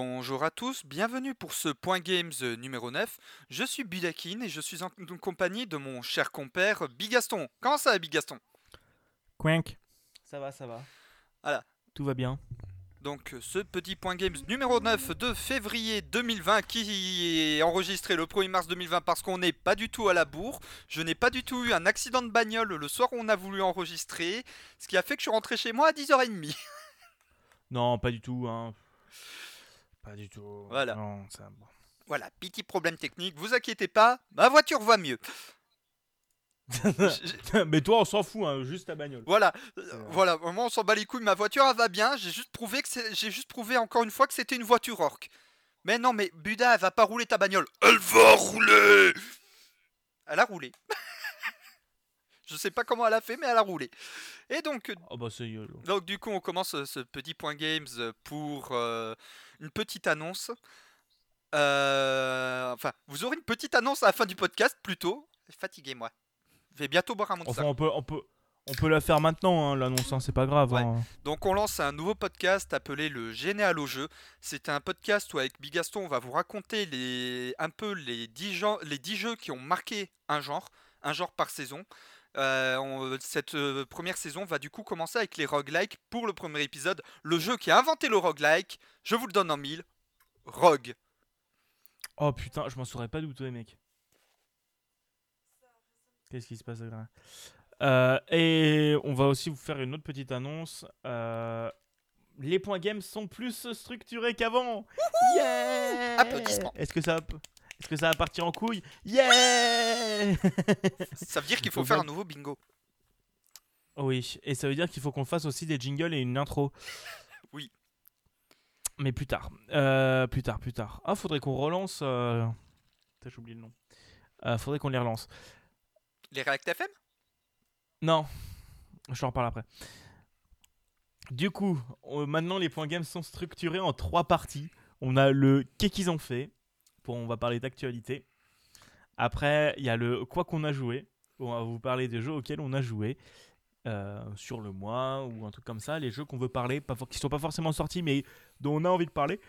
Bonjour à tous, bienvenue pour ce Point Games euh, numéro 9. Je suis Budakin et je suis en compagnie de mon cher compère Bigaston. Comment ça va Bigaston? Quank. Ça va, ça va. Voilà. Tout va bien. Donc euh, ce petit Point Games numéro 9 de février 2020 qui est enregistré le 1er mars 2020 parce qu'on n'est pas du tout à la bourre. Je n'ai pas du tout eu un accident de bagnole le soir où on a voulu enregistrer, ce qui a fait que je suis rentré chez moi à 10h30. Non, pas du tout. Hein. Pas du tout. Voilà. Non, ça- bon. Voilà, petit problème technique, vous inquiétez pas, ma voiture va mieux. Mais toi, on s'en fout, hein, juste ta bagnole. Voilà, euh, voilà, vraiment on s'en bat les couilles, ma voiture elle va bien, j'ai juste prouvé que c'est- j'ai juste prouvé encore une fois que c'était une voiture orc. Mais non mais Buda elle va pas rouler ta bagnole. Elle va rouler Elle a roulé. Je sais pas comment elle a fait mais elle a roulé. Et donc, Oh bah c'est donc du coup on commence euh, ce petit point games pour euh, une petite annonce. Euh, enfin, vous aurez une petite annonce à la fin du podcast plutôt. Fatigué moi. Je vais bientôt boire un monster. Enfin, on peut, on peut, on peut la faire maintenant, hein, l'annonce, hein, c'est pas grave. Ouais. hein. Donc on lance un nouveau podcast appelé le Généal au jeu. C'est un podcast où avec Bigaston on va vous raconter les, un peu les 10, gens- les 10 jeux qui ont marqué un genre, un genre par saison. Euh, on- cette euh, première saison va du coup commencer avec les roguelikes pour le premier épisode. Le jeu qui a inventé le roguelike, je vous le donne en mille, Rogue. Oh putain, je m'en serais pas douté, mec. Qu'est-ce qui se passe là Euh, Et on va aussi vous faire une autre petite annonce. Euh, Les points games sont plus structurés qu'avant. Yeah Applaudissements. Est-ce que ça. Est-ce que ça va partir en couille? Yeah Ça veut dire qu'il faut Faut faire un nouveau bingo. Oui, et ça veut dire qu'il faut qu'on fasse aussi des jingles et une intro. Oui. Mais plus tard. Euh, plus tard, plus tard. Ah, faudrait qu'on relance. Euh... J'ai oublié le nom. Euh, faudrait qu'on les relance. Les React FM Non, je t'en reparle après. Du coup, on- maintenant les points games sont structurés en trois parties. On a le qu'est-ce qu'ils ont fait, pour on va parler d'actualité. Après, il y a le quoi qu'on a joué, on va vous parler des jeux auxquels on a joué euh, sur le mois ou un truc comme ça, les jeux qu'on veut parler, pas, qui sont pas forcément sortis, mais dont on a envie de parler.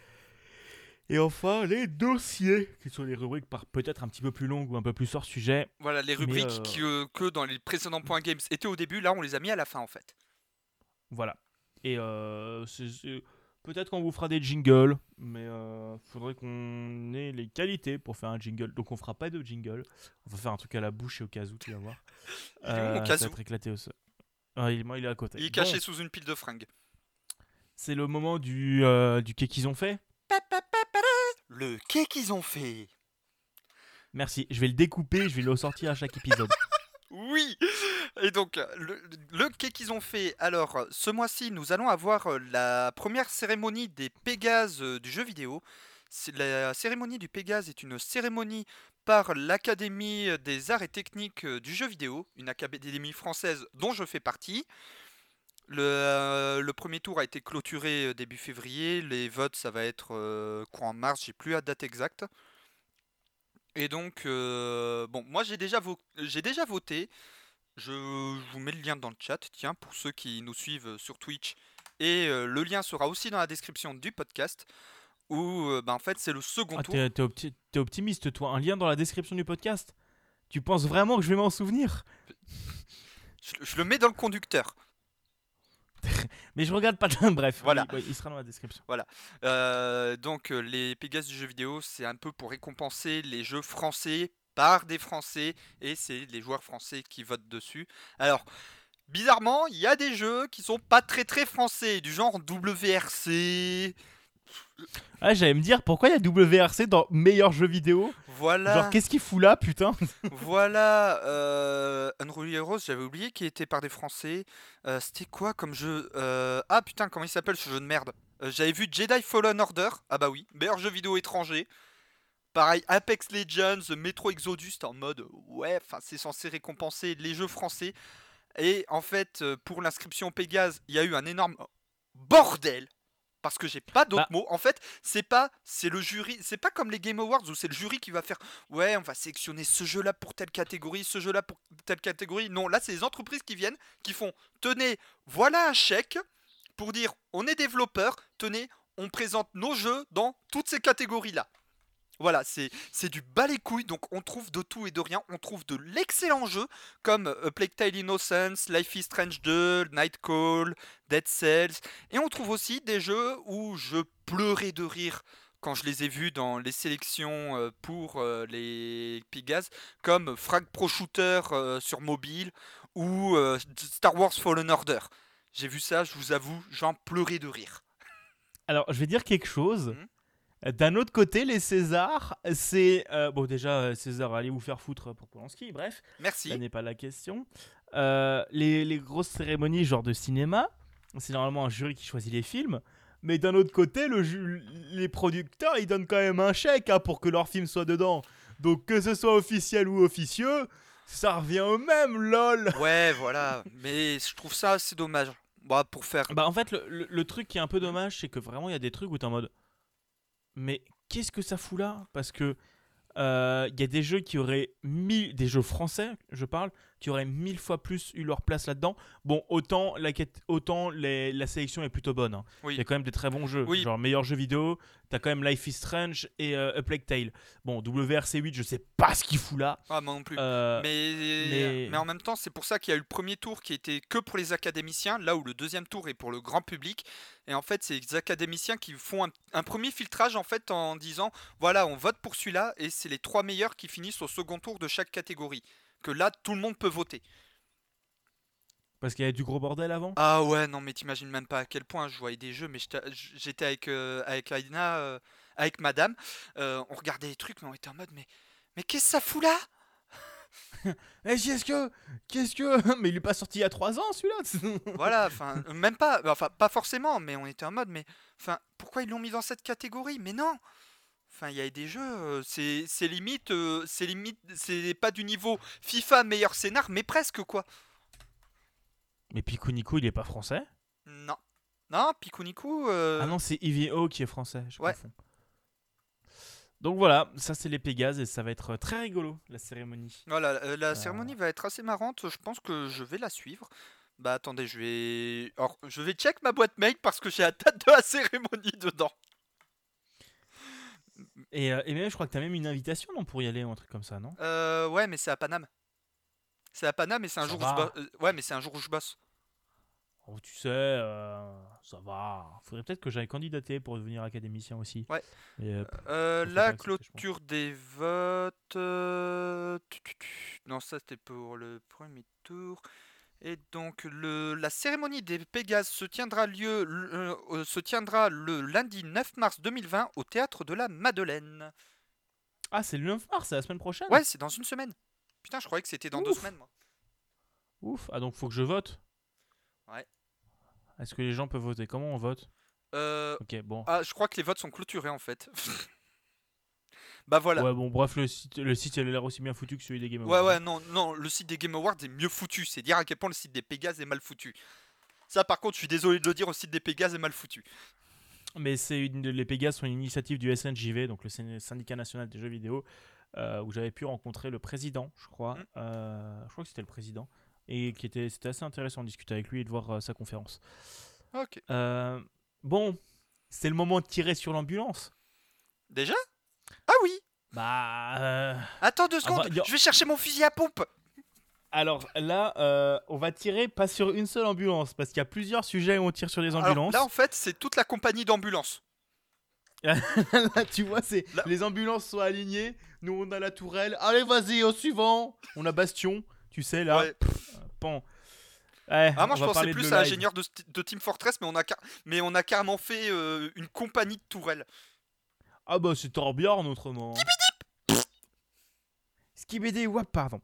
Et enfin, les dossiers, qui sont les rubriques par peut-être un petit peu plus longues ou un peu plus hors sujet. Voilà, les rubriques euh, qui, euh, que dans les précédents points games étaient au début, là on les a mis à la fin en fait. Voilà. Et euh, c'est- peut-être qu'on vous fera des jingles, mais euh, faudrait qu'on ait les qualités pour faire un jingle. Donc on fera pas de jingle. On va faire un truc à la bouche et au cas où, tu vas voir. Il est où, mon casou éclaté au sol. Ah, il, moi, il est à côté. Il est Bon, caché sous une pile de fringues. c'est le moment du, euh, du qu'est qu'ils ont fait. Le qu'est qu'ils ont fait Merci. Je vais le découper, je vais le sortir à chaque épisode. Oui Et donc, le, le qu'est qu'ils ont fait Alors, ce mois-ci, nous allons avoir euh, la première cérémonie des Pégases euh, du jeu vidéo. La cérémonie du Pégase est une cérémonie par l'Académie des arts et techniques euh, du jeu vidéo, une académie française dont je fais partie. Le, euh, premier tour a été clôturé euh, début février. Les votes, ça va être euh, courant mars. J'ai plus la date exacte. Et donc, euh, bon, moi j'ai déjà voté. Je vous mets le lien dans le chat, tiens, pour ceux qui nous suivent sur Twitch. Et euh, le lien sera aussi dans la description du podcast. Où, euh, bah, en fait, c'est le second Ah, tour. t'es, t'es opti- t'es optimiste, toi. Un lien dans la description du podcast? Tu penses vraiment que je vais m'en souvenir? Je, je le mets dans le conducteur. Mais je regarde pas. Bref, Voilà. oui, oui, il sera dans la description. Euh, donc, euh, les Pégases du jeu vidéo, c'est un peu pour récompenser les jeux français par des Français. Et c'est les joueurs français qui votent dessus. Alors. Bizarrement, il y a des jeux qui sont pas très très français, du genre WRC, Ah, j'allais me dire pourquoi il y a WRC dans meilleurs jeux vidéo? Voilà. Genre, qu'est-ce qu'il fout là, putain? Voilà, euh, Unruly Heroes, j'avais oublié qu'il était par des Français. Euh, C'était quoi comme jeu Euh, Ah putain, comment il s'appelle ce jeu de merde? Euh, J'avais vu Jedi Fallen Order. Ah bah oui, meilleur jeu vidéo étranger. Pareil, Apex Legends, Metro Exodus, en mode ouais, c'est censé récompenser les jeux français. Et en fait, euh, pour l'inscription Pégase, il y a eu un énorme bordel. Parce que j'ai pas d'autres Bah. mots. En fait, c'est pas, c'est le jury, c'est pas comme les Game Awards où c'est le jury qui va faire ouais, on va sélectionner ce jeu-là pour telle catégorie, ce jeu-là pour telle catégorie. Non, là, c'est les entreprises qui viennent, qui font tenez, voilà un chèque pour dire on est développeur, tenez, on présente nos jeux dans toutes ces catégories-là. Voilà, c'est du bas les couilles, donc on trouve de tout et de rien. On trouve de l'excellents jeux comme A Plague Tale Innocence, Life is Strange 2, Night Call, Dead Cells. Et on trouve aussi des jeux où je pleurais de rire quand je les ai vus dans les sélections euh, pour euh, les Pigas, comme Frag Pro Shooter euh, sur mobile ou euh, Star Wars Fallen Order. J'ai vu ça, je vous avoue, j'en pleurais de rire. Alors, je vais dire quelque chose. Mhm. D'un autre côté, les Césars, c'est. euh, bon, déjà, euh, César, allez vous faire foutre pour Polanski, bref, Merci. ça n'est pas la question. Euh, les, les grosses cérémonies, genre de cinéma, c'est normalement un jury qui choisit les films. Mais d'un autre côté, le les producteurs, ils donnent quand même un chèque hein, pour que leur film soit dedans. Donc, que ce soit officiel ou officieux, ça revient au même, lol. Ouais, voilà. Mais je trouve ça assez dommage. Bah, pour faire. Bah en fait le, le- le truc qui est un peu dommage c'est que vraiment il y a des trucs où t'es en mode mais qu'est-ce que ça fout là? Parce que euh, il y a des jeux qui auraient mille des jeux français je parle qui auraient mille fois plus eu leur place là-dedans. Bon autant la quête- autant les- la sélection est plutôt bonne. hein. Il y a quand même des très bons jeux Oui. genre meilleur jeu vidéo. T'as quand même Life is Strange et euh, A Plague Tale. Bon WRC 8 je sais pas ce qu'il fout là. Ah, moi non plus. Euh, Mais... mais- mais en même temps, c'est pour ça qu'il y a eu le premier tour qui était que pour les académiciens, là où le deuxième tour est pour le grand public. Et en fait, c'est les académiciens qui font un, un premier filtrage en fait en disant voilà, on vote pour celui-là et c'est les trois meilleurs qui finissent au second tour de chaque catégorie. Que là, tout le monde peut voter. parce qu'il y avait du gros bordel avant? Ah ouais, non, mais t'imagines même pas à quel point je voyais des jeux, mais j'étais avec, euh, avec Aïna, euh, avec madame, euh, on regardait les trucs, mais on était en mode mais, mais qu'est-ce que ça fout là? Eh, qu'est-ce que qu'est-ce que mais il est pas sorti il y a 3 ans celui-là. Voilà, enfin, même pas, enfin, pas forcément, mais on était en mode, mais, enfin, pourquoi ils l'ont mis dans cette catégorie? Mais non Enfin, il y a des jeux, c'est limite, c'est limite, c'est pas du niveau FIFA meilleur scénar, mais presque quoi. Mais Pico Nico, il est pas français? Non. Non, Pikuniku, euh, Ah non, c'est EVO qui est français, je Ouais. confonds. Donc voilà, ça c'est les Pégases et ça va être très rigolo la cérémonie. Voilà, euh, la Euh. cérémonie va être assez marrante. Je pense que je vais la suivre. Bah attendez, je vais. Alors, je vais check ma boîte mail parce que j'ai la date de la cérémonie dedans. Et, euh, et même, je crois que t'as même une invitation non, pour y aller ou un truc comme ça, non? Euh, ouais, mais c'est à Paname. C'est à Paname et c'est un jour où je bosse. euh, ouais, mais c'est un jour où je bosse. Oh, Tu sais, euh, ça va. Faudrait peut-être que j'aille candidater pour devenir académicien aussi. Ouais. Euh, Euh, la clôture des votes. tu, tu, tu. Non, ça c'était pour le premier tour. Et donc le, la cérémonie des Pégases se tiendra, lieu, le- euh, euh, se tiendra le lundi 9 mars 2020 au théâtre de la Madeleine. Ah, c'est le 9 mars, c'est la semaine prochaine Ouais, c'est dans une semaine. Putain, je croyais que c'était dans deux semaines, moi. Ouf. Ah, donc faut que je vote Ouais. Est-ce que les gens peuvent voter? Comment on vote? Euh, Ok, bon. ah, je crois que les votes sont clôturés en fait. bah voilà. Ouais, bon, bref, le site, le site il a l'air aussi bien foutu que celui des Game Ouais, Awards. ouais, non, non, le site des Game Awards est mieux foutu. C'est dire à quel point le site des Pégases est mal foutu. Ça, par contre, je suis désolé de le dire, le site des Pégases est mal foutu. Mais c'est une, les Pégases sont une initiative du SNJV, donc le Syn- syndicat national des jeux vidéo, euh, où j'avais pu rencontrer le président, je crois. Mm. Euh, je crois que c'était le président. Et qui était, c'était assez intéressant de discuter avec lui et de voir euh, sa conférence. Ok. Bon, c'est le moment de tirer sur l'ambulance. Déjà? Ah oui Bah. euh, Attends deux bah, secondes, y a- je vais chercher mon fusil à pompe Alors là, euh, on va tirer pas sur une seule ambulance, parce qu'il y a plusieurs sujets où on tire sur les Alors, ambulances. là, en fait, c'est toute la compagnie d'ambulance. Là, tu vois, c'est Là- les ambulances sont alignées. Nous, on a la tourelle. Allez, vas-y, au suivant. On a Bastion, tu sais là. Ouais. Pan. Ouais, Ah, moi, on je va pensais parler de plus le à live. ingénieur de, Team Fortress, mais on a, car- mais on a carrément fait euh, une compagnie de tourelles. Ah bah c'est Torbjorn autrement. Skibidi wap, pardon.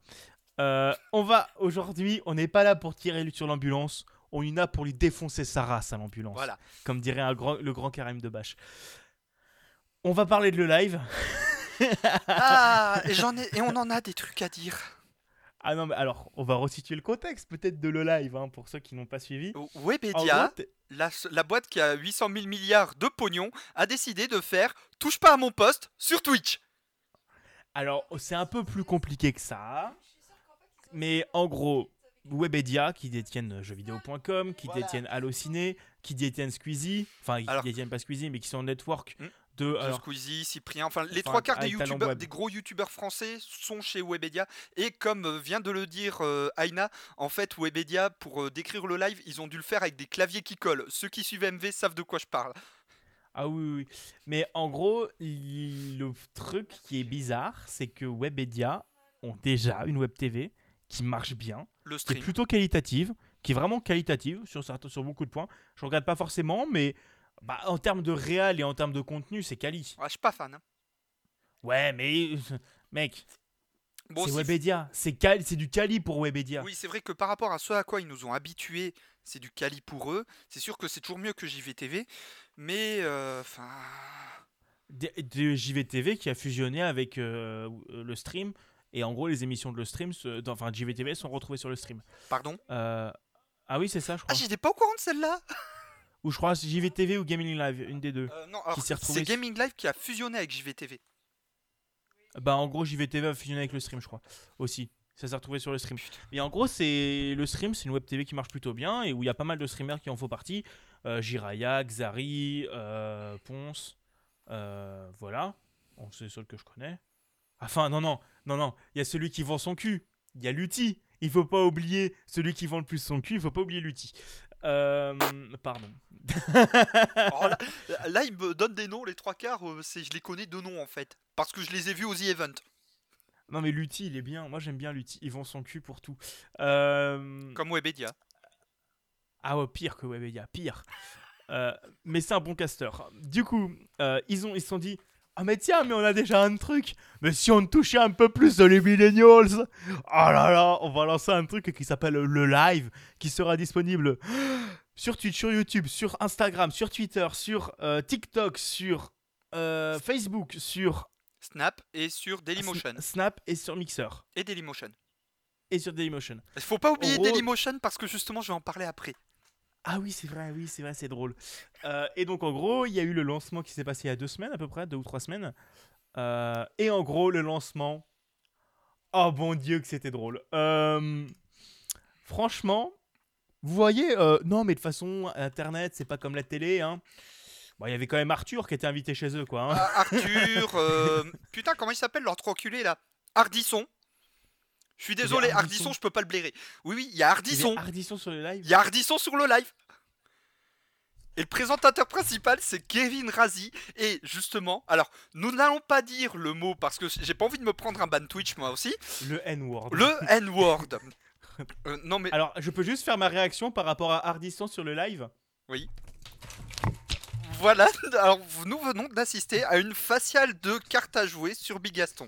Euh, on va aujourd'hui, on n'est pas là pour tirer sur l'ambulance, on y a pour lui défoncer sa race à l'ambulance. Voilà. Comme dirait un grand- le grand Karim de Bâche. On va parler de le live. Ah, et, j'en ai, et on en a des trucs à dire. Ah non, mais alors, on va resituer le contexte peut-être de le live hein, pour ceux qui n'ont pas suivi. En Webedia, gros, la, la boîte qui a 800 000 milliards de pognon, a décidé de faire Touche pas à mon poste sur Twitch. Alors, c'est un peu plus compliqué que ça. Mais en gros, Webedia qui détiennent jeuxvideo.com, qui Voilà. détiennent Allociné, qui détiennent Squeezie, enfin qui Alors- détiennent pas Squeezie mais qui sont en network Hmm. De alors Squeezie, Cyprien, enfin les Enfin, trois quarts des, youtubeurs, gros youtubeurs français sont chez Webedia et comme euh, vient de le dire euh, Aina, en fait Webedia pour euh, décrire le live, ils ont dû le faire avec des claviers qui collent. Ceux qui suivent MV savent de quoi je parle. Ah oui, oui. Mais en gros, le truc qui est bizarre, c'est que Webedia ont déjà une web TV qui marche bien, Le qui est plutôt qualitative, qui est vraiment qualitative sur, sur beaucoup de points. Je regarde pas forcément, mais bah, en termes de réal et en termes de contenu, c'est quali. Ah, je suis pas fan. hein. Ouais, mais mec, Bon, c'est Webedia, c'est du quali pour Webedia. Oui, c'est vrai que par rapport à ce à quoi ils nous ont habitués, c'est du quali pour eux. C'est sûr que c'est toujours mieux que JVTV, mais euh, enfin, de JVTV qui a fusionné avec euh, le stream. Et en gros, les émissions de le stream, se- enfin JVTV, sont retrouvées sur le stream. pardon? Euh, ah oui, c'est ça, je Ah, crois. j'étais pas au courant de celle-là. Ou je crois JVTV ou Gaming Live, une des deux. Euh, non, alors, s'est retrouvé c'est Gaming Live qui a fusionné avec JVTV. Bah en gros, JVTV a fusionné avec le stream, je crois, aussi. Ça s'est retrouvé sur le stream. Et en gros, c'est le stream, c'est une web TV qui marche plutôt bien et où il y a pas mal de streamers qui en font partie. Euh, Jiraya, Xari, euh, Ponce, euh, voilà. Bon, c'est les seuls que je connais. Enfin, non, non, non, non. Il y a celui qui vend son cul. Il y a Lutti. Il faut pas oublier celui qui vend le plus son cul. Il faut pas oublier Lutti. Euh, pardon. Alors là, là, il me donne des noms, les trois quarts, euh, c'est je les connais de nom en fait. Parce que je les ai vus aux The Event. Non mais Lutti, il est bien. Moi j'aime bien Lutti. Ils vend son cul pour tout. Euh, Comme Webedia. Ah ouais, pire que Webedia, pire. Euh, mais c'est un bon casteur. Du coup, euh, ils, ont, ils se sont dit Ah, mais tiens, mais on a déjà un truc. Mais si on touchait un peu plus de les millennials, oh là là, on va lancer un truc qui s'appelle le live, qui sera disponible sur Twitch, sur YouTube, sur Instagram, sur Twitter, sur euh, TikTok, sur euh, Facebook, sur Snap et sur Dailymotion. Sn- Snap et sur Mixer. Et Dailymotion. Et sur Dailymotion. Il faut pas oublier gros- Dailymotion parce que justement je vais en parler après. Ah oui, c'est vrai, oui, c'est vrai, c'est drôle. Euh, et donc, en gros, il y a eu le lancement qui s'est passé il y a deux semaines à peu près, deux ou trois semaines. Euh, et en gros, le lancement. Oh bon Dieu, que c'était drôle. Euh, franchement, vous voyez, non, mais de toute façon, Internet, c'est pas comme la télé. Hein. Bon, il y avait quand même Arthur qui était invité chez eux, quoi. hein. Ah, Arthur, putain comment il s'appelle culés là? Ardisson. Je suis désolé, Ardisson. Ardisson, je peux pas le blairer. Oui oui, il y a Il y Ardisson. avait Ardisson sur le live. Il y a Ardisson sur le live. Et le présentateur principal, c'est Kevin Razi. Et justement, alors, nous n'allons pas dire le mot parce que j'ai pas envie de me prendre un ban Twitch moi aussi. Le N-word. Le N-word. Euh, non mais Alors, je peux juste faire ma réaction par rapport à Ardisson sur le live? Voilà, alors nous venons d'assister à une faciale de cartes à jouer sur Bigaston.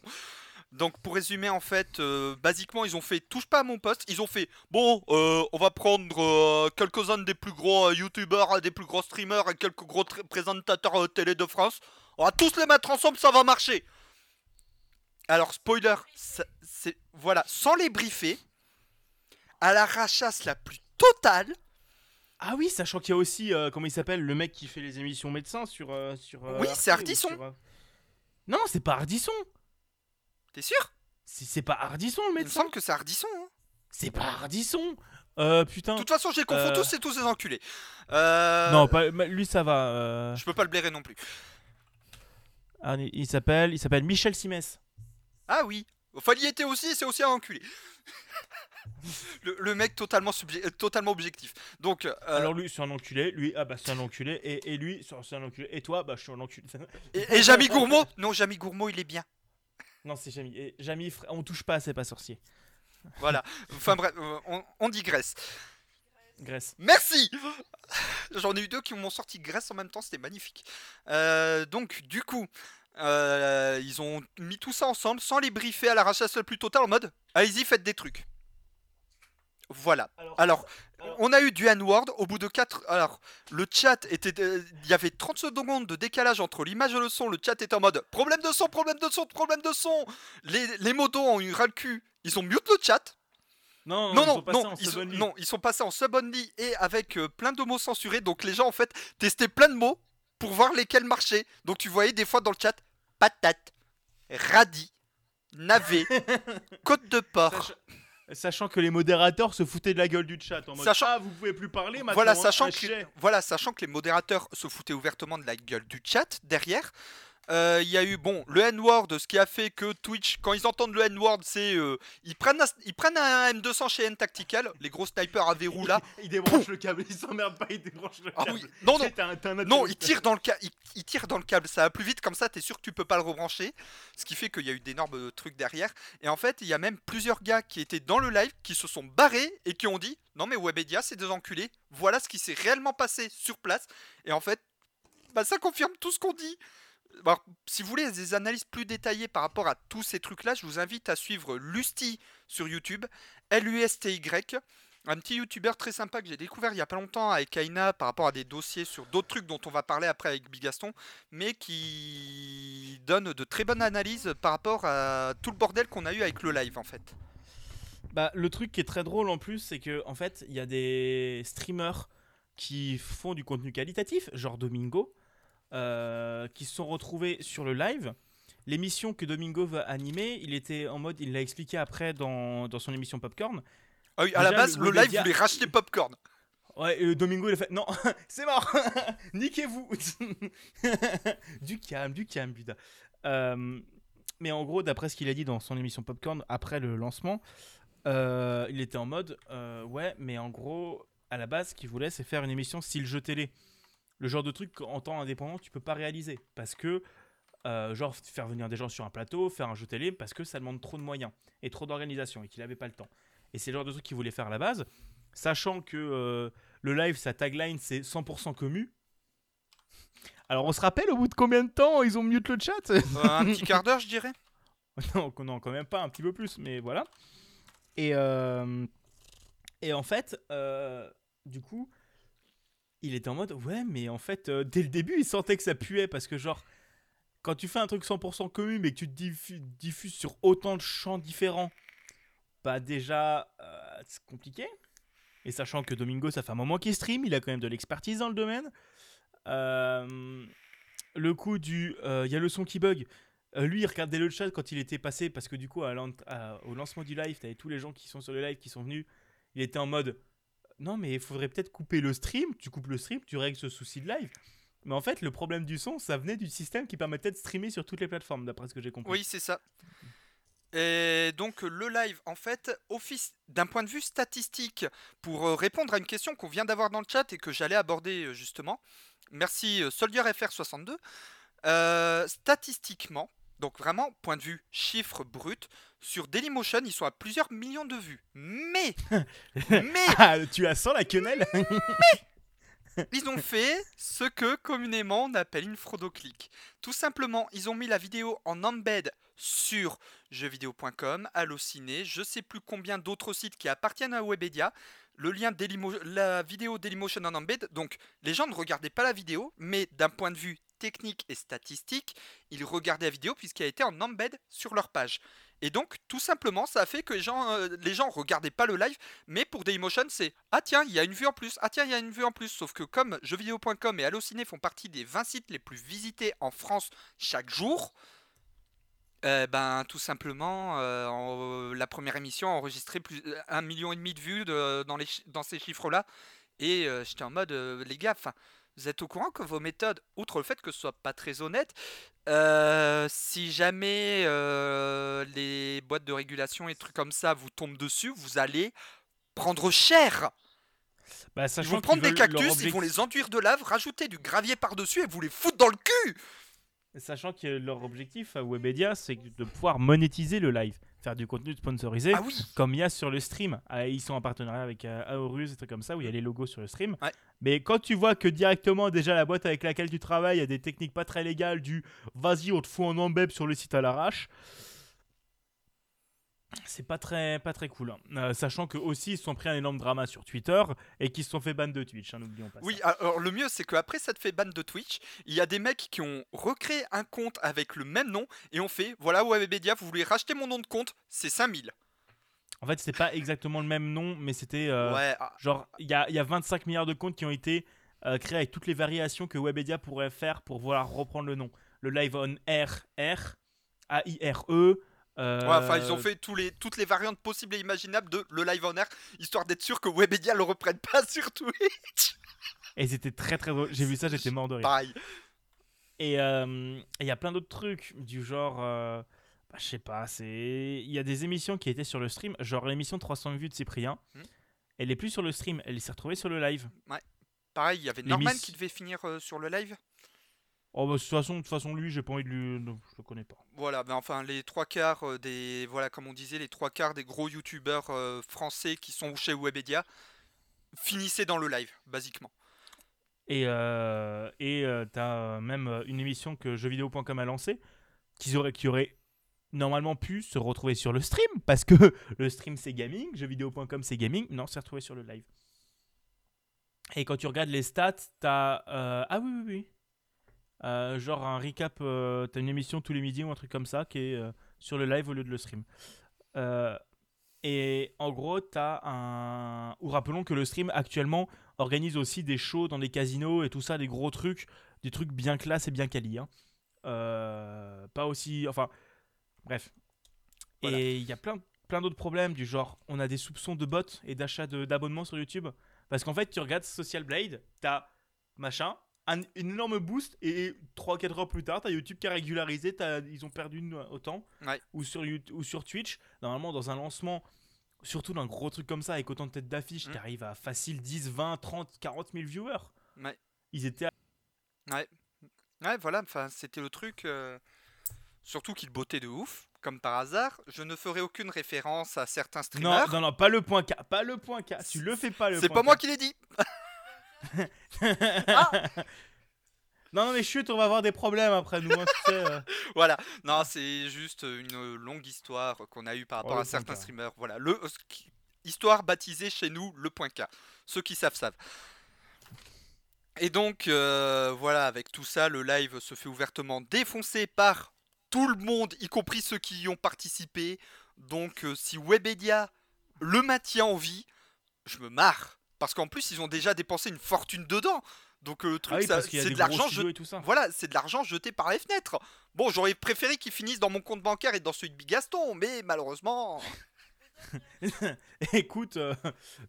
Donc pour résumer en fait, euh, basiquement ils ont fait touche pas à mon poste, ils ont fait bon euh, on va prendre euh, quelques-uns des plus gros youtubeurs, des plus gros streamers et quelques gros présentateurs télé de France, on va tous les mettre ensemble, ça va marcher. Alors spoiler, c'est voilà, sans les briefer, à la rachasse la plus totale, Ah oui, sachant qu'il y a aussi, comment il s'appelle, le mec qui fait les émissions médecins sur... sur Oui, c'est Ardisson. sur, Non, c'est pas Ardisson. T'es sûr? C'est c'est pas Ardisson le Il me médecin. semble que c'est Ardisson. hein. C'est pas Ardisson. Euh, putain. De toute façon, je les confonds Euh. tous, c'est tous ces enculés. Euh, Non, pas, lui ça va. euh, Je peux pas le blairer non plus. ah, il s'appelle, il s'appelle Michel Simès. Ah oui. Enfin, il y était aussi, c'est aussi un enculé. le, le mec totalement, euh, totalement objectif. Donc, euh, Alors lui c'est un enculé, lui ah bah c'est un enculé et, et lui c'est un enculé et toi bah je suis un enculé. et, et Jamy Gourmaud? Non, Jamy Gourmaud, il est bien. Non c'est Jamy. Et on touche pas, c'est pas sorcier. Voilà. Enfin bref, euh, on, on digresse. Grèce. Merci J'en ai eu deux qui m'ont sorti Grèce en même temps, c'était magnifique. Euh, donc, du coup, euh, ils ont mis tout ça ensemble sans les briefer à la rachasse la plus totale en mode allez-y, faites des trucs. Voilà. Alors, on a eu du N-word au bout de 4. Alors, le chat était. Il y avait 30 secondes de décalage entre l'image et le son. Le chat était en mode problème de son, problème de son, problème de son. Les, les modos ont eu ras le cul. Ils ont mute le chat. non Non, ils non, passés non, en ils sont, non, ils sont passés en sub-only et avec euh, plein de mots censurés. Donc les gens, en fait, testaient plein de mots pour voir lesquels marchaient. Donc tu voyais des fois dans le chat patate, radis, navet, côte de porc. Sach- Sachant que les modérateurs se foutaient de la gueule du chat en mode Sachant- Ah, vous pouvez plus parler maintenant. Voilà hein, sachant, un que, chais. voilà, sachant que les modérateurs se foutaient ouvertement de la gueule du chat derrière. Euh, Il y a eu bon le N-word, ce qui a fait que Twitch, quand ils entendent le N-word, c'est euh, ils prennent un, ils prennent un M200 chez N Tactical, les gros snipers à verrou là. Il débranche le câble, il s'emmerde pas, il débranche le Ah câble. oui, non non, Non, atelier- il tire dans le câble, il, il tire dans le câble, ça va plus vite comme ça, t'es sûr que tu peux pas le rebrancher, ce qui fait qu'il y a eu d'énormes trucs derrière. Et en fait, il y a même plusieurs gars qui étaient dans le live qui se sont barrés et qui ont dit non mais Webedia c'est des enculés, voilà ce qui s'est réellement passé sur place. Et en fait, bah, ça confirme tout ce qu'on dit. Si vous voulez des analyses plus détaillées par rapport à tous ces trucs-là, je vous invite à suivre Lusty sur YouTube, L-U-S-T-Y, un petit youtubeur très sympa que j'ai découvert il y a pas longtemps avec Aina par rapport à des dossiers sur d'autres trucs dont on va parler après avec Bigaston, mais qui donne de très bonnes analyses par rapport à tout le bordel qu'on a eu avec le live en fait. Bah, le truc qui est très drôle en plus, c'est que en fait, il y a des streamers qui font du contenu qualitatif, genre Domingo, euh, qui se sont retrouvés sur le live. L'émission que Domingo va animer, il était en mode, il l'a expliqué après dans, dans son émission Popcorn. Ah oui, à la base, le le live Webedia- voulait racheter Popcorn. Ouais, et Domingo il a fait non, c'est mort, niquez-vous. du calme, du calme, putain. Euh, mais en gros, d'après ce qu'il a dit dans son émission Popcorn après le lancement, euh, il était en mode euh, ouais, mais en gros, à la base, ce qu'il voulait, c'est faire une émission style jeu télé. Le genre de truc qu'en temps indépendant, tu peux pas réaliser parce que euh, genre faire venir des gens sur un plateau, faire un jeu télé, parce que ça demande trop de moyens et trop d'organisation et qu'il avait pas le temps. Et c'est le genre de truc qu'il voulait faire à la base, sachant que euh, le live, sa tagline, c'est 100% commu. Alors on se rappelle au bout de combien de temps ils ont mute le chat? Euh, un petit quart d'heure, je dirais. non, non, quand même pas, un petit peu plus, mais voilà. Et, euh, et en fait, du coup, il était en mode, ouais, mais en fait, euh, dès le début, il sentait que ça puait, parce que genre, quand tu fais un truc 100% commun, mais que tu te diffu- diffuses sur autant de champs différents, bah déjà, euh, c'est compliqué. Et sachant que Domingo, ça fait un moment qu'il stream, il a quand même de l'expertise dans le domaine. Euh, le coup du, il y a le son qui bug. Lui, il regardait le chat quand il était passé, parce que du coup, au lancement du live, t'avais tous les gens qui sont sur le live qui sont venus. Il était en mode Non, mais il faudrait peut-être couper le stream. Tu coupes le stream, tu règles ce souci de live. Mais en fait, le problème du son, ça venait du système qui permettait de streamer sur toutes les plateformes, d'après ce que j'ai compris. Oui, c'est ça. Et donc le live, en fait, d'un point de vue statistique, pour euh, répondre à une question qu'on vient d'avoir dans le chat et que j'allais aborder euh, justement. Merci euh, Soldier FR62. Euh, statistiquement, donc vraiment point de vue chiffre brut, sur Dailymotion, ils sont à plusieurs millions de vues. Mais, mais Ah, tu as sans la quenelle Ils ont fait ce que communément on appelle une fraudoclick. Tout simplement, ils ont mis la vidéo en embed sur jeuxvideo.com, Allociné, je sais plus combien d'autres sites qui appartiennent à Webedia. Le lien Dailymo- la vidéo Dailymotion en embed. Donc, les gens ne regardaient pas la vidéo, mais d'un point de vue technique et statistique, ils regardaient la vidéo puisqu'elle été en embed sur leur page. Et donc, tout simplement, ça a fait que les gens, euh, les gens regardaient pas le live, mais pour Dailymotion, c'est ah tiens, il y a une vue en plus, ah tiens, il y a une vue en plus. Sauf que comme jeuxvideo.com et Allociné font partie des 20 sites les plus visités en France chaque jour, euh, ben tout simplement, euh, la première émission a enregistré plus euh, un million et demi de vues dans, dans ces chiffres-là. Et euh, j'étais en mode, les gars, 'fin, vous êtes au courant que vos méthodes, outre le fait que ce soit pas très honnête, euh, si jamais euh, les boîtes de régulation et trucs comme ça vous tombent dessus, vous allez prendre cher. bah, Ils vont prendre des cactus, ils vont les enduire de lave, rajouter du gravier par-dessus et vous les foutre dans le cul. Sachant que leur objectif à Webedia, c'est de pouvoir monétiser le live, faire du contenu sponsorisé, Ah oui, comme il y a sur le stream. Ah, Ils sont en partenariat avec euh, Aorus et trucs comme ça, où il y a les logos sur le stream. Ouais. Mais quand tu vois que directement, déjà, la boîte avec laquelle tu travailles a des techniques pas très légales, du vas-y, on te fout en embeb sur le site à l'arrache. C'est pas très, pas très cool. hein. Euh, sachant que aussi ils se sont pris un énorme drama sur Twitter et qu'ils se sont fait ban de Twitch, hein, n'oublions pas. ça. oui. Alors le mieux, c'est qu'après ça te fait ban de Twitch. Il y a des mecs qui ont recréé un compte avec le même nom et ont fait, voilà Webedia, vous voulez racheter mon nom de compte, c'est 5000. En fait, c'était pas exactement le même nom, mais c'était euh, Ouais. ah, Genre, il y a, y a 25 milliards de comptes qui ont été euh, créés avec toutes les variations que Webedia pourrait faire pour vouloir reprendre le nom. Le live on air, R, A-I-R-E, Euh, Ouais, enfin, ils ont fait tous les, toutes les variantes possibles et imaginables de le live en air, histoire d'être sûr que Webedia le reprenne pas sur Twitch. Et c'était très très drôle. J'ai vu ça, j'étais mort de rire. Pareil. Et euh, il y a plein d'autres trucs du genre. euh, bah, je sais pas, c'est. Il y a des émissions qui étaient sur le stream, genre l'émission 300 vues de Cyprien. Hmm. Elle est plus sur le stream, elle s'est retrouvée sur le live. Pareil, il y avait Norman qui devait finir euh, sur le live. Oh bah de toute façon, de toute façon lui, j'ai pas envie de lui. non, je le connais pas. Voilà, mais enfin, les trois quarts euh, des. Voilà, comme on disait, les trois quarts des gros youtubeurs euh, français qui sont chez Webedia finissaient dans le live, basiquement. Et euh, et euh, t'as même une émission que jeuxvideo.com a lancée qui aurait, qui aurait normalement pu se retrouver sur le stream parce que le stream c'est gaming, jeuxvideo.com c'est gaming. Non, c'est retrouvé sur le live. Et quand tu regardes les stats, t'as. ah oui, oui, oui. Euh, genre un recap, euh, t'as une émission tous les midis ou un truc comme ça qui est euh, sur le live au lieu de le stream. Et en gros, t'as un. Ou rappelons que le stream actuellement organise aussi des shows dans des casinos et tout ça, des gros trucs, des trucs bien classe et bien quali. hein. Pas aussi. Enfin, bref. Voilà. Et il y a plein, plein d'autres problèmes, du genre, on a des soupçons de bots et d'achat d'abonnements sur YouTube. Parce qu'en fait, tu regardes Social Blade, t'as machin, un, une énorme boost, et 3-4 heures plus tard, t'as YouTube qui a régularisé, ils ont perdu une- autant. Ouais. Ou, sur, ou sur Twitch, normalement, dans un lancement, surtout d'un gros truc comme ça, avec autant de têtes d'affiche, Mm. t'arrives à facile 10, 20, 30, 40 000 viewers. Ouais. Ils étaient à- Ouais. Ouais, voilà, enfin, c'était le truc. euh, Surtout qu'il bottait de ouf, comme par hasard. Je ne ferai aucune référence à certains Non, streamers. non, non, pas le point K, pas le point K. Tu le fais pas le C'est pas moi qui l'ai dit. Ah non, non, mais chut, on va avoir des problèmes après nous. hein, tu sais, euh. Voilà, non, c'est juste une longue histoire qu'on a eue par rapport Oh, à certains K. streamers. Voilà, le euh, histoire baptisée chez nous le point K. Ceux qui savent savent. Et donc euh, voilà, avec tout ça, le live se fait ouvertement défoncer par tout le monde, y compris ceux qui y ont participé. Donc euh, si Webedia le maintient en vie, je me marre. Parce qu'en plus, ils ont déjà dépensé une fortune dedans. Donc euh, le truc, Ah oui, c'est de l'argent jeté voilà, c'est de l'argent jeté par les fenêtres. Bon, j'aurais préféré qu'ils finissent dans mon compte bancaire et dans celui de Bigaston, mais malheureusement. Écoute, euh,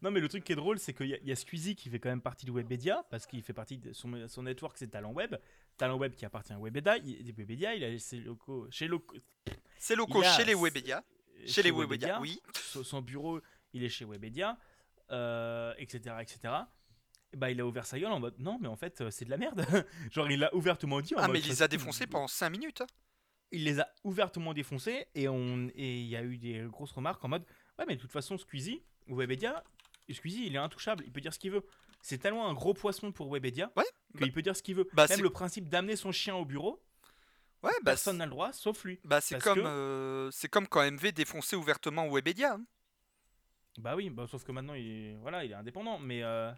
non mais le truc qui est drôle, c'est qu'il y, a- il y a Squeezie qui fait quand même partie de Webedia, parce qu'il fait partie de son, son network, c'est Talent Web. Talent Web qui appartient à Webedia, il, Webedia, il a ses locaux chez loco- C'est locaux Il a- chez les Webedia. Chez les Webedia, Webedia, oui. Son, son bureau, il est chez Webedia, euh, etc., etc. Et bah, il a ouvert sa gueule en mode non, mais en fait, euh, c'est de la merde. Genre, il l'a ouvertement dit. en Ah, mode, mais il les a défoncés pendant 5 minutes. hein. il les a ouvertement défoncés et on et il y a eu des grosses remarques en mode ouais mais de toute façon Squeezie Webedia Squeezy il est intouchable il peut dire ce qu'il veut c'est tellement un gros poisson pour Webedia Ouais, qu'il bah- peut dire ce qu'il veut bah, même le principe d'amener son chien au bureau Ouais, bah, personne n'a le droit sauf lui bah, c'est comme, que- euh, comme quand MV défonçait ouvertement Webedia. hein. Bah oui bah, sauf que maintenant il est voilà il est indépendant mais euh,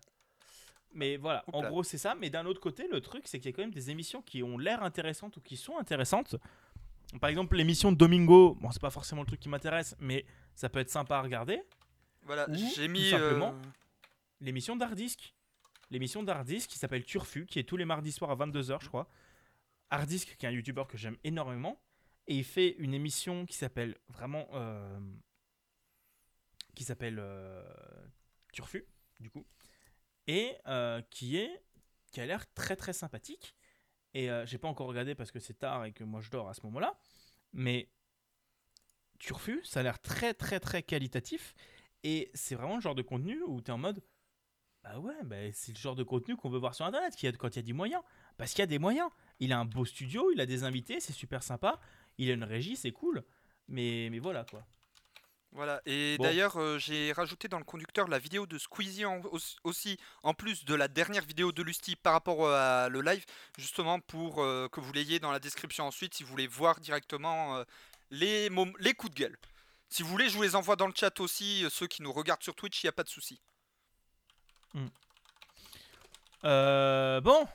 mais voilà en gros c'est ça mais d'un autre côté le truc c'est qu'il y a quand même des émissions qui ont l'air intéressantes ou qui sont intéressantes par exemple l'émission de Domingo bon c'est pas forcément le truc qui m'intéresse mais ça peut être sympa à regarder Voilà, j'ai tout mis. simplement, euh, l'émission d'Hardisk. L'émission d'Hardisk qui s'appelle Turfu, qui est tous les mardis soirs à 22h, je crois. Hardisk, qui est un youtubeur que j'aime énormément. Et il fait une émission qui s'appelle vraiment. euh, qui s'appelle euh, Turfu, du coup. Et euh, qui est. qui a l'air très très sympathique. Et euh, j'ai pas encore regardé parce que c'est tard et que moi je dors à ce moment-là. Mais. Turfu, ça a l'air très très très qualitatif. Et c'est vraiment le genre de contenu où tu es en mode Bah ouais, bah c'est le genre de contenu qu'on veut voir sur internet qu'il y a- quand il y a des moyens. Parce qu'il y a des moyens. Il a un beau studio, il a des invités, c'est super sympa. Il a une régie, c'est cool. Mais, mais voilà quoi. Voilà, et Bon. d'ailleurs, euh, j'ai rajouté dans le conducteur la vidéo de Squeezie en- aussi, en plus de la dernière vidéo de Lusty par rapport à le live, justement pour euh, que vous l'ayez dans la description ensuite si vous voulez voir directement euh, les, coups de gueule. Si vous voulez, je vous les envoie dans le chat aussi, ceux qui nous regardent sur Twitch, il n'y a pas de souci. Euh, bon,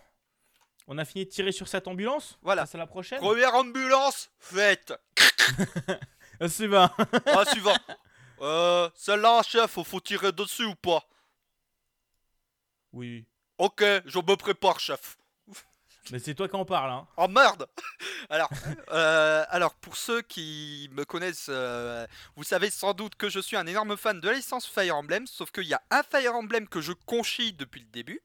on a fini de tirer sur cette ambulance. Voilà. À la prochaine. Première ambulance, faite Euh, c'est bon. Ah, suivant Euh, celle-là, chef, faut tirer dessus ou pas? Oui. Ok, je me prépare, chef. Mais c'est toi qui en parle, hein. Oh merde alors, euh, alors, pour ceux qui me connaissent, euh, vous savez sans doute que je suis un énorme fan de la licence Fire Emblem, sauf qu'il y a un Fire Emblem que je conchis depuis le début.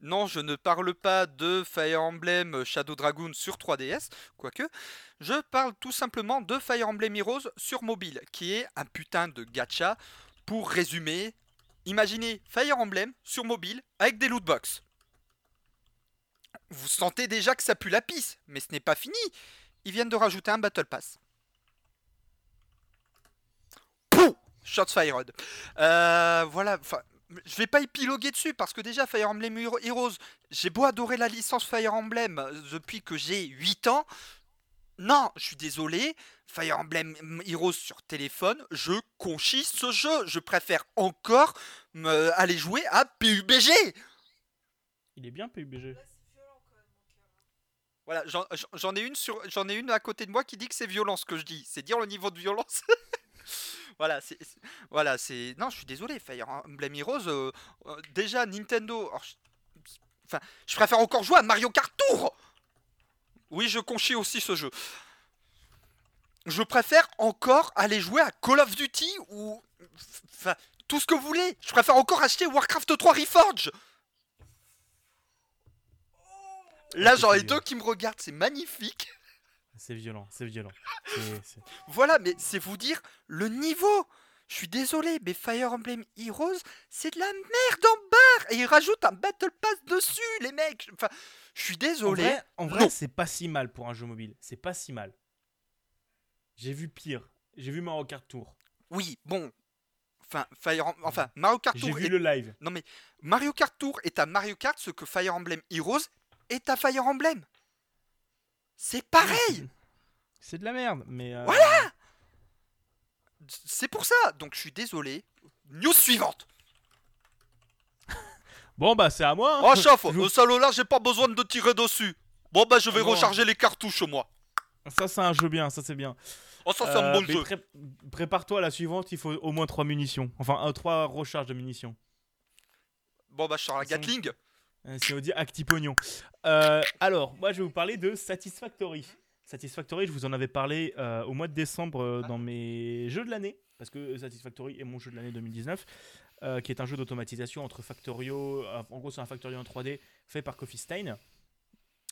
Non, je ne parle pas de Fire Emblem Shadow Dragoon sur 3DS, quoique. Je parle tout simplement de Fire Emblem Heroes sur mobile, qui est un putain de gacha. Pour résumer, imaginez Fire Emblem sur mobile avec des lootbox. Vous sentez déjà que ça pue la pisse, mais ce n'est pas fini. Ils viennent de rajouter un Battle Pass. Pouh Shots fired. Euh, voilà, je vais pas épiloguer dessus parce que déjà Fire Emblem Heroes, j'ai beau adorer la licence Fire Emblem depuis que j'ai 8 ans. Non, je suis désolé, Fire Emblem Heroes sur téléphone, je conchis ce jeu. Je préfère encore me aller jouer à PUBG. Il est bien PUBG. Voilà, j'en ai une sur, j'en ai une à côté de moi qui dit que c'est violent ce que je dis. C'est dire le niveau de violence. voilà, c'est, voilà, c'est. Non, je suis désolé, Fire Emblem Heroes. Euh, euh, déjà Nintendo. Enfin, je préfère encore jouer à Mario Kart Tour. Oui, je conchis aussi ce jeu. Je préfère encore aller jouer à Call of Duty ou, enfin, tout ce que vous voulez. Je préfère encore acheter Warcraft 3 Reforge. Là, j'en ai deux qui me regardent, c'est magnifique. C'est violent, c'est violent. Voilà, mais c'est vous dire le niveau. Je suis désolé, mais Fire Emblem Heroes, c'est de la merde en barre Et ils rajoutent un Battle Pass dessus, les mecs Enfin, je suis désolé. En vrai, c'est pas si mal pour un jeu mobile. C'est pas si mal. J'ai vu pire. J'ai vu Mario Kart Tour. Oui, bon. Enfin, Fire... enfin Mario Kart Tour. J'ai vu le live. Non, mais Mario Kart Tour est à Mario Kart ce que Fire Emblem Heroes et ta Fire Emblem. C'est pareil. C'est de la merde, mais. Euh, voilà. C'est pour ça. Donc je suis désolé. News suivante. bon bah c'est à moi. Hein. Oh chef, au salaud là j'ai pas besoin de tirer dessus. Bon bah je vais recharger les cartouches moi. Ça c'est un jeu bien, ça c'est bien. Oh ça c'est un bon euh, jeu. Prépare-toi à la suivante, il faut au moins 3 munitions. Enfin 3 recharges de munitions. Bon bah je sors la Gatling. C'est dit Actipognon. Euh, alors, moi, je vais vous parler de Satisfactory. Satisfactory, je vous en avais parlé euh, au mois de décembre dans mes jeux de l'année, parce que Satisfactory est mon jeu de l'année 2019, qui est un jeu d'automatisation entre Factorio, en gros c'est un Factorio en 3D fait par Coffee Stain.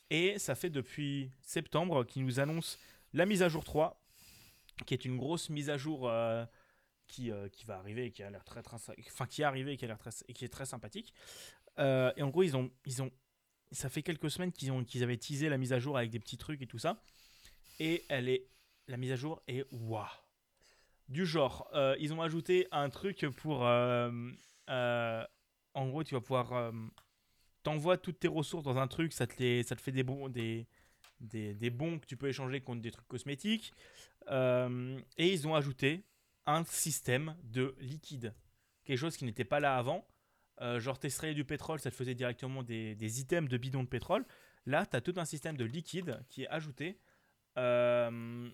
Et ça fait depuis septembre qu'ils nous annoncent la mise à jour 3, qui est une grosse mise à jour qui, qui va arriver et qui a l'air très, très, enfin qui est arrivé et qui a l'air très, et qui est très sympathique. Euh, et en gros, ils ont, ils ont, ça fait quelques semaines qu'ils ont, qu'ils avaient teasé la mise à jour avec des petits trucs et tout ça. Et elle est, la mise à jour est waouh. Du genre, euh, ils ont ajouté un truc pour, euh, en gros, tu vas pouvoir, t'envoies toutes tes ressources dans un truc, ça te, les, ça te fait des bons, des, des, des, bons que tu peux échanger contre des trucs cosmétiques. et ils ont ajouté un système de liquide, quelque chose qui n'était pas là avant. Euh, genre, t'extrayais du pétrole, ça te faisait directement des, items de bidons de pétrole. Là, tu as tout un système de liquide qui est ajouté. Euh,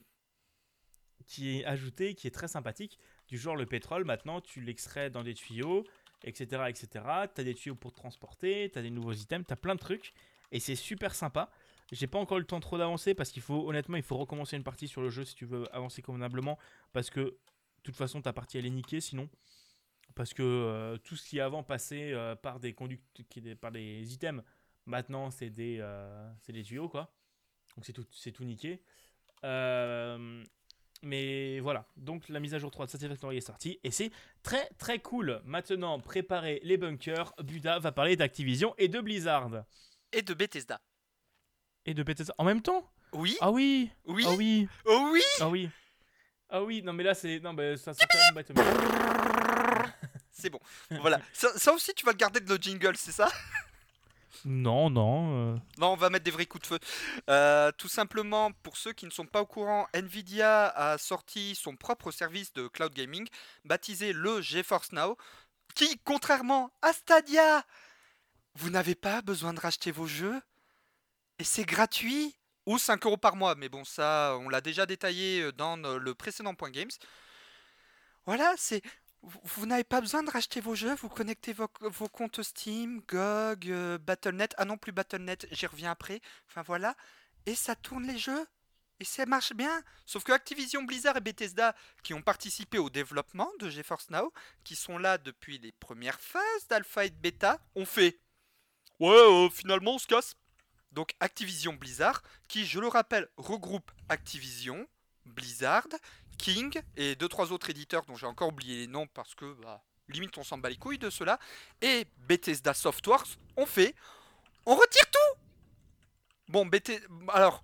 qui est ajouté, qui est très sympathique. Du genre, le pétrole, maintenant, tu l'extrais dans des tuyaux, etc. etc. Tu as des tuyaux pour transporter, tu as des nouveaux items, tu as plein de trucs. Et c'est super sympa. J'ai pas encore le temps trop d'avancer parce qu'il faut, honnêtement, il faut recommencer une partie sur le jeu si tu veux avancer convenablement. Parce que, de toute façon, ta partie elle est niquée sinon parce que euh, tout ce qui avant passait euh, par des conducteurs, par des items, maintenant c'est des, euh, c'est des tuyaux quoi. Donc c'est tout, c'est tout niqué. mais voilà, donc la mise à jour 3 de Satisfactory est sortie et c'est très très cool. Maintenant, préparez les bunkers. Buda va parler d'Activision et de Blizzard. Et de Bethesda. Et de Bethesda en même temps? Oui. Ah oui. Oui. Ah oui. Oh oui. Ah oui. Ah oui, non mais là c'est non mais ça ça c'est bon. voilà. Ça, aussi, tu vas le garder de le jingle, c'est ça? Non, non. Euh. Non, on va mettre des vrais coups de feu. Euh, tout simplement, pour ceux qui ne sont pas au courant, Nvidia a sorti son propre service de cloud gaming, baptisé le GeForce Now, qui, contrairement à Stadia, vous n'avez pas besoin de racheter vos jeux et c'est gratuit ou 5 euros par mois. Mais bon, ça, on l'a déjà détaillé dans le précédent point games. Voilà, c'est vous, n'avez pas besoin de racheter vos jeux, vous connectez vos, vos comptes Steam, GOG, euh, Battle.net. Ah non, plus Battle.net, j'y reviens après. Enfin voilà. Et ça tourne les jeux. Et ça marche bien. Sauf que Activision Blizzard et Bethesda, qui ont participé au développement de GeForce Now, qui sont là depuis les premières phases d'alpha et de bêta, ont fait Ouais, euh, finalement, on se casse. Donc Activision Blizzard, qui, je le rappelle, regroupe Activision, Blizzard, King et deux trois autres éditeurs dont j'ai encore oublié les noms parce que bah, limite on s'en bat les couilles de cela. Et Bethesda Softworks ont fait on retire tout. Bon, Bethesda, alors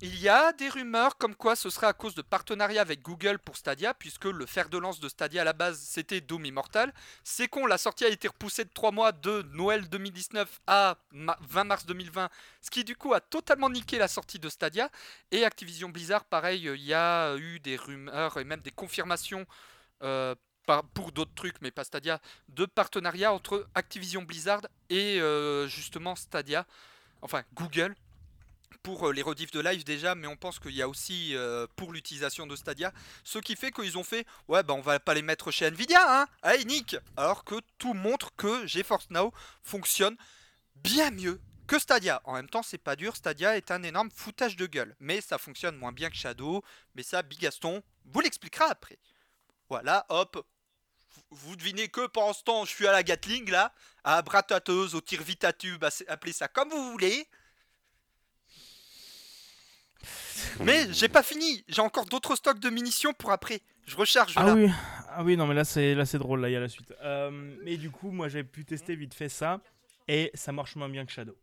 il y a des rumeurs comme quoi ce serait à cause de partenariat avec Google pour Stadia, puisque le fer de lance de Stadia à la base c'était Doom Immortal. C'est con, la sortie a été repoussée de 3 mois de Noël 2019 à 20 mars 2020, ce qui du coup a totalement niqué la sortie de Stadia. Et Activision Blizzard, pareil, il y a eu des rumeurs et même des confirmations euh, pour d'autres trucs, mais pas Stadia, de partenariat entre Activision Blizzard et euh, justement Stadia, enfin Google pour euh, les rediffs de live déjà, mais on pense qu'il y a aussi euh, pour l'utilisation de Stadia, ce qui fait qu'ils ont fait ouais bah on va pas les mettre chez Nvidia hein, allez Nick Alors que tout montre que GeForce Now fonctionne bien mieux que Stadia. En même temps, c'est pas dur, Stadia est un énorme foutage de gueule, mais ça fonctionne moins bien que Shadow, mais ça Bigaston vous l'expliquera après. Voilà, hop, vous devinez que pendant ce temps, je suis à la Gatling là, à bratateuse, au tir vitatube, appelez ça comme vous voulez. Mais j'ai pas fini, j'ai encore d'autres stocks de munitions pour après. Je recharge ah Oui. Ah oui, non, mais là c'est là c'est drôle, là il y a la suite. Euh, mais du coup, moi j'ai pu tester vite fait ça et ça marche moins bien que Shadow.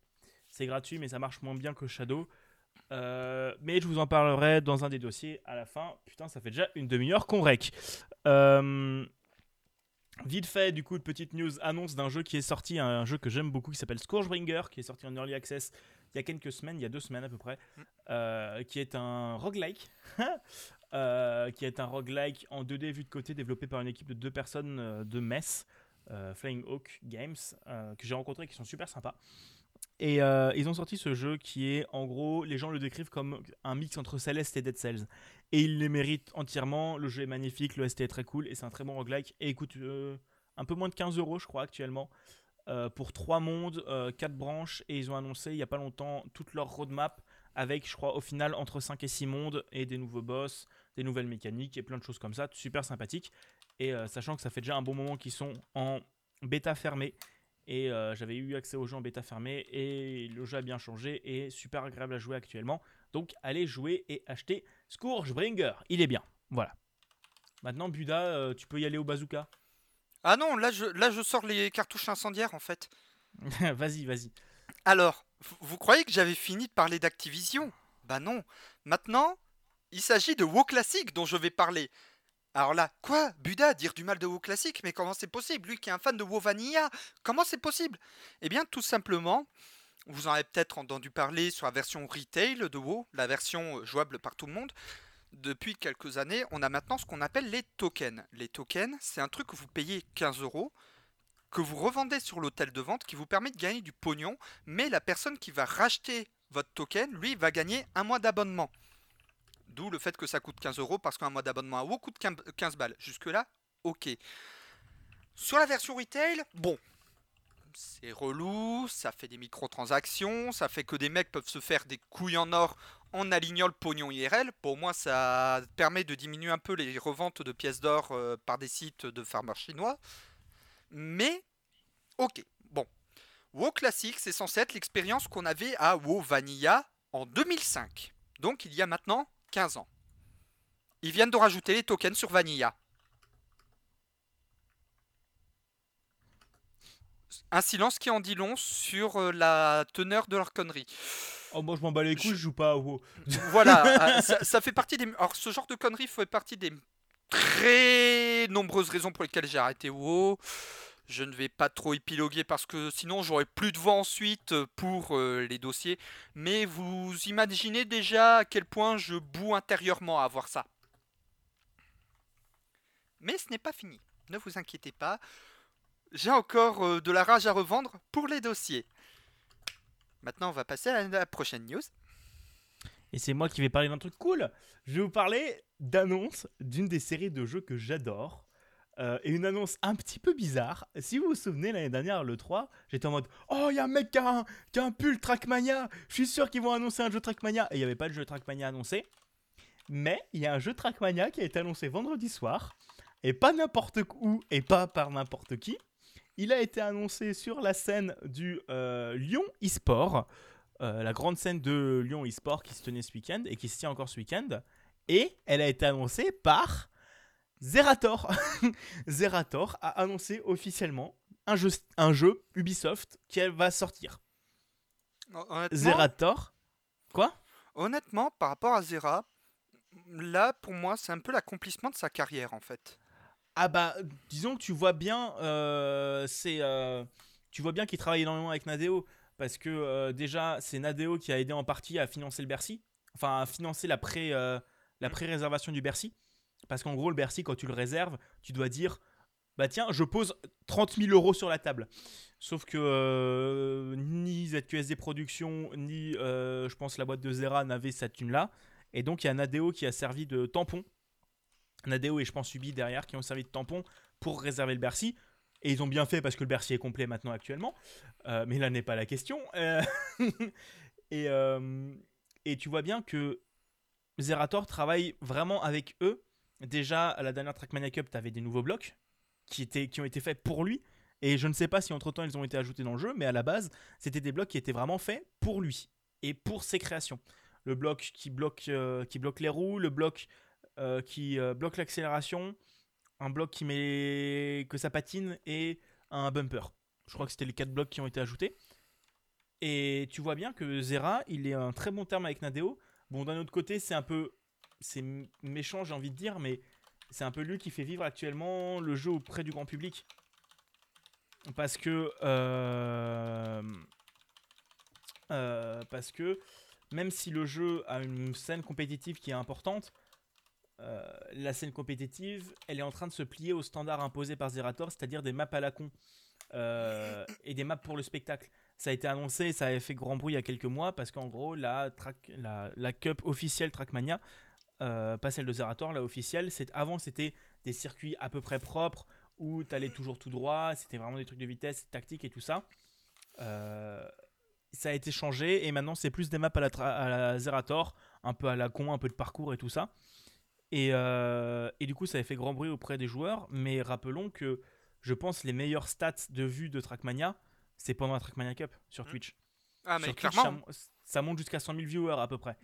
C'est gratuit, mais ça marche moins bien que Shadow. Euh, mais je vous en parlerai dans un des dossiers à la fin. Putain, ça fait déjà une demi-heure qu'on rec. Euh, vite fait, du coup, une petite news annonce d'un jeu qui est sorti, un jeu que j'aime beaucoup qui s'appelle Scourgebringer, qui est sorti en early access il y a quelques semaines, il y a deux semaines à peu près, mm. euh, qui est un roguelike. euh, qui est un roguelike en 2D vu de côté développé par une équipe de deux personnes euh, de Metz, euh, Flying Hawk Games, que j'ai rencontré qui sont super sympas. Et ils ont sorti ce jeu qui est en gros, les gens le décrivent comme un mix entre Celeste et Dead Cells. Et ils les méritent entièrement. Le jeu est magnifique, le ST est très cool et c'est un très bon roguelike. Et écoute, un peu moins de 15 euros, je crois, actuellement. Euh, pour trois mondes, euh, quatre branches, et ils ont annoncé il n'y a pas longtemps toute leur roadmap avec, je crois, au final entre 5 et 6 mondes et des nouveaux boss, des nouvelles mécaniques et plein de choses comme ça, super sympathique. Et euh, sachant que ça fait déjà un bon moment qu'ils sont en bêta fermée, et j'avais eu accès aux jeux en bêta fermée, et le jeu a bien changé et super agréable à jouer actuellement. Donc allez jouer et acheter Scourgebringer, il est bien. Voilà. Maintenant, Buda, tu peux y aller au bazooka. Ah non, là je, là je sors les cartouches incendiaires en fait. vas-y, vas-y. Alors, vous croyez que j'avais fini de parler d'Activision? Bah non. Maintenant, il s'agit de WoW Classic dont je vais parler. Alors là, quoi? Buda dire du mal de WoW Classic Mais comment c'est possible? Lui qui est un fan de WoW Vanilla, comment c'est possible? Eh bien, tout simplement, vous en avez peut-être entendu parler sur la version retail de WoW, la version jouable par tout le monde depuis quelques années, on a maintenant ce qu'on appelle les tokens. Les tokens, c'est un truc que vous payez 15 euros, que vous revendez sur l'hôtel de vente, qui vous permet de gagner du pognon, mais la personne qui va racheter votre token, lui, va gagner un mois d'abonnement. D'où le fait que ça coûte 15 euros, parce qu'un mois d'abonnement à WoW coûte 15 balles. Jusque-là, ok. Sur la version retail, bon, c'est relou, ça fait des microtransactions, ça fait que des mecs peuvent se faire des couilles en or en alignant le pognon IRL. Pour moi, ça permet de diminuer un peu les reventes de pièces d'or euh, par des sites de farmers chinois. Mais, ok, bon. WoW Classic, c'est censé être l'expérience qu'on avait à WoW Vanilla en 2005. Donc, il y a maintenant 15 ans. Ils viennent de rajouter les tokens sur Vanilla. Un silence qui en dit long sur euh, la teneur de leur connerie. Oh, moi je m'en bats les couilles, je, joue pas à WoW. Voilà, euh, ça, fait partie des. Alors, ce genre de conneries fait partie des très nombreuses raisons pour lesquelles j'ai arrêté WoW. Je ne vais pas trop épiloguer parce que sinon j'aurai plus de voix ensuite pour euh, les dossiers. Mais vous imaginez déjà à quel point je boue intérieurement à voir ça. Mais ce n'est pas fini. Ne vous inquiétez pas. J'ai encore euh, de la rage à revendre pour les dossiers. Maintenant, on va passer à la prochaine news. Et c'est moi qui vais parler d'un truc cool. Je vais vous parler d'annonce d'une des séries de jeux que j'adore. Euh, et une annonce un petit peu bizarre. Si vous vous souvenez, l'année dernière, le 3, j'étais en mode Oh, il y a un mec qui a un, pull Trackmania Je suis sûr qu'ils vont annoncer un jeu Trackmania Et il n'y avait pas de jeu Trackmania annoncé. Mais il y a un jeu Trackmania qui a été annoncé vendredi soir. Et pas n'importe où et pas par n'importe qui. Il a été annoncé sur la scène du euh, Lyon eSport. Euh, la grande scène de Lyon eSport qui se tenait ce week-end et qui se tient encore ce week-end. Et elle a été annoncée par Zerator. Zerator a annoncé officiellement un jeu, un jeu Ubisoft qui va sortir. Zerator. Quoi? Honnêtement, par rapport à Zera, là, pour moi, c'est un peu l'accomplissement de sa carrière, en fait. Ah bah, disons que tu vois bien, euh, c'est, euh, tu vois bien qu'il travaille énormément avec Nadeo parce que euh, déjà c'est Nadeo qui a aidé en partie à financer le Bercy, enfin à financer la pré, la pré-réservation du Bercy, parce qu'en gros le Bercy quand tu le réserves, tu dois dire bah tiens je pose 30 000 euros sur la table. Sauf que ni ZQSD Productions ni je pense la boîte de Zera n'avaient cette thune là, et donc il y a Nadeo qui a servi de tampon Nadeo et je pense Ubi derrière qui ont servi de tampon pour réserver le Bercy. Et ils ont bien fait parce que le Bercy est complet maintenant actuellement. Euh, mais là n'est pas la question. Euh, et, euh, et tu vois bien que Zerator travaille vraiment avec eux. Déjà, à la dernière Trackmania Cup, tu avais des nouveaux blocs qui, étaient, qui ont été faits pour lui. Et je ne sais pas si entre temps ils ont été ajoutés dans le jeu, mais à la base, c'était des blocs qui étaient vraiment faits pour lui et pour ses créations. Le bloc qui bloque, qui bloque les roues, le bloc euh, qui euh, bloque l'accélération, un bloc qui met que ça patine et un bumper. Je crois que c'était les quatre blocs qui ont été ajoutés. Et tu vois bien que Zera, il est un très bon terme avec Nadeo. Bon, d'un autre côté, c'est un peu. C'est méchant, j'ai envie de dire, mais c'est un peu lui qui fait vivre actuellement le jeu auprès du grand public. Parce que. Euh, parce que. Même si le jeu a une scène compétitive qui est importante, euh, la scène compétitive, elle est en train de se plier aux standards imposés par Zerator, c'est-à-dire des maps à la con euh, et des maps pour le spectacle. Ça a été annoncé, ça avait fait grand bruit il y a quelques mois parce qu'en gros, la, la, Cup officielle Trackmania, euh, pas celle de Zerator, la officielle, c'est, avant c'était des circuits à peu près propres où tu allais toujours tout droit, c'était vraiment des trucs de vitesse, tactique et tout ça. ça a été changé et maintenant c'est plus des maps à la, à la Zerator, un peu à la con, un peu de parcours et tout ça. Euh, et, du coup, ça avait fait grand bruit auprès des joueurs. Mais rappelons que je pense les meilleurs stats de vue de Trackmania, c'est pendant la Trackmania Cup sur mmh. Twitch. Ah, mais clairement. ça, monte jusqu'à 100 000 viewers à peu près.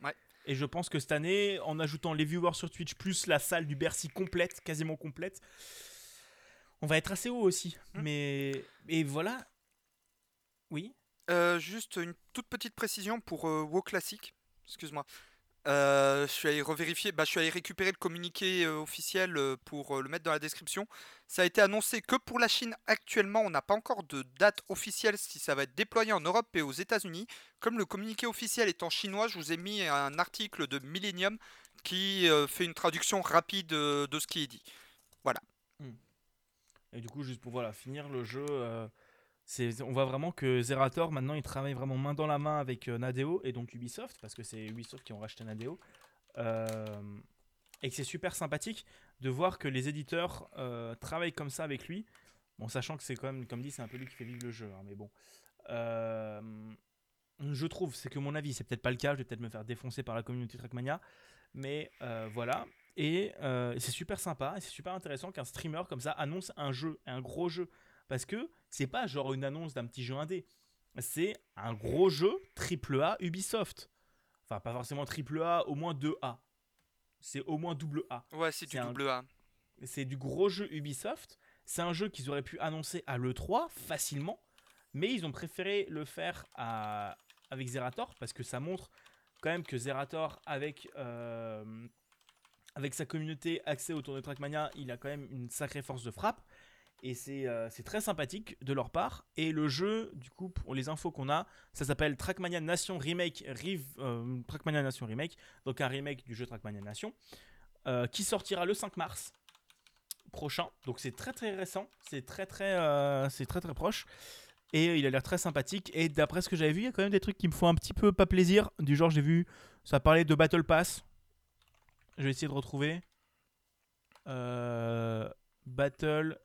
Et je pense que cette année, en ajoutant les viewers sur Twitch plus la salle du Bercy complète, quasiment complète, on va être assez haut aussi. Mmh. Mais et voilà. Oui. Euh, juste une toute petite précision pour euh, WoW Classic. Excuse-moi. Euh, je suis allé revérifier, bah, je suis allé récupérer le communiqué officiel pour le mettre dans la description. Ça a été annoncé que pour la Chine actuellement, on n'a pas encore de date officielle si ça va être déployé en Europe et aux États-Unis. Comme le communiqué officiel est en chinois, je vous ai mis un article de Millennium qui fait une traduction rapide de ce qui est dit. Voilà. Hmm. Et du coup, juste pour voilà, finir le jeu, on voit vraiment que Zerator maintenant il travaille vraiment main dans la main avec euh, Nadeo et donc Ubisoft parce que c'est Ubisoft qui ont racheté Nadeo. Euh, et que c'est super sympathique de voir que les éditeurs euh, travaillent comme ça avec lui. Bon sachant que c'est quand même comme dit c'est un peu lui qui fait vivre le jeu hein, mais bon. Je trouve c'est que mon avis c'est peut-être pas le cas je vais peut-être me faire défoncer par la communauté Trackmania mais voilà. Et c'est super sympa et c'est super intéressant qu'un streamer comme ça annonce un jeu un gros jeu parce que c'est pas genre une annonce d'un petit jeu indé. C'est un gros jeu triple A Ubisoft. Enfin, pas forcément triple A, au moins 2A. C'est au moins double A. Ouais, c'est du double A. C'est du gros jeu Ubisoft. C'est un jeu qu'ils auraient pu annoncer à l'E3 facilement. Mais ils ont préféré le faire avec Zerator parce que ça montre quand même que Zerator, avec, euh, avec sa communauté axée autour de Trackmania, il a quand même une sacrée force de frappe. Et euh, c'est très sympathique de leur part. Et le jeu, du coup, pour les infos qu'on a, ça s'appelle Trackmania Nation Remake, Rive, euh, Trackmania Nation Remake, donc un remake du jeu Trackmania Nation, euh, qui sortira le 5 mars prochain. Donc c'est très très récent, c'est très très, c'est très très proche. Et il a l'air très sympathique. Et d'après ce que j'avais vu, il y a quand même des trucs qui me font un petit peu pas plaisir. Du genre, j'ai vu, ça parlait de Battle Pass. Je vais essayer de retrouver. Battle.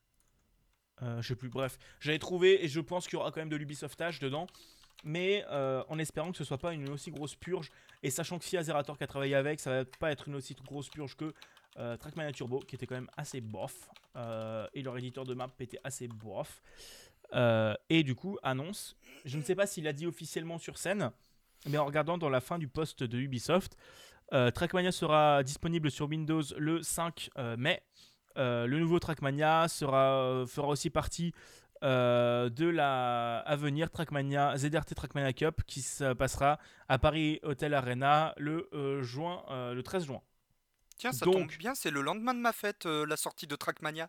Euh, je sais plus, bref. J'avais trouvé et je pense qu'il y aura quand même de l'Ubisoftage dedans. Mais euh, en espérant que ce soit pas une aussi grosse purge. Et sachant que si Azerator qui a travaillé avec, ça va pas être une aussi grosse purge que euh, Trackmania Turbo, qui était quand même assez bof. et leur éditeur de map était assez bof. Et du coup, annonce. Je ne sais pas s'il a dit officiellement sur scène. Mais en regardant dans la fin du post de Ubisoft, Trackmania sera disponible sur Windows le 5 euh, mai. Euh, le nouveau Trackmania sera, euh, fera aussi partie euh, de la à venir Trackmania ZRT Trackmania Cup qui se passera à Paris Hotel Arena le euh, juin euh, le 13 juin. Tiens, ça Donc- tombe bien, c'est le lendemain de ma fête, la sortie de Trackmania.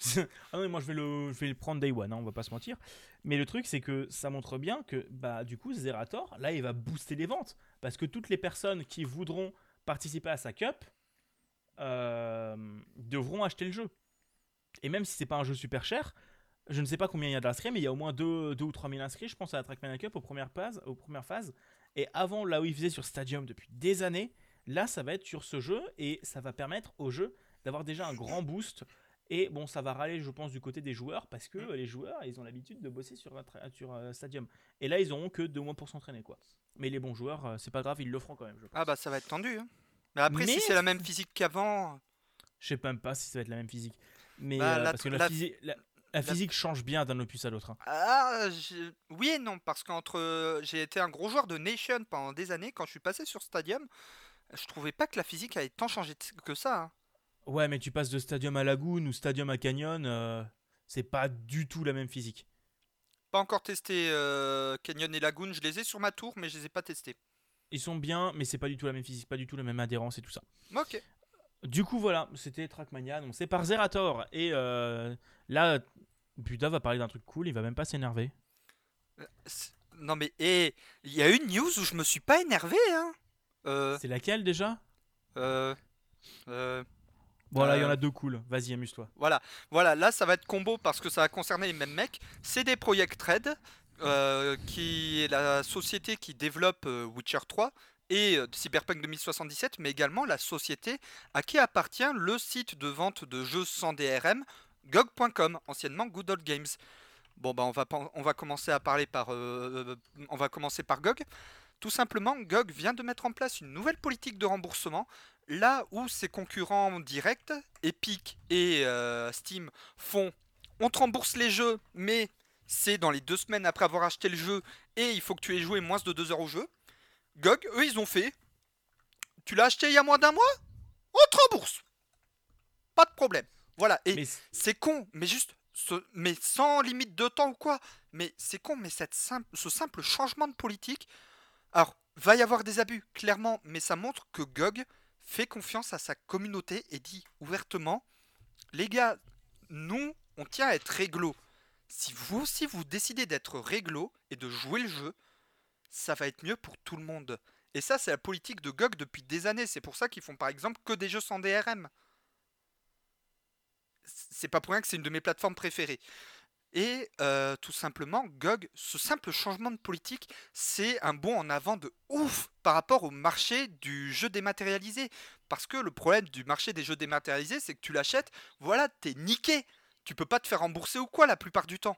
ah non, mais moi je vais le je vais le prendre day one, hein, on va pas se mentir. Mais le truc c'est que ça montre bien que bah du coup Zerator là il va booster les ventes parce que toutes les personnes qui voudront participer à sa cup devront acheter le jeu. Et même si c'est pas un jeu super cher, je ne sais pas combien il y a d'inscrits, mais il y a au moins 2, ou 3 000 inscrits, je pense, à la Trackmania Cup aux premières, phases, aux premières phases. Et avant, là où il faisait sur Stadium depuis des années, là, ça va être sur ce jeu et ça va permettre au jeu d'avoir déjà un grand boost. Et bon, ça va râler, je pense, du côté des joueurs parce que euh, les joueurs, ils ont l'habitude de bosser sur, sur euh, Stadium. Et là, ils auront que deux mois pour s'entraîner, quoi. Mais les bons joueurs, euh, c'est pas grave, ils le feront quand même, je pense. Ah bah ça va être tendu. hein. Après, Mais- si c'est la même physique qu'avant, Je sais même pas si ça va être la même physique. Mais Bah, euh, la- parce que la, la- physi- la- physique change bien d'un opus à l'autre. hein. Ah, je- oui et non, parce qu'entre j'ai été un gros joueur de Nation pendant des années, quand je suis passé sur Stadium, je trouvais pas que la physique avait tant changé que ça. hein. Ouais, mais tu passes de Stadium à Lagoon ou Stadium à Canyon, euh, c'est pas du tout la même physique. Pas encore testé euh, Canyon et Lagoon, je les ai sur ma tour, mais je les ai pas testés. Ils sont bien, mais c'est pas du tout la même physique, pas du tout la même adhérence et tout ça. Ok. Du coup, voilà, c'était Trackmania, donc c'est par Zerator. Et euh, là, Buda va parler d'un truc cool, il va même pas s'énerver. Euh, Non mais, hé, il y a une news où je me suis pas énervé, hein. Euh, C'est laquelle déjà? Euh, euh, Voilà, il y en a deux cool, vas-y, amuse-toi. Voilà, voilà, là ça va être combo parce que ça va concerner les mêmes mecs. C'est des Project Red, euh, qui est la société qui développe euh, Witcher 3 et euh, Cyberpunk 2077, mais également la société à qui appartient le site de vente de jeux sans DRM, GOG.com, anciennement Good Old Games. Bon bah on va, on va commencer à parler par, on va commencer par GOG. Tout simplement, GOG vient de mettre en place une nouvelle politique de remboursement là où ses concurrents directs, Epic et Steam, font on te rembourse les jeux, mais c'est dans les deux semaines après avoir acheté le jeu et il faut que tu aies joué moins de deux heures au jeu. GOG, eux, ils ont fait tu l'as acheté il y a moins d'un mois? On te rembourse Pas de problème. Voilà, et c'est con, mais juste, ce- mais sans limite de temps ou quoi. Mais c'est con, mais cette simple, ce simple changement de politique. Alors, va y avoir des abus, clairement, mais ça montre que GOG fait confiance à sa communauté et dit ouvertement les gars, nous, on tient à être réglo. Si vous aussi vous décidez d'être réglo et de jouer le jeu, ça va être mieux pour tout le monde. Et ça, c'est la politique de GOG depuis des années. C'est pour ça qu'ils font par exemple que des jeux sans DRM. C'est pas pour rien que c'est une de mes plateformes préférées. Et euh, tout simplement, GOG, ce simple changement de politique, c'est un bond en avant de ouf par rapport au marché du jeu dématérialisé. Parce que le problème du marché des jeux dématérialisés, c'est que tu l'achètes, voilà, t'es niqué. Tu peux pas te faire rembourser ou quoi la plupart du temps.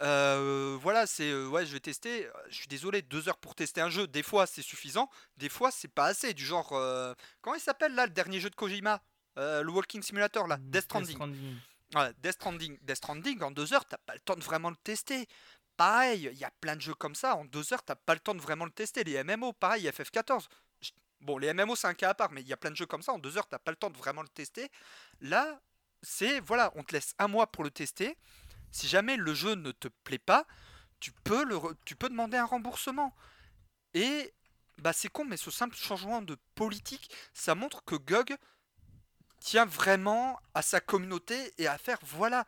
Euh, voilà, c'est euh, ouais, je vais tester. Je suis désolé, deux heures pour tester un jeu. Des fois, c'est suffisant. Des fois, c'est pas assez. Du genre, euh, comment il s'appelle là, le dernier jeu de Kojima, Euh, le Walking Simulator là, Death Stranding. Stranding. Ouais, Death Stranding. Death Stranding, en deux heures, t'as pas le temps de vraiment le tester. Pareil, il y a plein de jeux comme ça. En deux heures, t'as pas le temps de vraiment le tester. Les MMO, pareil, FF14. Je- Bon, les MMO, c'est un cas à part, mais il y a plein de jeux comme ça. En deux heures, t'as pas le temps de vraiment le tester. Là, c'est voilà, on te laisse un mois pour le tester. Si jamais le jeu ne te plaît pas, tu peux, demander un remboursement. Et bah c'est con, mais ce simple changement de politique, ça montre que GOG tient vraiment à sa communauté et à faire voilà,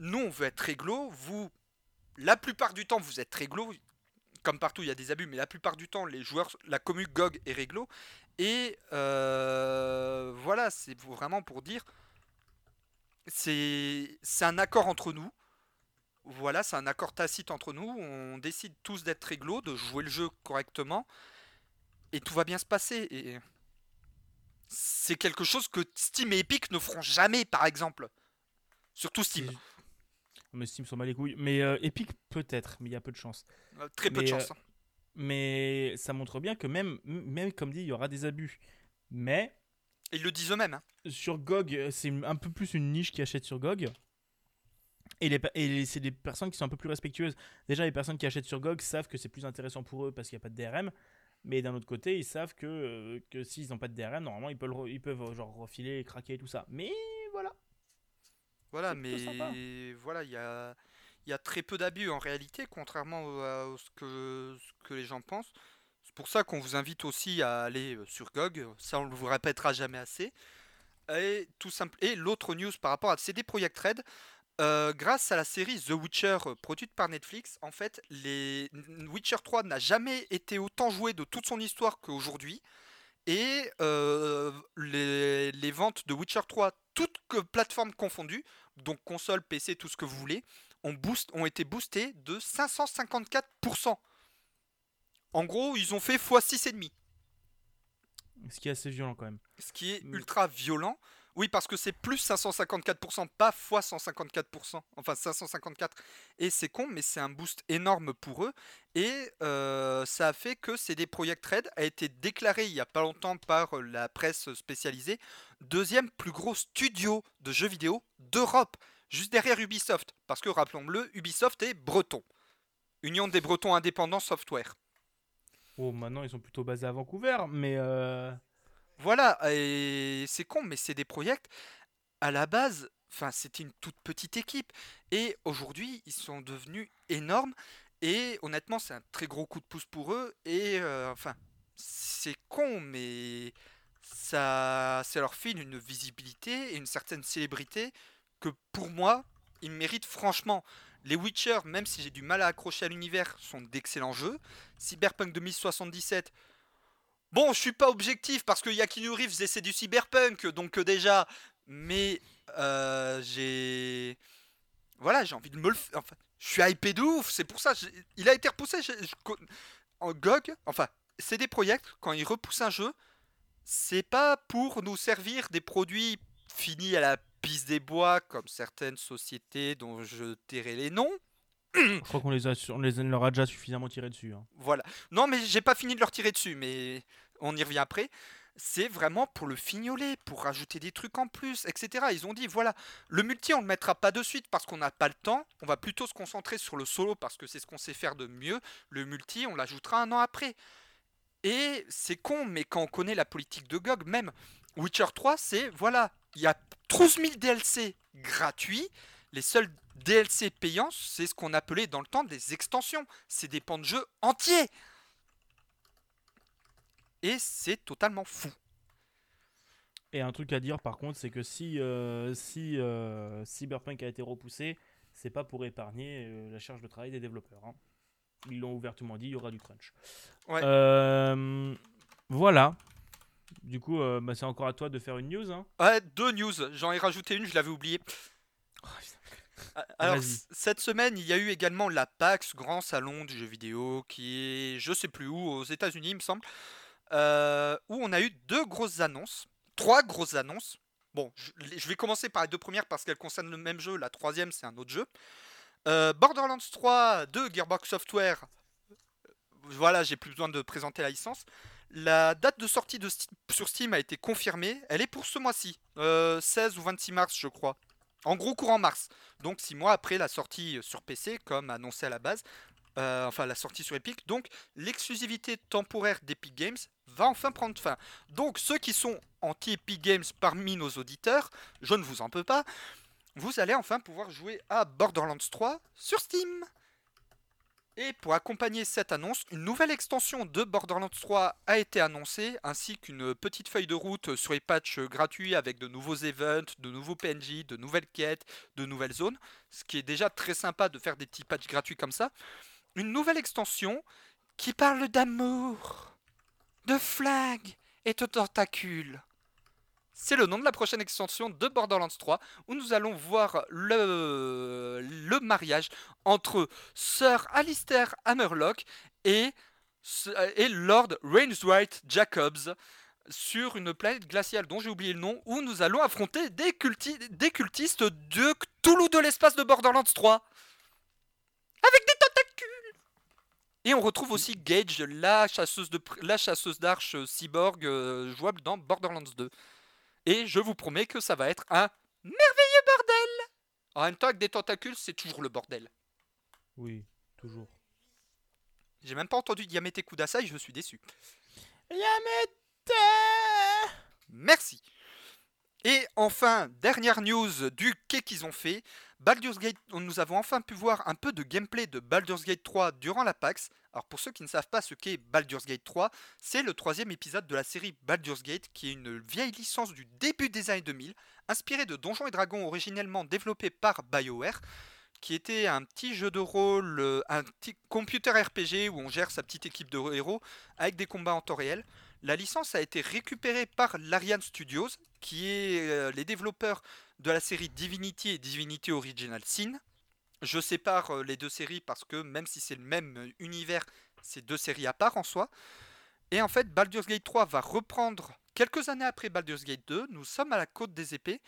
nous on veut être réglo, vous, la plupart du temps vous êtes réglo, comme partout il y a des abus, mais la plupart du temps les joueurs, la commu GOG est réglo. Et euh, voilà, c'est vraiment pour dire, c'est un accord entre nous. Voilà, c'est un accord tacite entre nous. On décide tous d'être réglo, de jouer le jeu correctement, et tout va bien se passer. Et c'est quelque chose que Steam et Epic ne feront jamais, par exemple. Surtout Steam. Mais Steam sont mal les couilles. Mais euh, Epic peut-être, mais il y a peu de chance. Euh, Très peu de Mais, chance. hein. Mais ça montre bien que même, même comme dit, il y aura des abus. Mais Ils le disent eux-mêmes. hein. sur GOG, euh, c'est un peu plus une niche qui achète sur GOG. Et, les, c'est des personnes qui sont un peu plus respectueuses. Déjà, les personnes qui achètent sur GOG savent que c'est plus intéressant pour eux parce qu'il n'y a pas de DRM. Mais d'un autre côté, ils savent que, euh, que s'ils n'ont pas de DRM, normalement, ils peuvent, ils euh, genre refiler, craquer et tout ça. Mais voilà. Voilà, mais voilà, il y a, il y a très peu d'abus en réalité, contrairement à au- ce que, ce que les gens pensent. Pour ça qu'on vous invite aussi à aller sur GOG, ça on ne vous répétera jamais assez. Et, tout simple... et l'autre news par rapport à CD Projekt Red, grâce à la série The Witcher produite par Netflix, en fait, les... Witcher 3 n'a jamais été autant joué de toute son histoire qu'aujourd'hui. Et les, ventes de Witcher 3, toutes plateformes confondues, donc console, PC, tout ce que vous voulez, ont, boost, ont été boostées de 554%. En gros, ils ont fait x6,5. Ce qui est assez violent quand même. Ce qui est Mais- ultra violent. Oui, parce que c'est plus 554%, pas x 154%. Enfin, 554. Et c'est con, mais c'est un boost énorme pour eux. Et euh, ça a fait que CD Projekt Red a été déclaré il y a pas longtemps par euh, la presse spécialisée deuxième plus gros studio de jeux vidéo d'Europe, juste derrière Ubisoft. Parce que rappelons-le, Ubisoft est breton. Union des Bretons Indépendants Software. Oh, maintenant, ils sont plutôt basés à Vancouver, mais. euh, Voilà, et c'est con, mais c'est des projets. À la base, enfin, c'était une toute petite équipe. Et aujourd'hui, ils sont devenus énormes. Et honnêtement, c'est un très gros coup de pouce pour eux. Et euh, enfin, c'est con, mais ça, ça leur file une visibilité et une certaine célébrité que pour moi, ils méritent franchement. Les Witcher, même si j'ai du mal à accrocher à l'univers, sont d'excellents jeux. Cyberpunk 2077, Bon, je suis pas objectif parce que Keanu Reeves c'est du cyberpunk, donc euh, déjà, mais euh, j'ai, voilà, j'ai envie de me le, enfin, je suis hypé de ouf, c'est pour ça, il a été repoussé, en GOG, enfin, c'est des projets quand ils repoussent un jeu, c'est pas pour nous servir des produits finis à la piste des bois comme certaines sociétés dont je tairai les noms. Je crois qu'on les, a, on les on leur a déjà suffisamment tiré dessus. hein. Voilà. Non, mais j'ai pas fini de leur tirer dessus, mais on y revient après. C'est vraiment pour le fignoler, pour rajouter des trucs en plus, etc. Ils ont dit, voilà, le multi, on le mettra pas de suite parce qu'on n'a pas le temps. On va plutôt se concentrer sur le solo parce que c'est ce qu'on sait faire de mieux. Le multi, on l'ajoutera un an après. Et c'est con, mais quand on connaît la politique de GOG, même Witcher 3, c'est, voilà, il y a 12 000 DLC gratuits. Les seuls DLC payants, c'est ce qu'on appelait dans le temps des extensions. C'est des pans de jeu entiers. Et c'est totalement fou. Et un truc à dire par contre, c'est que si, euh, si euh, Cyberpunk a été repoussé, c'est pas pour épargner euh, la charge de travail des développeurs. hein. Ils l'ont ouvertement dit, il y aura du crunch. Ouais. Voilà. Du coup, euh, bah, c'est encore à toi de faire une news. hein. Ouais, deux news. J'en ai rajouté une, je l'avais oublié. Ah, Alors, cette semaine, il y a eu également la PAX, grand salon du jeu vidéo, qui est, je sais plus où, aux États-Unis, il me semble, euh, où on a eu deux grosses annonces, trois grosses annonces. Bon, je vais commencer par les deux premières parce qu'elles concernent le même jeu. La troisième, c'est un autre jeu. Euh, Borderlands 3 de Gearbox Software. Voilà, j'ai plus besoin de présenter la licence. La date de sortie sur Steam a été confirmée. Elle est pour ce mois-ci, euh, 16 ou 26 mars, je crois. En gros, courant mars. Donc, six mois après la sortie sur PC, comme annoncé à la base. Euh, enfin, la sortie sur Epic. Donc, l'exclusivité temporaire d'Epic Games va enfin prendre fin. Donc, ceux qui sont anti-Epic Games parmi nos auditeurs, je ne vous en peux pas, vous allez enfin pouvoir jouer à Borderlands 3 sur Steam. Et pour accompagner cette annonce, une nouvelle extension de Borderlands 3 a été annoncée, ainsi qu'une petite feuille de route sur les patchs gratuits avec de nouveaux events, de nouveaux PNJ, de nouvelles quêtes, de nouvelles zones, ce qui est déjà très sympa de faire des petits patchs gratuits comme ça. Une nouvelle extension qui parle d'amour, de flag et de tentacules. C'est le nom de la prochaine extension de Borderlands 3 où nous allons voir le, mariage entre Sir Alistair Hammerlock et, Lord Rainswright Jacobs. sur une planète glaciale dont j'ai oublié le nom, où nous allons affronter des, des cultistes de Cthulhu de l'espace de Borderlands 3. Avec des tentacules Et on retrouve aussi Gage, la chasseuse, d'arches cyborg euh, jouable dans Borderlands 2. Et je vous promets que ça va être un merveilleux bordel En même temps, avec des tentacules, c'est toujours le bordel. Oui, toujours. J'ai même pas entendu Yamete Kudasai, je suis déçu. Yamete Merci. Et enfin, dernière news du quai qu'ils ont fait. Baldur's Gate, nous avons enfin pu voir un peu de gameplay de Baldur's Gate 3 durant la PAX. Alors pour ceux qui ne savent pas ce qu'est Baldur's Gate 3, c'est le troisième épisode de la série Baldur's Gate, qui est une vieille licence du début des années 2000, inspirée de Donjons et Dragons originellement développé par BioWare, qui était un petit jeu de rôle, euh, un petit computer RPG où on gère sa petite équipe de héros avec des combats en temps réel. La licence a été récupérée par Larian Studios, qui est euh, les développeurs de la série Divinity et Divinity Original Sin. Je sépare euh, les deux séries parce que même si c'est le même univers, c'est deux séries à part en soi. Et en fait, Baldur's Gate 3 va reprendre quelques années après Baldur's Gate 2. Nous sommes à la côte des épées,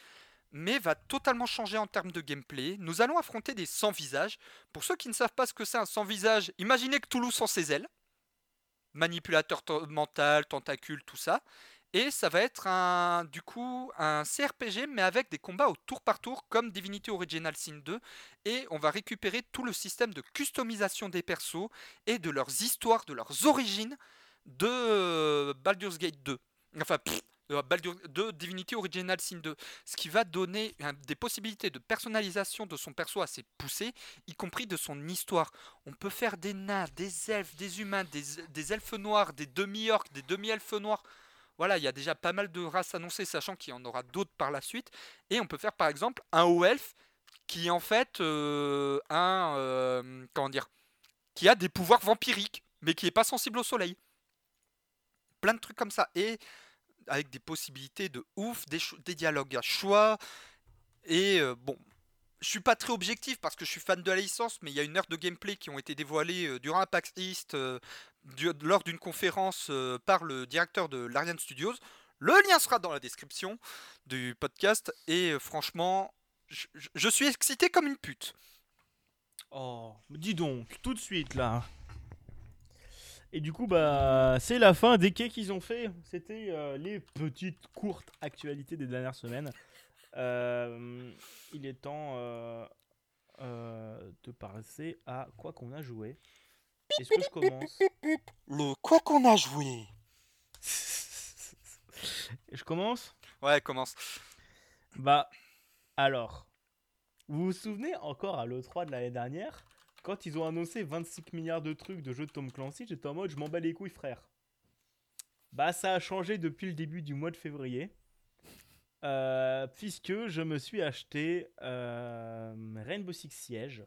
mais va totalement changer en termes de gameplay. Nous allons affronter des sans-visages. Pour ceux qui ne savent pas ce que c'est un sans-visage, imaginez que Toulouse sans ses ailes manipulateur mental, tentacule, tout ça. Et ça va être un, du coup un CRPG mais avec des combats au tour par tour comme Divinity Original Sin 2 et on va récupérer tout le système de customisation des persos et de leurs histoires, de leurs origines de euh, Baldur's Gate 2. Enfin, de Divinity Original Sin 2, ce qui va donner des possibilités de personnalisation de son perso assez poussées, y compris de son histoire. On peut faire des nains, des elfes, des humains, des, elfes noirs, des demi-orques, des demi-elfes noirs. Voilà, il y a déjà pas mal de races annoncées, sachant qu'il y en aura d'autres par la suite. Et on peut faire par exemple un haut elfe qui en fait euh, un euh, comment dire, qui a des pouvoirs vampiriques, mais qui est pas sensible au soleil. Plein de trucs comme ça. Et avec des possibilités de ouf, des, dialogues à choix. Et euh, bon, je suis pas très objectif parce que je suis fan de la licence, mais il y a une heure de gameplay qui ont été dévoilées euh, durant Apex East euh, lors d'une conférence par le directeur de l'Ariane Studios. Le lien sera dans la description du podcast et franchement, je suis excité comme une pute. Oh, dis donc, tout de suite là. Et du coup, bah, c'est la fin des quais qu'ils ont fait. C'était euh, les petites courtes actualités des dernières semaines. Euh, il est temps euh, de passer à quoi qu'on a joué. Est-ce que je commence? Le quoi qu'on a joué? Je commence? Ouais, commence. Bah, alors, vous vous souvenez encore à l'E3 de l'année dernière? Quand ils ont annoncé 25 milliards de trucs de jeux de Tom Clancy, j'étais en mode je m'en bats les couilles frère. Bah ça a changé depuis le début du mois de février. Euh, puisque je me suis acheté euh, Rainbow Six Siege,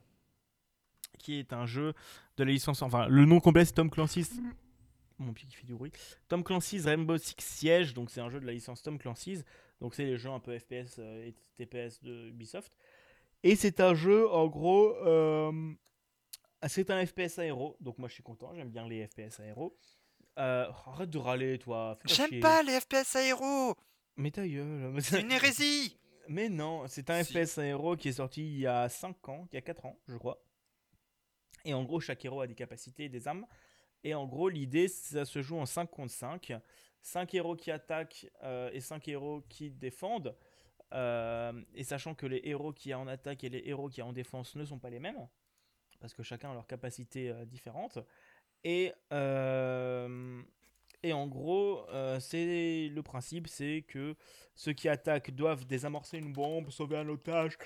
qui est un jeu de la licence. Enfin, le nom complet c'est Tom Clancy's. Mon pied qui fait du bruit. Tom Clancy's Rainbow Six Siege, donc c'est un jeu de la licence Tom Clancy's. Donc c'est les jeux un peu FPS euh, et TPS de Ubisoft. Et c'est un jeu en gros c'est un FPS aéro, donc moi je suis content, j'aime bien les FPS aéro. Euh, arrête de râler, toi. J'aime pas les FPS aéro Mais ta gueule. C'est une hérésie Mais non, c'est un FPS aéro qui est sorti il y a 5 ans, il y a 4 ans, je crois. Et en gros, chaque héros a des capacités et des armes. Et en gros, l'idée, ça se joue en 5 contre 5. 5 héros qui attaquent euh, et 5 héros qui défendent. Euh, et sachant que les héros qui a en attaque et les héros qui a en défense ne sont pas les mêmes parce que chacun a leurs capacités euh, différentes. Et, euh, et en gros, euh, le principe, c'est que ceux qui attaquent doivent désamorcer une bombe, sauver un otage,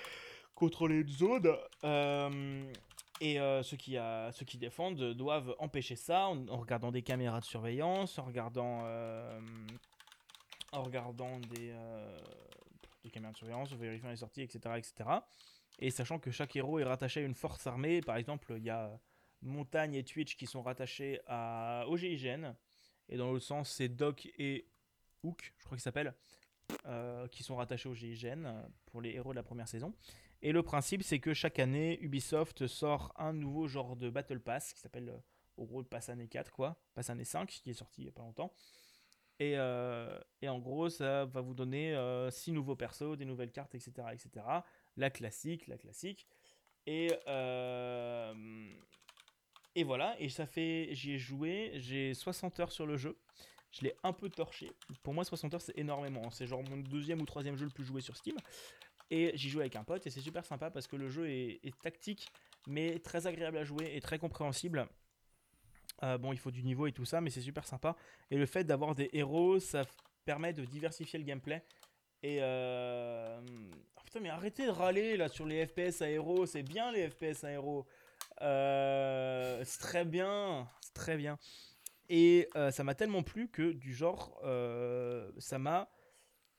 contrôler une zone. et ceux, qui a, ceux qui défendent doivent empêcher ça en, regardant des caméras de surveillance, en regardant, en regardant des, des caméras de surveillance, en vérifiant les sorties, etc. etc. Et sachant que chaque héros est rattaché à une force armée, par exemple, il y a Montagne et Twitch qui sont rattachés à, au GIGN, et dans l'autre sens, c'est Doc et Hook, je crois qu'il s'appelle, euh, qui sont rattachés au GIGN pour les héros de la première saison. Et le principe, c'est que chaque année, Ubisoft sort un nouveau genre de Battle Pass qui s'appelle, au gros, Pass année 4, quoi, Pass année 5, qui est sorti il n'y a pas longtemps. Et, euh, et en gros, ça va vous donner 6 nouveaux persos, des nouvelles cartes, etc., etc. La classique, la classique. Et, et voilà, et ça fait, j'y ai joué, j'ai 60 heures sur le jeu. Je l'ai un peu torché. Pour moi, 60 heures, c'est énormément. C'est genre mon deuxième ou troisième jeu le plus joué sur Steam. Et j'y joue avec un pote et c'est super sympa parce que le jeu est, tactique, mais très agréable à jouer et très compréhensible. Euh, bon, il faut du niveau et tout ça, mais c'est super sympa. Et le fait d'avoir des héros, ça permet de diversifier le gameplay. Et euh... Oh, putain, mais arrêtez de râler là sur les FPS à héros. C'est bien les FPS à héros. Euh... C'est très bien. C'est très bien. Et euh, ça m'a tellement plu que du genre, ça m'a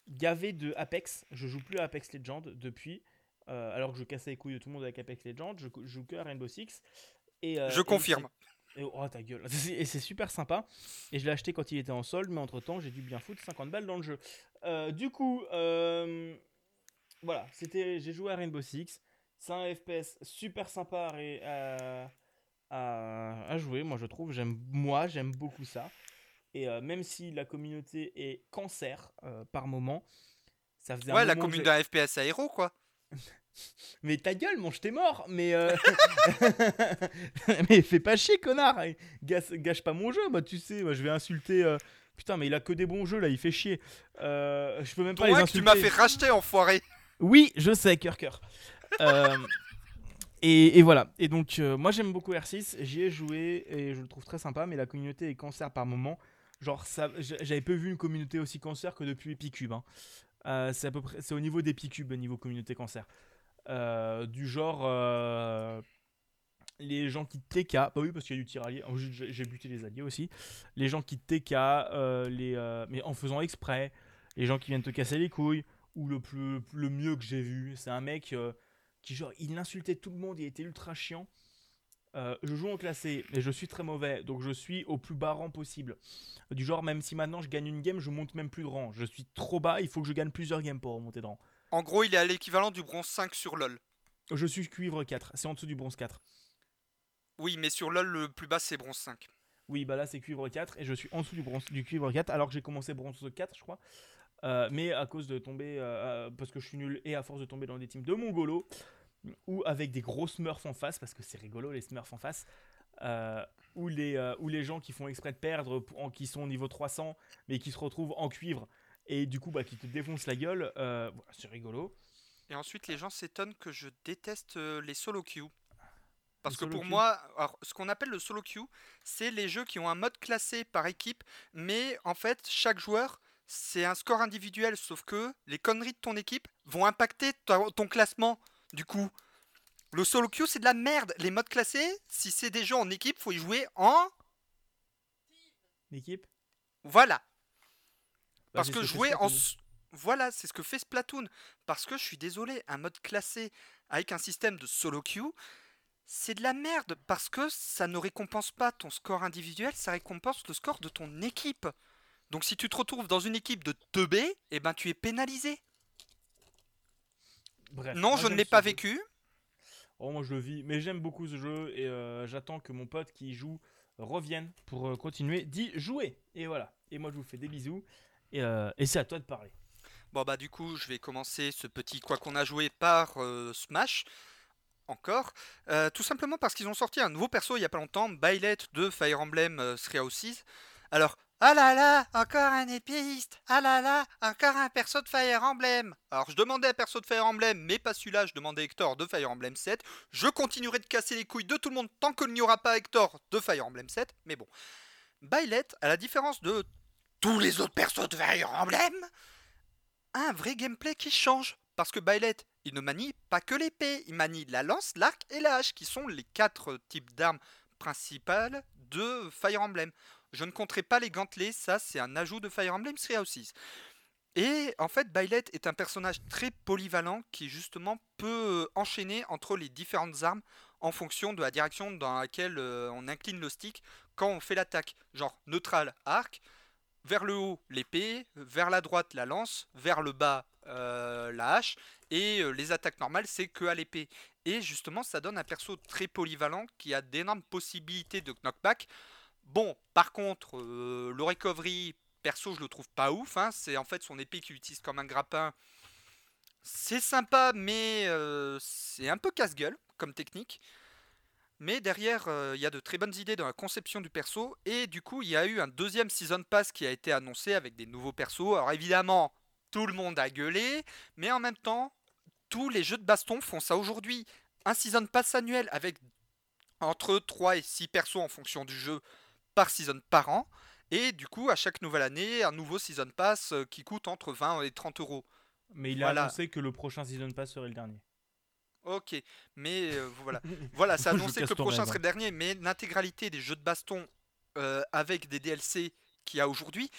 gavé de Apex. Je joue plus à Apex Legends depuis. Alors que je cassais les couilles de tout le monde avec Apex Legends, je, joue que à Rainbow Six. Et, je confirme. Et, oh ta gueule. Et c'est super sympa. Et je l'ai acheté quand il était en solde, mais entre temps, j'ai dû bien foutre 50 balles dans le jeu. Du coup, voilà, c'était, j'ai joué à Rainbow Six. C'est un FPS super sympa à, à, jouer. Moi, je trouve, j'aime, moi, j'aime beaucoup ça. Et euh, même si la communauté est cancer euh, par moment, ça faisait ouais, la commune d'un FPS aéro, quoi. mais ta gueule, mon, je t'ai mort. Mais euh, mais fais pas chier, connard. Gâche, gâche pas mon jeu. Bah, tu sais, moi, je vais insulter. Putain, mais il a que des bons jeux là, il fait chier. je peux même pas les insulter. tu m'as fait racheter, enfoiré. Oui, je sais, cœur cœur. Et, voilà. Et donc, euh, moi j'aime beaucoup R6. J'y ai joué et je le trouve très sympa, mais la communauté est cancer par moment. Genre, j'avais peu vu une communauté aussi cancer que depuis Epicube. Hein. Euh, c'est à peu près, c'est au niveau d'Epicube, niveau communauté cancer. Euh, du genre, les gens qui TK, bah oui, parce qu'il y a du tir allié. Oh, j'ai buté les alliés aussi. Les gens qui TK, les, mais en faisant exprès. Les gens qui viennent te casser les couilles. Ou le, plus, le mieux que j'ai vu, c'est un mec qui genre il insultait tout le monde, il était ultra chiant. Euh, je joue en classé et je suis très mauvais, donc je suis au plus bas rang possible. Du genre, même si maintenant je gagne une game, je monte même plus de rang. Je suis trop bas, il faut que je gagne plusieurs games pour remonter de rang. En gros, il est à l'équivalent du bronze 5 sur LoL. Je suis cuivre 4, c'est en dessous du bronze 4. Oui, mais sur LoL, le plus bas c'est bronze 5. Oui, bah là c'est cuivre 4 et je suis en dessous du, bronze, du cuivre 4 alors que j'ai commencé bronze 4, je crois. Euh, mais à cause de tomber, euh, euh, parce que je suis nul et à force de tomber dans des teams de mongolo, ou avec des gros smurfs en face, parce que c'est rigolo les smurfs en face, ou, les, ou les gens qui font exprès de perdre, en, qui sont au niveau 300, mais qui se retrouvent en cuivre, et du coup bah, qui te défoncent la gueule, c'est rigolo. Et ensuite les gens s'étonnent que je déteste les solo queue. Parce que pour moi, ce qu'on appelle le solo queue, c'est les jeux qui ont un mode classé par équipe, mais en fait, chaque joueur c'est un score individuel, sauf que les conneries de ton équipe vont impacter ton classement. Du coup, le solo queue, c'est de la merde. Les modes classés, si c'est des jeux en équipe, faut y jouer en. Équipe Voilà. Bah, Parce que jouer en. Voilà, c'est ce que fait Splatoon. Parce que je suis désolé, un mode classé avec un système de solo queue, c'est de la merde. Parce que ça ne récompense pas ton score individuel, ça récompense le score de ton équipe. Donc si tu te retrouves dans une équipe de 2B, eh ben tu es pénalisé. non, je ne l'ai pas vécu. Oh, moi je le vis, mais j'aime beaucoup ce jeu et euh, j'attends que mon pote qui joue revienne pour euh, continuer d'y jouer. Et voilà. Et moi je vous fais des bisous et, euh, et c'est à toi de parler. Bon bah du coup je vais commencer ce petit quoi qu'on a joué par Smash encore. tout simplement parce qu'ils ont sorti un nouveau perso il y a pas longtemps, Bailet de Fire Emblem Three Houses. Alors ah là là, encore un épéiste Ah là là, encore un perso de Fire Emblem Alors je demandais un perso de Fire Emblem, mais pas celui-là, je demandais Hector de Fire Emblem 7. Je continuerai de casser les couilles de tout le monde tant qu'il n'y aura pas Hector de Fire Emblem 7, mais bon. Bailet, à la différence de tous les autres persos de Fire Emblem, a un vrai gameplay qui change. Parce que Bailet, il ne manie pas que l'épée, il manie la lance, l'arc et la hache, qui sont les quatre types d'armes principales de Fire Emblem. Je ne compterai pas les gantelets, ça c'est un ajout de Fire Emblem Three Houses. Et en fait, Bailet est un personnage très polyvalent qui justement peut euh, enchaîner entre les différentes armes en fonction de la direction dans laquelle euh, on incline le stick quand on fait l'attaque. Genre neutral, arc, vers le haut l'épée, vers la droite la lance, vers le bas euh, la hache, et les attaques normales c'est que à l'épée. Et justement ça donne un perso très polyvalent qui a d'énormes possibilités de knockback. Bon, par contre, euh, le recovery perso, je le trouve pas ouf. hein. C'est en fait son épée qu'il utilise comme un grappin. C'est sympa, mais euh, c'est un peu casse-gueule comme technique. Mais derrière, euh, il y a de très bonnes idées dans la conception du perso. Et du coup, il y a eu un deuxième Season Pass qui a été annoncé avec des nouveaux persos. Alors évidemment, tout le monde a gueulé. Mais en même temps, tous les jeux de baston font ça aujourd'hui. Un Season Pass annuel avec entre 3 et 6 persos en fonction du jeu par season par an. Et du coup, à chaque nouvelle année, un nouveau Season Pass euh, qui coûte entre 20 et 30 euros. Mais il a Voilà. annoncé que le prochain Season Pass serait le dernier. Ok, mais euh, voilà. Voilà, c'est annoncé que le prochain rêve. serait le dernier, mais l'intégralité des jeux de baston euh, avec des DLC qu'il y a aujourd'hui,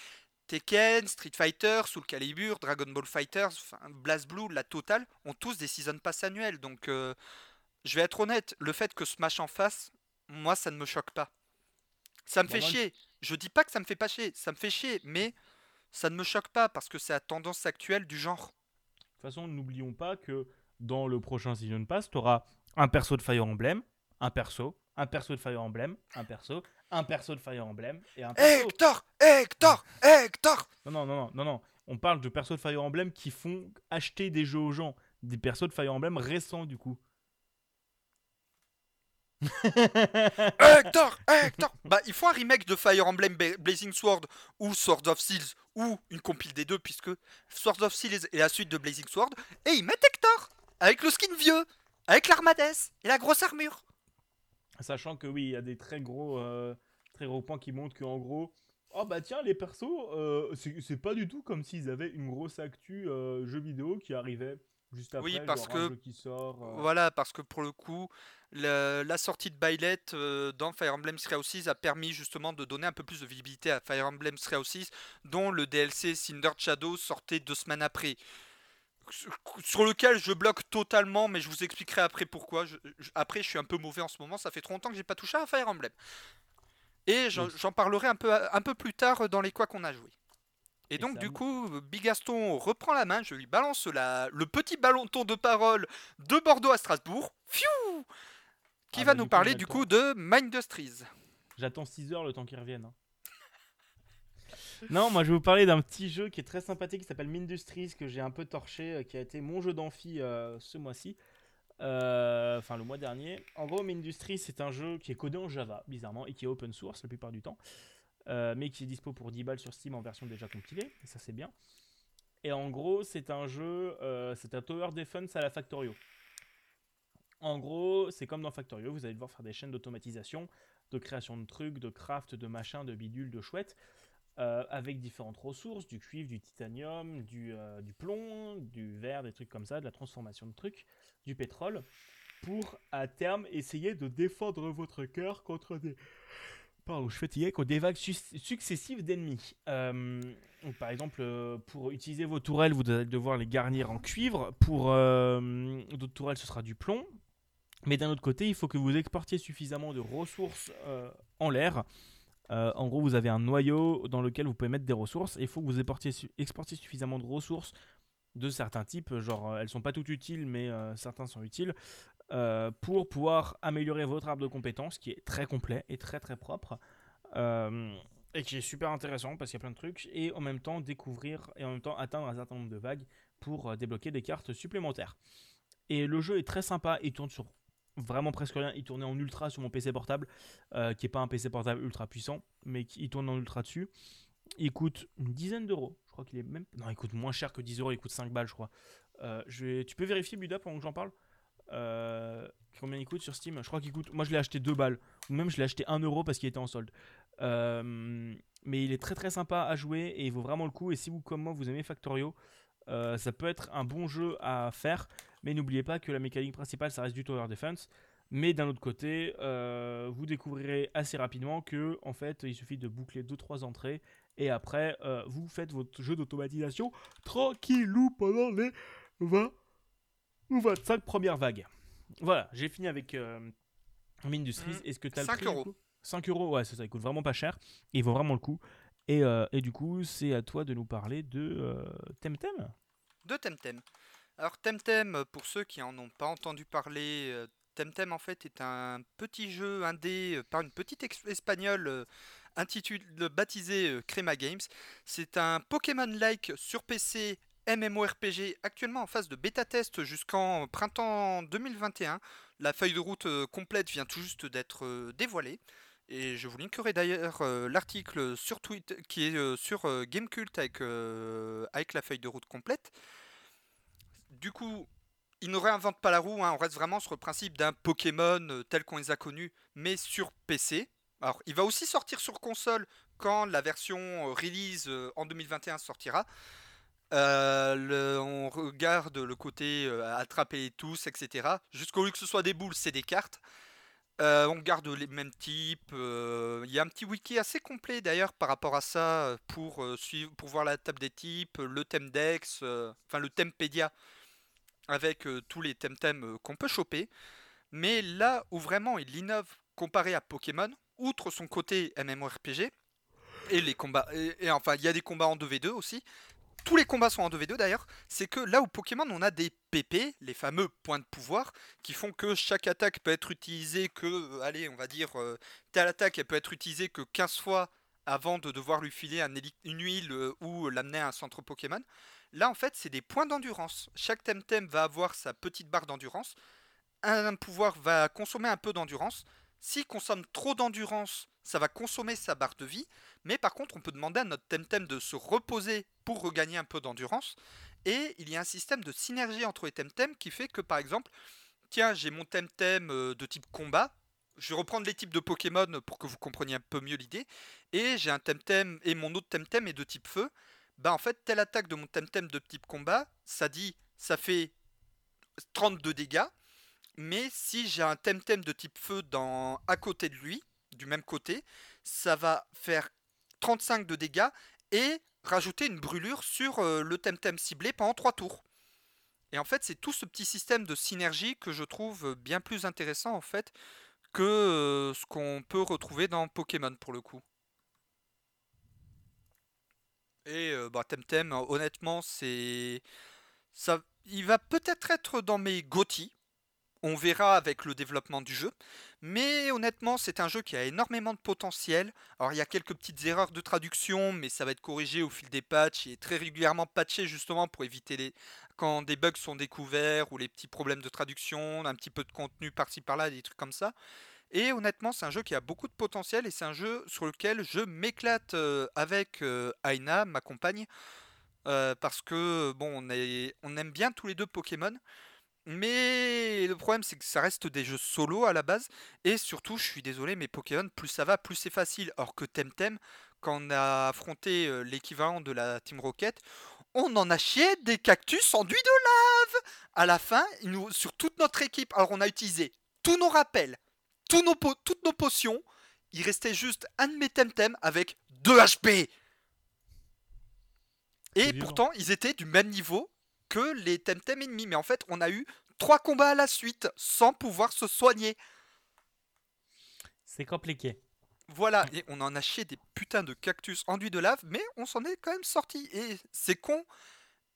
Tekken, Street Fighter, Soul Calibur, Dragon Ball Fighters, BlazBlue, la totale, ont tous des season pass annuels. Donc, euh, je vais être honnête, le fait que Smash en fasse, moi, ça ne me choque pas. Ça me fait chier. Je dis pas que ça me fait pas chier, ça me fait chier, mais ça ne me choque pas parce que c'est la tendance actuelle du genre. De toute façon, n'oublions pas que dans le prochain Season Pass, tu auras un perso de Fire Emblem, un perso, un perso de Fire Emblem, un perso, un perso de Fire Emblem et un perso. Hector Hector Hector Non, non, non, non, non, non. On parle de persos de Fire Emblem qui font acheter des jeux aux gens. Des persos de Fire Emblem récents, du coup. Hector Hector Bah, il faut un remake de Fire Emblem Blazing Sword ou Swords of Seals ou une compile des deux, puisque Swords of Seals est la suite de Blazing Sword, et ils mettent Hector avec le skin vieux, avec l'armadès et la grosse armure. Sachant que oui, il y a des très gros, euh, très gros points qui montrent qu'en gros, oh bah tiens, les persos, euh, c'est pas du tout comme s'ils avaient une grosse actu euh, jeu vidéo qui arrivait juste après, Oui, parce genre que- qui sort. Voilà, parce que pour le coup, la sortie de euh, dans Fire Emblem Three Houses a permis justement de donner un peu plus de visibilité à Fire Emblem Three Houses, dont le DLC Cindered Shadow sortait deux semaines après. Sur- lequel je bloque totalement, mais je vous expliquerai après pourquoi. Je- je- après, je suis un peu mauvais en ce moment, ça fait trop longtemps que j'ai pas touché à Fire Emblem. Et j'en Oui. parlerai un peu, un peu plus tard dans les quoi qu'on a joué. Et donc, du coup, Bigaston reprend la main, je lui balance la, le petit ballonton de parole de Bordeaux à Strasbourg, Fiou qui Ah va bah, nous du parler du coup de Mindustries. J'attends 6 heures le temps qu'ils reviennent. hein. Non, moi je vais vous parler d'un petit jeu qui est très sympathique qui s'appelle Mindustries que j'ai un peu torché, euh, qui a été mon jeu d'amphi euh, ce mois-ci. Euh, Enfin, le mois dernier. En gros, Mindustries, c'est un jeu qui est codé en Java, bizarrement, et qui est open source la plupart du temps, mais qui est dispo pour 10 balles sur Steam en version déjà compilée, et ça c'est bien. Et en gros, c'est un jeu, c'est un tower defense à la Factorio. En gros, c'est comme dans Factorio, vous allez devoir faire des chaînes d'automatisation de création de trucs, de craft, de machins, de bidules, de chouettes, euh, avec différentes ressources, du cuivre, du titanium, du, euh, du plomb, du verre, des trucs comme ça, de la transformation de trucs, du pétrole, pour à terme essayer de défendre votre cœur contre des... Pardon, je contre des vagues successives d'ennemis. Euh, par exemple, pour utiliser vos tourelles, vous allez devoir les garnir en cuivre. Pour d'autres tourelles, ce sera du plomb. Mais d'un autre côté, il faut que vous exportiez suffisamment de ressources en l'air. Euh, en gros, vous avez un noyau dans lequel vous pouvez mettre des ressources. Il faut que vous exportiez, su- exportiez suffisamment de ressources de certains types. Genre, euh, elles sont pas toutes utiles, mais euh, certains sont utiles. pour pouvoir améliorer votre arbre de compétences, qui est très complet et très très propre. et qui est super intéressant parce qu'il y a plein de trucs. Et en même temps, découvrir et en même temps atteindre un certain nombre de vagues pour débloquer des cartes supplémentaires. Et le jeu est très sympa. Il tourne sur vraiment presque rien. Il tournait en ultra sur mon PC portable, euh, qui est pas un PC portable ultra puissant, mais qui il tourne en ultra dessus. Il coûte une dizaine d'euros. Je crois qu'il est même. Non, il coûte moins cher que 10 euros. Il coûte 5 balles, je crois. Euh, je vais... Tu peux vérifier Buda pendant que j'en parle Euh, Combien il coûte sur Steam? Je crois qu'il coûte. Moi, je l'ai acheté 2 balles. Ou même, je l'ai acheté 1 euro parce qu'il était en solde. Mais il est très très sympa à jouer et il vaut vraiment le coup. Et si vous, comme moi, vous aimez Factorio, ça peut être un bon jeu à faire. Mais n'oubliez pas que la mécanique principale, ça reste du tower defense. Mais d'un autre côté, euh, vous découvrirez assez rapidement que en fait, il suffit de boucler 2-3 entrées et après, euh, vous faites votre jeu d'automatisation tranquillou pendant les 20 ou 25 premières vagues. Voilà, j'ai fini avec euh, Mindustries. Mhm. Est-ce que tu as le 5 prix, du euros. coup? 5 euros, ouais, c'est ça, il coûte vraiment pas cher. Et il vaut vraiment le coup. Et, euh, et du coup, c'est à toi de nous parler de Temtem? de Temtem. Alors Temtem, pour ceux qui en ont pas entendu parler, euh, Temtem en fait est un petit jeu indé euh, par une petite espagnole euh, intitulé, baptisé Crema Games. C'est un Pokémon-like sur PC MMORPG actuellement en phase de bêta test jusqu'en printemps 2021. La feuille de route complète vient tout juste d'être dévoilée. Et je vous linkerai d'ailleurs l'article sur Twitter qui est sur Gamecult avec, avec la feuille de route complète. Du coup, ils ne réinventent pas la roue, hein, on reste vraiment sur le principe d'un Pokémon euh, tel qu'on les a connus, mais sur PC. Alors, il va aussi sortir sur console quand la version euh, release euh, en 2021 sortira. On regarde le côté attraper tous, etc. Jusqu'au lieu que ce soit des boules, c'est des cartes. On garde les mêmes types. Il y a un petit wiki assez complet d'ailleurs par rapport à ça pour, suivre, pour voir la table des types, le thème Dex, enfin le thèmepédia avec euh, tous les thèmes euh, qu'on peut choper. Mais là où vraiment il innove comparé à Pokémon, outre son côté MMORPG, et les combats, et, enfin il y a des combats en 2v2 aussi, tous les combats sont en 2v2 d'ailleurs, c'est que là où Pokémon on a des PP, les fameux points de pouvoir, qui font que chaque attaque peut être utilisée que, euh, allez on va dire, telle attaque elle peut être utilisée que 15 fois avant de devoir lui filer une huile ou l'amener à un centre Pokémon. Là en fait c'est des points d'endurance. Chaque Temtem va avoir sa petite barre d'endurance. Un pouvoir va consommer un peu d'endurance. S'il consomme trop d'endurance, ça va consommer sa barre de vie. Mais par contre, on peut demander à notre Temtem de se reposer pour regagner un peu d'endurance. Et il y a un système de synergie entre les Temtem qui fait que par exemple, tiens, j'ai mon Temtem euh, de type combat. Je vais reprendre les types de Pokémon pour que vous compreniez un peu mieux l'idée. Et j'ai un Temtem et mon autre Temtem est de type feu. Bah en fait, telle attaque de mon Temtem de type combat, ça dit, ça fait 32 dégâts. Mais si j'ai un Temtem de type feu dans, à côté de lui, du même côté, ça va faire 35 de dégâts et rajouter une brûlure sur euh, le Temtem ciblé pendant 3 tours. Et en fait, c'est tout ce petit système de synergie que je trouve bien plus intéressant en fait que euh, ce qu'on peut retrouver dans Pokémon pour le coup. Et euh, bah, Temtem, euh, honnêtement, c'est ça, il va peut-être être dans mes GOTY. On verra avec le développement du jeu. Mais honnêtement, c'est un jeu qui a énormément de potentiel. Alors, il y a quelques petites erreurs de traduction, mais ça va être corrigé au fil des patchs. Est très régulièrement patché justement pour éviter les quand des bugs sont découverts ou les petits problèmes de traduction, un petit peu de contenu par-ci par-là, des trucs comme ça. Et honnêtement, c'est un jeu qui a beaucoup de potentiel et c'est un jeu sur lequel je m'éclate euh, avec euh, Aina, ma compagne, euh, parce que bon, on, aime bien tous les deux Pokémon. Mais le problème, c'est que ça reste des jeux solo à la base. Et surtout, je suis désolé, mais Pokémon, plus ça va, plus c'est facile. Or que Temtem, quand on a affronté l'équivalent de la Team Rocket, on en a chié des cactus enduits de lave À la fin, sur toute notre équipe, alors on a utilisé tous nos rappels, tous nos po- toutes nos potions. Il restait juste un de mes Temtem avec 2 HP. Et pourtant, ils étaient du même niveau que les Temtem ennemis. Mais en fait, on a eu trois combats à la suite sans pouvoir se soigner. C'est compliqué. Voilà, et on en a chié des putains de cactus enduits de lave, mais on s'en est quand même sorti. Et c'est con,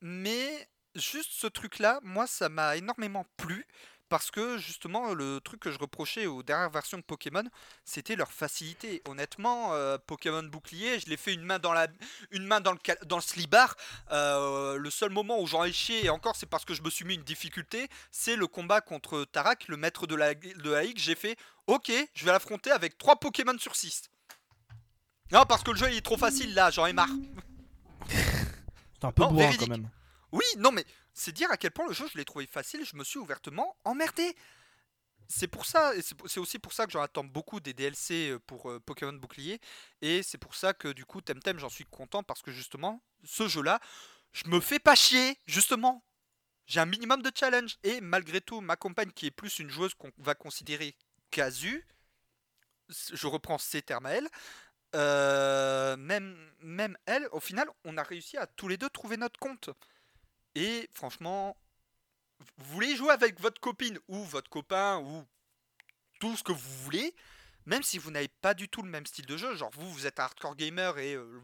mais juste ce truc-là, moi, ça m'a énormément plu. Parce que justement, le truc que je reprochais aux dernières versions de Pokémon, c'était leur facilité. Honnêtement, euh, Pokémon bouclier, je l'ai fait une main dans la, une main dans le, dans le slibard. Euh, le seul moment où j'en ai chié, et encore c'est parce que je me suis mis une difficulté, c'est le combat contre Tarak, le maître de la, de la. J'ai fait, ok, je vais l'affronter avec 3 Pokémon sur 6. Non, parce que le jeu il est trop facile là, j'en ai marre. C'est un peu bourrin quand même. Oui, non, mais c'est dire à quel point le jeu je l'ai trouvé facile, je me suis ouvertement emmerdé. C'est pour ça, et c'est aussi pour ça que j'en attends beaucoup des DLC euh, pour euh, Pokémon Bouclier, et c'est pour ça que du coup Temtem j'en suis content parce que justement ce jeu-là, je me fais pas chier, justement. J'ai un minimum de challenge, et malgré tout ma compagne qui est plus une joueuse qu'on va considérer casu, je reprends ses termes à elle, euh, même, même elle, au final, on a réussi à tous les deux trouver notre compte. Et franchement, vous voulez jouer avec votre copine ou votre copain ou tout ce que vous voulez, même si vous n'avez pas du tout le même style de jeu, genre vous, vous êtes un hardcore gamer et euh,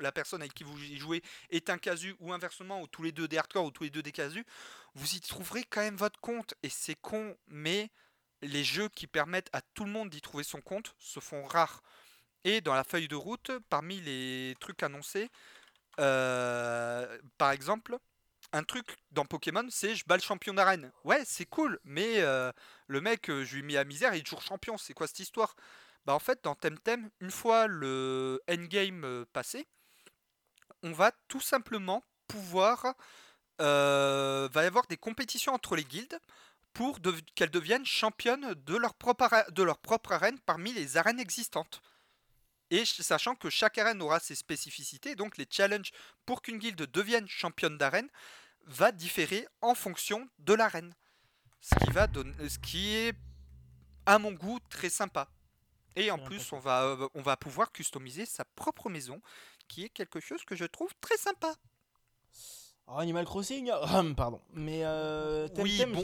la personne avec qui vous y jouez est un casu ou inversement, ou tous les deux des hardcore ou tous les deux des casus, vous y trouverez quand même votre compte. Et c'est con, mais les jeux qui permettent à tout le monde d'y trouver son compte se font rares. Et dans la feuille de route, parmi les trucs annoncés, euh, par exemple, un truc dans Pokémon, c'est je bats le champion d'arène. Ouais, c'est cool, mais euh, le mec, euh, je lui ai mis à misère, il est toujours champion. C'est quoi cette histoire? Bah en fait, dans Temtem, une fois le endgame passé, on va tout simplement pouvoir... va y avoir des compétitions entre les guildes pour qu'elles deviennent championnes de leur propre arène parmi les arènes existantes. Et sachant que chaque arène aura ses spécificités, donc les challenges pour qu'une guilde devienne championne d'arène va différer en fonction de l'arène. Ce qui va donner, ce qui est à mon goût très sympa. Et en plus, on va, euh, on va pouvoir customiser sa propre maison, qui est quelque chose que je trouve très sympa. Oh, Animal Crossing, pardon. Mais euh, oui, bon.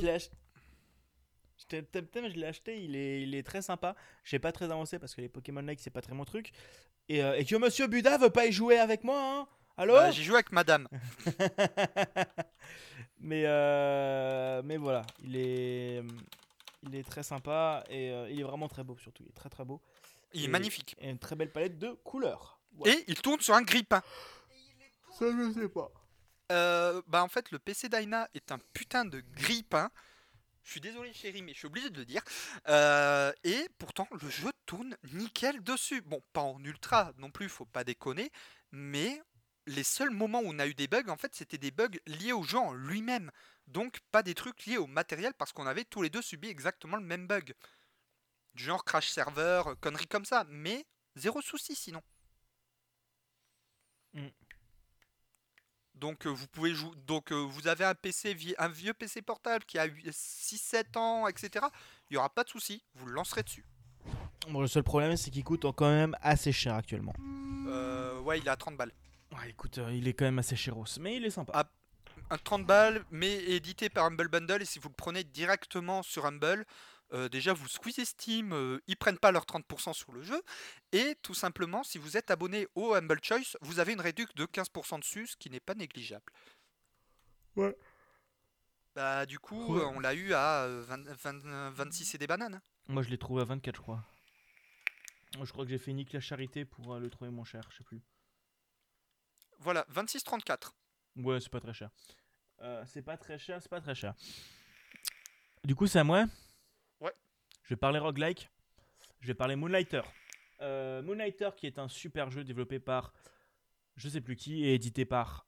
Temtem, je l'ai acheté, il est, il est très sympa. J'ai pas très avancé parce que les Pokémon Like, c'est pas très mon truc. Et, euh, et, que Monsieur Buda veut pas y jouer avec moi, hein Allô bah, J'ai joué avec Madame. mais, euh, mais voilà, il est, il est très sympa et euh, il est vraiment très beau surtout. Il est très très beau. Il est magnifique. Et une très belle palette de couleurs. Et il tourne sur un grippin. Ça, je sais pas. bah en fait, le PC Dyna est un putain de grippin. Je suis désolé chérie, mais je suis obligé de le dire. Euh, et pourtant, le jeu tourne nickel dessus. Bon, pas en ultra non plus, faut pas déconner. Mais les seuls moments où on a eu des bugs, en fait, c'était des bugs liés au jeu en lui-même. Donc pas des trucs liés au matériel parce qu'on avait tous les deux subi exactement le même bug. Du genre crash server, conneries comme ça. Mais zéro souci sinon. Mm. Donc euh, vous pouvez jouer. Donc euh, vous avez un PC, un vieux PC portable qui a 6-7 ans, etc. Il n'y aura pas de souci, vous le lancerez dessus. Bon, le seul problème, c'est qu'il coûte quand même assez cher actuellement. Euh, ouais, il est à 30 balles. Ouais, écoute, il est quand même assez chéros, mais il est sympa. Ah, un 30 balles, mais édité par Humble Bundle, et si vous le prenez directement sur Humble, euh, déjà vous squeezez Steam, euh, ils prennent pas leurs 30% sur le jeu. Et tout simplement, si vous êtes abonné au Humble Choice, vous avez une réduction de 15% dessus, ce qui n'est pas négligeable. Ouais. Bah du coup, on l'a eu à 26 et des bananes. Moi je l'ai trouvé à 24 je crois. Je crois que j'ai fait nique la charité pour euh, le trouver moins cher, je sais plus. Voilà, 26,34. Ouais, c'est pas très cher. c'est pas très cher, c'est pas très cher. Du coup, c'est à moi je vais parler roguelike. Je vais parler Moonlighter. Euh, Moonlighter qui est un super jeu développé par je sais plus qui et édité par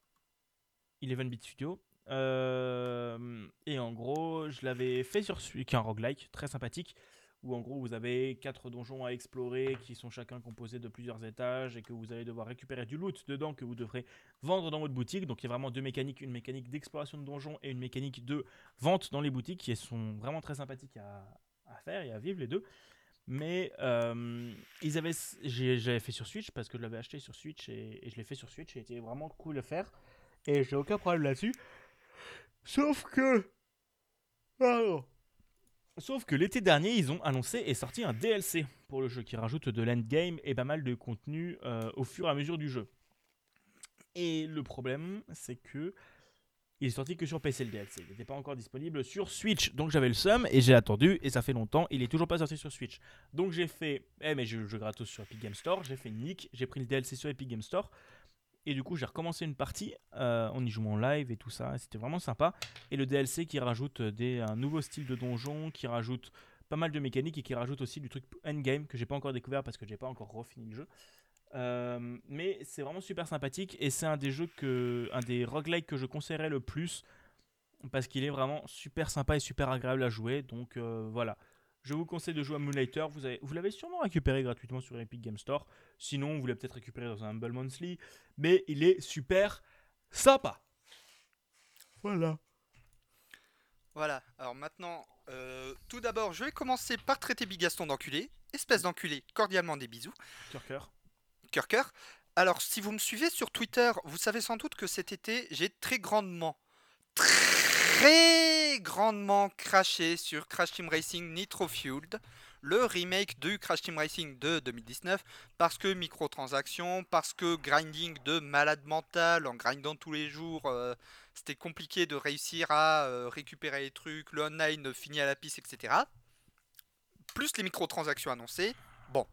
Eleven Bit Studio. Euh, et en gros, je l'avais fait sur celui qui est un roguelike très sympathique où en gros vous avez quatre donjons à explorer qui sont chacun composés de plusieurs étages et que vous allez devoir récupérer du loot dedans que vous devrez vendre dans votre boutique. Donc il y a vraiment deux mécaniques, une mécanique d'exploration de donjons et une mécanique de vente dans les boutiques qui sont vraiment très sympathiques à, faire et à vivre les deux. Mais euh, ils avaient, j'avais fait sur Switch parce que je l'avais acheté sur Switch et, je l'ai fait sur Switch et c'était vraiment cool à faire. Et j'ai aucun problème là-dessus. Sauf que. Sauf que l'été dernier, ils ont annoncé et sorti un DLC pour le jeu qui rajoute de l'endgame et pas mal de contenu euh, au fur et à mesure du jeu. Et le problème, c'est que il est sorti que sur PC le DLC. Il n'était pas encore disponible sur Switch. Donc j'avais le seum et j'ai attendu et ça fait longtemps. Il est toujours pas sorti sur Switch. Donc j'ai fait. Eh, mais je joue gratos sur Epic Game Store. J'ai fait nick. J'ai pris le DLC sur Epic Game Store. Et du coup, j'ai recommencé une partie euh, en y jouant en live et tout ça. C'était vraiment sympa. Et le DLC qui rajoute des, un nouveau style de donjon, qui rajoute pas mal de mécaniques et qui rajoute aussi du truc endgame que j'ai pas encore découvert parce que j'ai pas encore refini le jeu. Euh, mais c'est vraiment super sympathique et c'est un des jeux que, un des roguelikes que je conseillerais le plus parce qu'il est vraiment super sympa et super agréable à jouer. Donc euh, voilà, je vous conseille de jouer à Moonlighter. Vous, avez, vous l'avez sûrement récupéré gratuitement sur Epic Game Store. Sinon, vous l'avez peut-être récupéré dans un Humble Monthly. Mais il est super sympa. Voilà. Voilà, alors maintenant, euh, tout d'abord, je vais commencer par traiter Bigaston d'enculé. Espèce d'enculé, cordialement des bisous. Cœur cœur cœur cœur. Alors, si vous me suivez sur Twitter, vous savez sans doute que cet été, j'ai très grandement, très grandement craché sur Crash Team Racing Nitro Fueled, le remake de Crash Team Racing de 2019, parce que microtransactions, parce que grinding de malade mental, en grindant tous les jours, euh, c'était compliqué de réussir à euh, récupérer les trucs, le online finit à la piste, etc. Plus les microtransactions annoncées. Bon,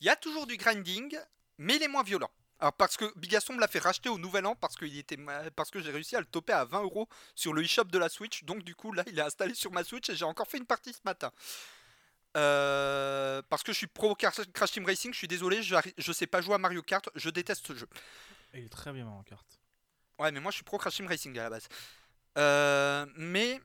il y a toujours du grinding, mais il est moins violent. Alors parce que Bigaston me l'a fait racheter au nouvel an parce que, était, parce que j'ai réussi à le toper à 20 euros sur le eShop de la Switch. Donc du coup là il est installé sur ma Switch et j'ai encore fait une partie ce matin. Euh, parce que je suis pro Crash Team Racing, je suis désolé, je, je sais pas jouer à Mario Kart, je déteste ce jeu. Il est très bien Mario Kart. Ouais mais moi je suis pro Crash Team Racing à la base. Euh, mais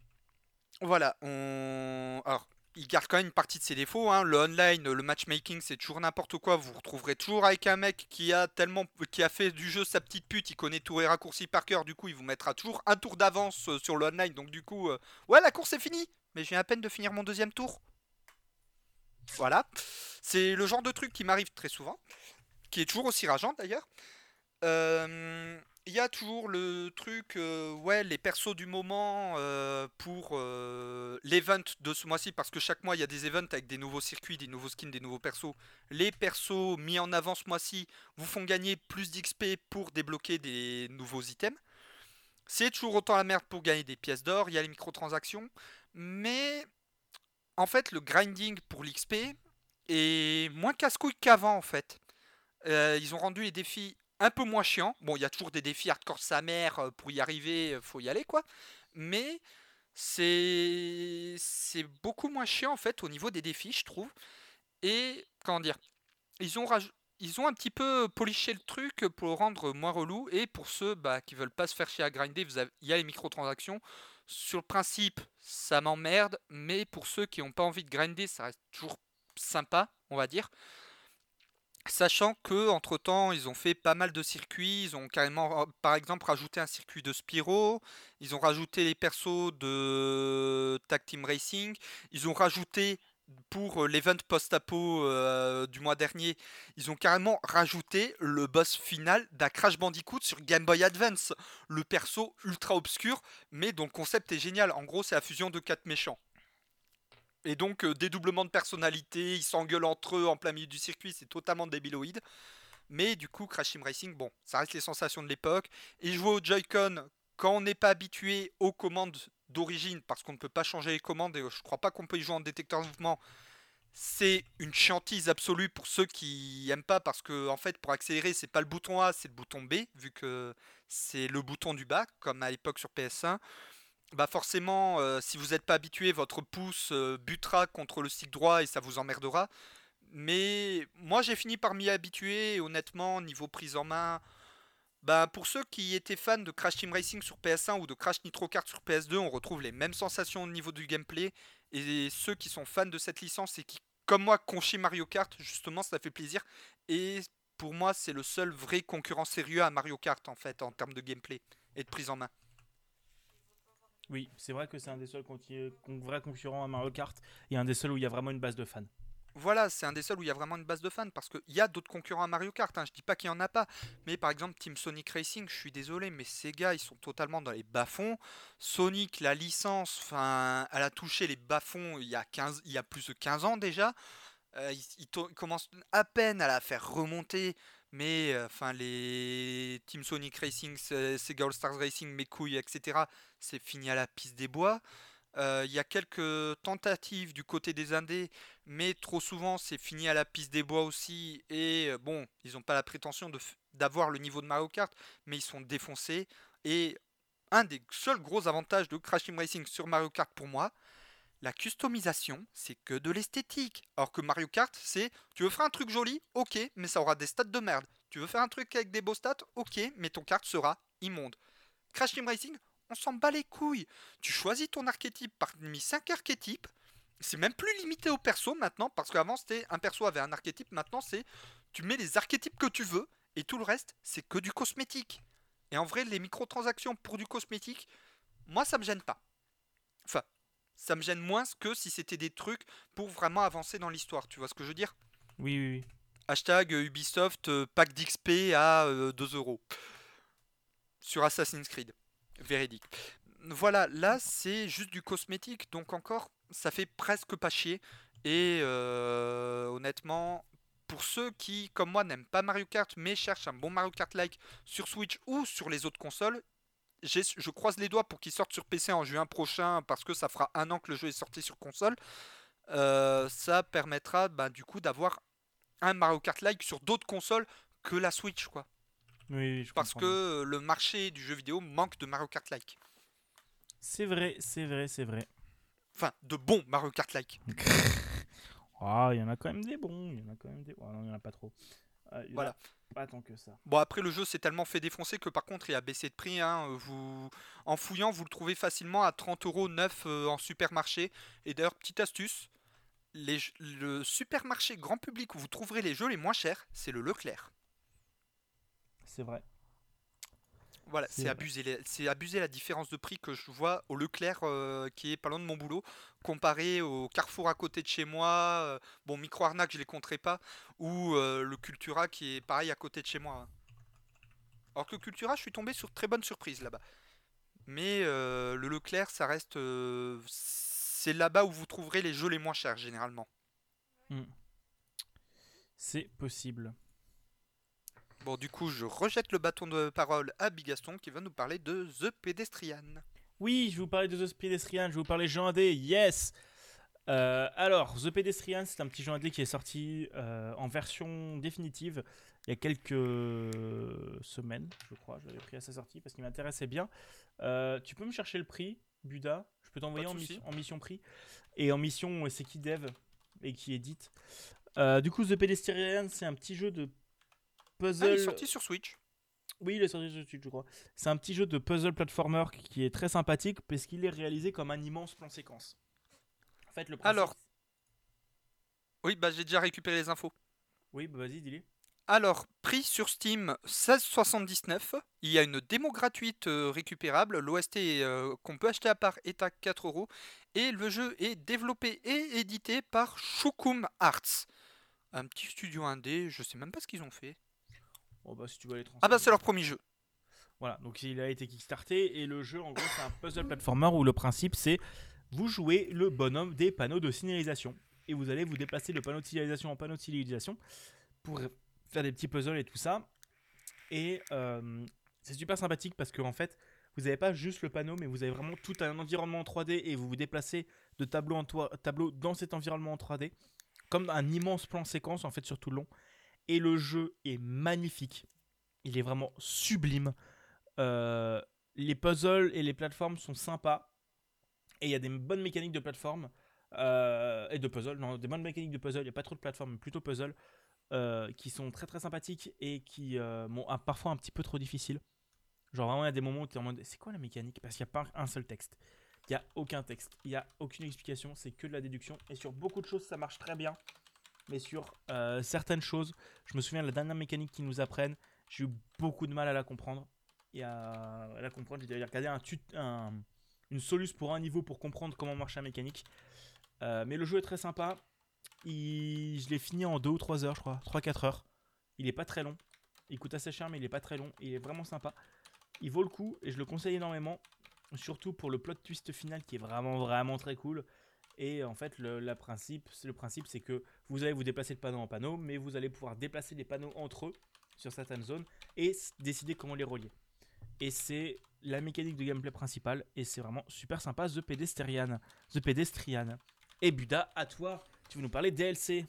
voilà, on... Alors, il garde quand même une partie de ses défauts. Hein. Le online, le matchmaking, c'est toujours n'importe quoi. Vous vous retrouverez toujours avec un mec qui a tellement, qui a fait du jeu sa petite pute. Il connaît tous les raccourcis par cœur. Du coup, il vous mettra toujours un tour d'avance euh, sur le online. Donc du coup, euh, ouais, la course est finie. Mais j'ai à peine de finir mon deuxième tour. Voilà, c'est le genre de truc qui m'arrive très souvent, qui est toujours aussi rageant d'ailleurs. Euh, il y a toujours le truc, euh, ouais, les persos du moment euh, pour euh, l'event de ce mois-ci, parce que chaque mois il y a des events avec des nouveaux circuits, des nouveaux skins, des nouveaux persos. Les persos mis en avant ce mois-ci vous font gagner plus d'XP pour débloquer des nouveaux items. C'est toujours autant la merde pour gagner des pièces d'or, il y a les microtransactions, mais en fait le grinding pour l'XP est moins casse-couille qu'avant en fait. ils ont rendu les défis un peu moins chiant. Bon, il y a toujours des défis hardcore sa mère, euh, pour y arriver, euh, faut y aller quoi. Mais c'est beaucoup moins chiant en fait au niveau des défis, je trouve. Et comment dire, ils ont ils ont un petit peu poliché le truc pour rendre moins relou. Et pour ceux bah, qui veulent pas se faire chier à grinder, il y a les microtransactions. Sur le principe, ça m'emmerde, mais pour ceux qui n'ont pas envie de grinder, ça reste toujours sympa, on va dire. Sachant que entre temps, ils ont fait pas mal de circuits. Ils ont carrément, par exemple, rajouté un circuit de Spyro. Ils ont rajouté les persos de Tag Team Racing. Ils ont rajouté pour euh, l'event post-apo euh, du mois dernier, ils ont carrément rajouté le boss final d'un Crash Bandicoot sur Game Boy Advance. Le perso ultra obscur, mais dont le concept est génial. En gros, c'est la fusion de quatre méchants. Et donc, euh, dédoublement de personnalité, ils s'engueulent entre eux en plein milieu du circuit, c'est totalement débiloïde. Mais du coup, Crash Team Racing, bon, ça reste les sensations de l'époque. Et jouer au Joy-Con quand on n'est pas habitué aux commandes d'origine, parce qu'on ne peut pas changer les commandes, et je crois pas qu'on peut y jouer en détecteur de mouvement, c'est une chantise absolue pour ceux qui aiment pas, parce que en fait, pour accélérer, c'est pas le bouton A, c'est le bouton B, vu que c'est le bouton du bas, comme à l'époque sur PS1 bah forcément, euh, si vous n'êtes pas habitué, votre pouce euh, butera contre le stick droit et ça vous emmerdera. Mais moi j'ai fini par m'y habituer honnêtement, niveau prise en main, bah pour ceux qui étaient fans de Crash Team Racing sur PS1 ou de Crash Nitro Kart sur PS2, on retrouve les mêmes sensations au niveau du gameplay. Et ceux qui sont fans de cette licence et qui, comme moi, conchient Mario Kart, justement, ça fait plaisir. Et pour moi, c'est le seul vrai concurrent sérieux à Mario Kart en fait, en termes de gameplay et de prise en main. Oui, c'est vrai que c'est un des seuls vrais concurrents à Mario Kart et un des seuls où il y a vraiment une base de fans. Voilà, c'est un des seuls où il y a vraiment une base de fans parce qu'il y a d'autres concurrents à Mario Kart. Hein. Je dis pas qu'il y en a pas, mais par exemple Team Sonic Racing, je suis désolé, mais ces gars ils sont totalement dans les bas-fonds. Sonic, la licence, elle a touché les bas-fonds il y a 15, il y a plus de 15 ans déjà. Euh, il, commence à peine à la faire remonter. Mais euh, enfin, les Team Sonic Racing, Sega All Stars Racing, mes couilles, etc., c'est fini à la piste des bois. Euh, il y a quelques tentatives du côté des Indés, mais trop souvent c'est fini à la piste des bois aussi. Et euh, bon, ils n'ont pas la prétention d'avoir le niveau de Mario Kart, mais ils sont défoncés. Et un des seuls gros avantages de Crash Team Racing sur Mario Kart pour moi, la customisation, c'est que de l'esthétique. Alors que Mario Kart, c'est tu veux faire un truc joli, ok, mais ça aura des stats de merde. Tu veux faire un truc avec des beaux stats, ok, mais ton kart sera immonde. Crash Team Racing, on s'en bat les couilles. Tu choisis ton archétype parmi 5 archétypes. C'est même plus limité au perso maintenant, parce qu'avant c'était un perso avait un archétype, maintenant c'est tu mets les archétypes que tu veux, et tout le reste c'est que du cosmétique. Et en vrai, les microtransactions pour du cosmétique, moi ça me gêne pas. Enfin, ça me gêne moins que si c'était des trucs pour vraiment avancer dans l'histoire. Tu vois ce que je veux dire? Oui, oui, oui. Hashtag Ubisoft euh, pack d'XP à 2 euh, euros. Sur Assassin's Creed. Véridique. Voilà, là c'est juste du cosmétique. Donc encore, ça fait presque pas chier. Et euh, honnêtement, pour ceux qui, comme moi, n'aiment pas Mario Kart mais cherchent un bon Mario Kart-like sur Switch ou sur les autres consoles, je croise les doigts pour qu'il sorte sur PC en juin prochain parce que ça fera un an que le jeu est sorti sur console. Euh, ça permettra bah, du coup d'avoir un Mario Kart-like sur d'autres consoles que la Switch, quoi. Oui, je Parce que comprends. le marché du jeu vidéo manque de Mario Kart-like. C'est vrai, c'est vrai, c'est vrai. Enfin, de bons Mario Kart-like. Ah, il y en a quand même des bons. Il y en a quand même des. Oh, non, il y en a pas trop. Euh, il y en a Voilà. Pas tant que ça. Bon, après, le jeu s'est tellement fait défoncer que par contre, il a baissé de prix. hein. Vous... En fouillant, vous le trouvez facilement à 30 euros neuf euh, en supermarché. Et d'ailleurs, petite astuce, les... le supermarché grand public où vous trouverez les jeux les moins chers, c'est le Leclerc. C'est vrai. Voilà, C'est abusé, c'est abusé la différence de prix que je vois au Leclerc euh, qui est pas loin de mon boulot, comparé au Carrefour à côté de chez moi. euh, bon, Micro Arnaque, je les compterai pas, ou euh, le Cultura qui est pareil à côté de chez moi. hein. Alors que le Cultura, je suis tombé sur très bonne surprise là-bas. Mais le Leclerc, ça reste, c'est là-bas où vous trouverez les jeux les moins chers généralement. C'est possible. Bon, du coup, je rejette le bâton de parole à Bigaston qui va nous parler de The Pedestrian. Oui, je vais vous parler de The Pedestrian, je vais vous parler jeu indé, yes Euh, Alors, The Pedestrian, c'est un petit jeu indé qui est sorti euh, en version définitive il y a quelques semaines, je crois. Je l'avais pris à sa sortie parce qu'il m'intéressait bien. Euh, tu peux me chercher le prix, Buda? Je peux t'envoyer en, en mission prix. Et en mission, euh, c'est qui dev et qui édite. Euh, du coup, The Pedestrian, c'est un petit jeu de Ah, il puzzle. est sorti sur Switch. Oui, il est sorti sur Switch, je crois. C'est un petit jeu de puzzle platformer qui est très sympathique parce qu'il est réalisé comme un immense plan séquence. En fait, le principe... Alors. Oui, bah j'ai déjà récupéré les infos. Oui, bah vas-y, dis-le. Alors, prix sur Steam 16,79. Il y a une démo gratuite euh, récupérable. L'OST euh, qu'on peut acheter à part est à 4 euros. Et le jeu est développé et édité par Shukum Arts. Un petit studio indé, je sais même pas ce qu'ils ont fait. Bah si tu veux Ah bah c'est leur premier jeu. Voilà, donc il a été kickstarté et le jeu, en gros, c'est un puzzle platformer où le principe c'est vous jouez le bonhomme des panneaux de signalisation et vous allez vous déplacer de panneau de signalisation en panneau de signalisation pour faire des petits puzzles et tout ça. Et euh, c'est super sympathique parce que en fait, vous n'avez pas juste le panneau, mais vous avez vraiment tout un environnement en 3D et vous vous déplacez de tableau en tableau dans cet environnement en 3D, comme un immense plan séquence en fait sur tout le long. Et le jeu est magnifique. Il est vraiment sublime. Euh, les puzzles et les plateformes sont sympas. Et il y a des bonnes mécaniques de plateforme. euh, et de puzzle. Non, des bonnes mécaniques de puzzle. Il n'y a pas trop de plateforme, mais plutôt puzzle. euh, qui sont très très sympathiques et qui un- parfois un petit peu trop difficiles. Genre vraiment, il y a des moments où tu es en mode c'est quoi la mécanique? Parce qu'il n'y a pas un seul texte. Il n'y a aucun texte. Il n'y a aucune explication. C'est que de la déduction. Et sur beaucoup de choses, ça marche très bien. Mais sur euh, certaines choses, je me souviens de la dernière mécanique qu'ils nous apprennent. J'ai eu beaucoup de mal à la comprendre. Et à, la comprendre, j'ai regardé un, une soluce pour un niveau pour comprendre comment marche la mécanique. Euh, mais le jeu est très sympa. Je l'ai fini en 2 ou 3 heures, je crois. 3-4 heures. Il est pas très long. Il coûte assez cher, mais il est pas très long. Il est vraiment sympa. Il vaut le coup et je le conseille énormément. Surtout pour le plot twist final qui est vraiment, vraiment très cool. Et en fait, le, principe, le principe, c'est que vous allez vous déplacer de panneau en panneau, mais vous allez pouvoir déplacer les panneaux entre eux sur certaines zones et décider comment les relier. Et c'est la mécanique de gameplay principale et c'est vraiment super sympa. The Pedestrian. The Pedestrian. Et Buda, à toi, tu veux nous parler DLC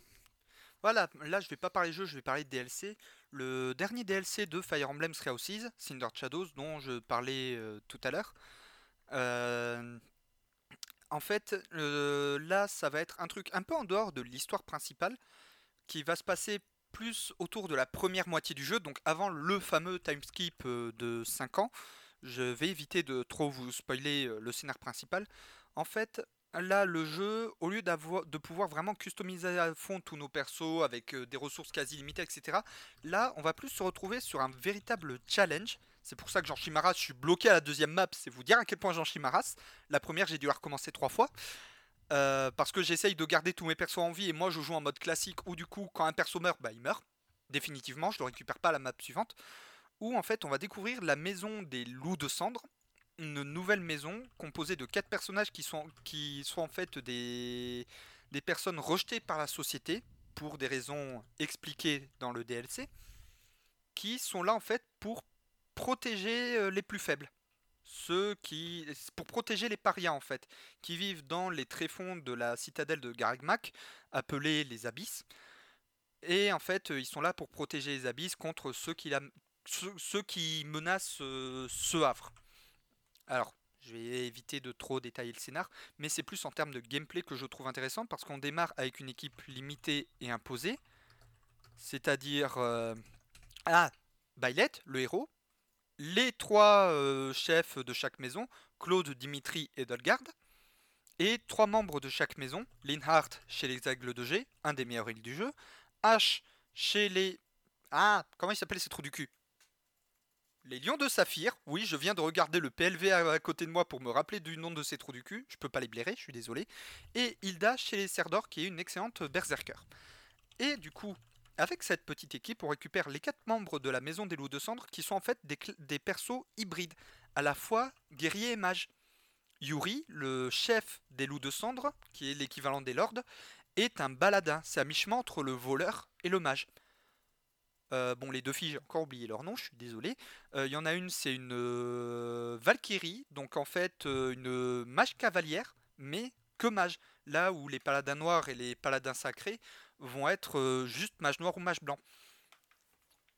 Voilà, là je vais pas parler jeu, je vais parler de DLC. Le dernier DLC de Fire Emblem Three Houses, Cinder Shadows, dont je parlais euh, tout à l'heure. Euh, en fait, là ça va être un truc un peu en dehors de l'histoire principale, qui va se passer plus autour de la première moitié du jeu, donc avant le fameux time skip euh, de 5 ans. Je vais éviter de trop vous spoiler euh, le scénar principal. En fait, là, le jeu, au lieu de pouvoir vraiment customiser à fond tous nos persos avec euh, des ressources quasi limitées, etc., là, on va plus se retrouver sur un véritable challenge. C'est pour ça que Jean Chimaras, je suis bloqué à la deuxième map, c'est vous dire à quel point Jean Chimaras. La première, j'ai dû la recommencer trois fois. Euh, parce que j'essaye de garder tous mes persos en vie et moi je joue en mode classique où du coup quand un perso meurt bah il meurt définitivement je le récupère pas à la map suivante où en fait on va découvrir la maison des loups de cendre une nouvelle maison composée de quatre personnages qui sont, qui sont en fait des, des personnes rejetées par la société pour des raisons expliquées dans le DLC, qui sont là en fait pour protéger euh, les plus faibles. Ceux qui. pour protéger les parias en fait, qui vivent dans les tréfonds de la citadelle de Garagmac, appelée les Abysses. Et en fait, euh, ils sont là pour protéger les abysses contre ceux qui, la- ceux, qui menacent euh, ce havre. Alors, je vais éviter de trop détailler le scénar, mais c'est plus en termes de gameplay que je trouve intéressant parce qu'on démarre avec une équipe limitée et imposée. C'est-à-dire. euh, ah, le héros. Les trois chefs de chaque maison, Claude, Dimitri et Dolgard. Et trois membres de chaque maison, Linhardt chez les Aigles de G, un des meilleurs îles du jeu. H chez les. Ah, comment il s'appelle ces trous du cul? Les lions de saphir. Oui, je viens de regarder le PLV à, côté de moi pour me rappeler du nom de ces trous du cul. Je peux pas les blairer, je suis désolé. Et Hilda chez les Cerdor, qui est une excellente berserker. Et du coup, avec cette petite équipe, on récupère les quatre membres de la maison des loups de cendre qui sont en fait des, persos hybrides, à la fois guerriers et mages. Yuri, le chef des loups de cendre, qui est l'équivalent des lords, est un baladin. C'est à mi-chemin entre le voleur et le mage. Euh, bon, les deux filles, j'ai encore oublié leur nom, je suis désolé. Euh, Il y en a une, c'est une euh, Valkyrie, donc en fait une mage cavalière, mais que mage. Là où les paladins noirs et les paladins sacrés vont être euh, juste mage noir ou mage blanc.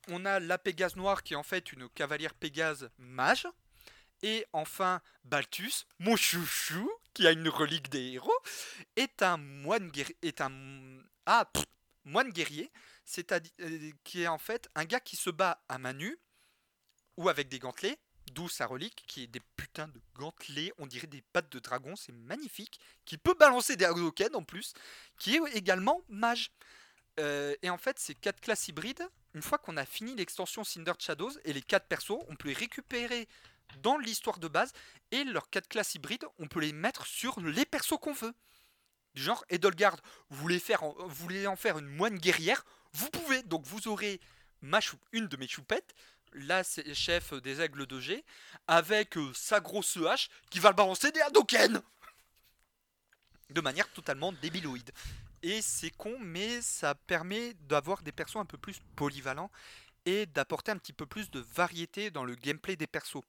On a la Pégase noire qui est en fait une cavalière Pégase mage. Et enfin, Balthus, mon chouchou, qui a une relique des héros, est un moine. Ah, guerrier, euh, qui est en fait un gars qui se bat à main nue ou avec des gantelets, d'où sa relique, qui est des putains de gantelets, on dirait des pattes de dragon, c'est magnifique, qui peut balancer des Hadouken en plus, qui est également mage. Euh, et en fait, ces quatre classes hybrides, une fois qu'on a fini l'extension Cinder Shadows et les quatre persos, on peut les récupérer dans l'histoire de base et leurs quatre classes hybrides, on peut les mettre sur les persos qu'on veut. Du genre Edelgard, vous voulez, en, faire une moine guerrière, vous pouvez. Donc vous aurez une de mes choupettes, la c'est- chef des aigles de G, avec euh, sa grosse hache qui va le balancer des Hadoken De manière totalement débiloïde. Et c'est con, mais ça permet d'avoir des persos un peu plus polyvalents et d'apporter un petit peu plus de variété dans le gameplay des persos.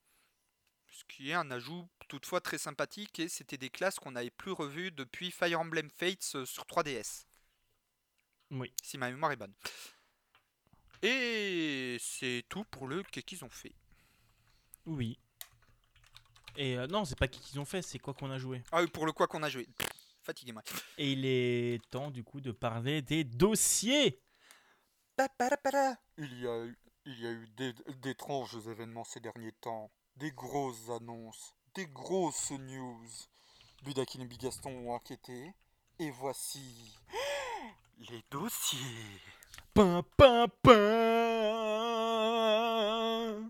Ce qui est un ajout toutefois très sympathique et c'était des classes qu'on n'avait plus revues depuis Fire Emblem Fates euh, sur 3DS, Oui. si ma mémoire est bonne. Et c'est tout pour le qu'est-ce qu'ils ont fait. Oui. Et euh, non, c'est pas qui qu'ils ont fait, c'est quoi qu'on a joué. Ah oui, pour le quoi qu'on a joué. Pff, Fatiguez-moi. Et il est temps du coup de parler des dossiers. Il y a eu, il y a eu des- d'étranges événements ces derniers temps. Des grosses annonces, des grosses news. Budakin et Bigaston ont enquêté. Et voici les dossiers. Pin, pin, pin.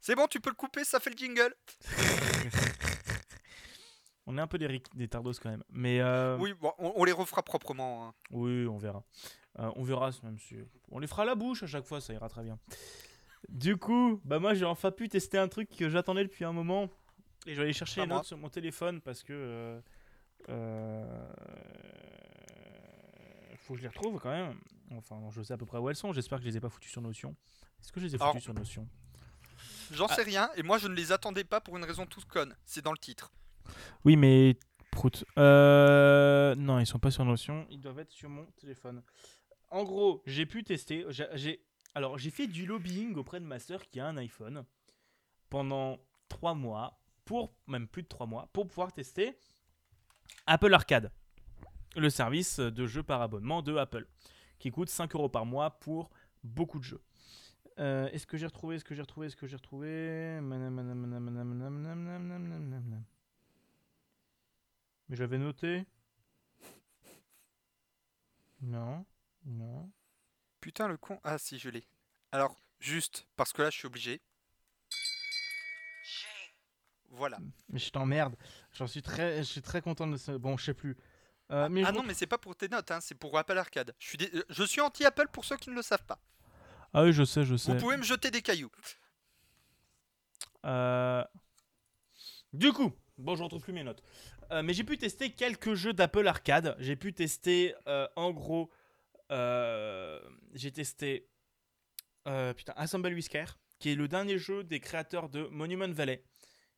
C'est bon, tu peux le couper, ça fait le jingle. On est un peu des, des tardos quand même. Mais euh, Oui, bon, on, on les refera proprement. hein. Oui, on verra. Euh, on verra même si on les fera à la bouche à chaque fois, ça ira très bien. Du coup, bah moi j'ai enfin pu tester un truc que j'attendais depuis un moment et je vais aller chercher les notes sur mon téléphone parce que euh, euh, faut que je les retrouve quand même. Enfin, non, je sais à peu près où elles sont. J'espère que je les ai pas foutues sur Notion. Est-ce que je les ai Alors- foutues sur Notion? J'en Ah. sais rien, et moi je ne les attendais pas pour une raison toute conne. C'est dans le titre. Oui, mais prout. Euh, non, ils sont pas sur Notion. Ils doivent être sur mon téléphone. En gros, j'ai pu tester. J'ai alors j'ai fait du lobbying auprès de ma sœur qui a un iPhone pendant trois mois, pour même plus de trois mois, pour pouvoir tester Apple Arcade, le service de jeux par abonnement de Apple, qui coûte 5 euros par mois pour beaucoup de jeux. Euh, est-ce que j'ai retrouvé Est-ce que j'ai retrouvé Est-ce que j'ai retrouvé? Mais j'avais noté. Non, non. Putain, le con. Ah, si, je l'ai. Alors, juste, parce que là, je suis obligé. Voilà. Mais je t'emmerde. J'en suis très, je suis très content de ce. Bon, je sais plus. Euh, mais ah je non, mais c'est pas pour tes notes, hein, c'est pour Apple Arcade. Je suis, dé- euh, je suis anti-Apple pour ceux qui ne le savent pas. Ah oui, je sais, je sais. Vous pouvez me jeter des cailloux. Euh, Du coup, bon, je retrouve plus mes notes. Euh, mais j'ai pu tester quelques jeux d'Apple Arcade. J'ai pu tester, en gros, j'ai testé putain, Assemble Whisker, qui est le dernier jeu des créateurs de Monument Valley,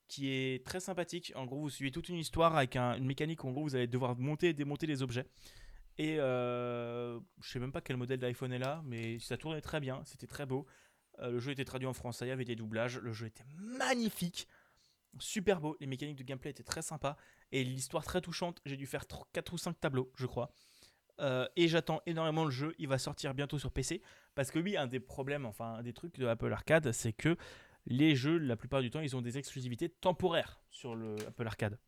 qui est très sympathique. En gros, vous suivez toute une histoire avec un- une mécanique où en gros, vous allez devoir monter et démonter les objets. Et euh, je sais même pas quel modèle d'iPhone est là, mais ça tournait très bien, c'était très beau. Euh, le jeu était traduit en français, il y avait des doublages, le jeu était magnifique, super beau, les mécaniques de gameplay étaient très sympas, et l'histoire très touchante, j'ai dû faire 4 ou 5 tableaux, je crois. Euh, et j'attends énormément le jeu, il va sortir bientôt sur PC, parce que oui, un des problèmes, enfin un des trucs de Apple Arcade, c'est que les jeux, la plupart du temps, ils ont des exclusivités temporaires sur le Apple Arcade.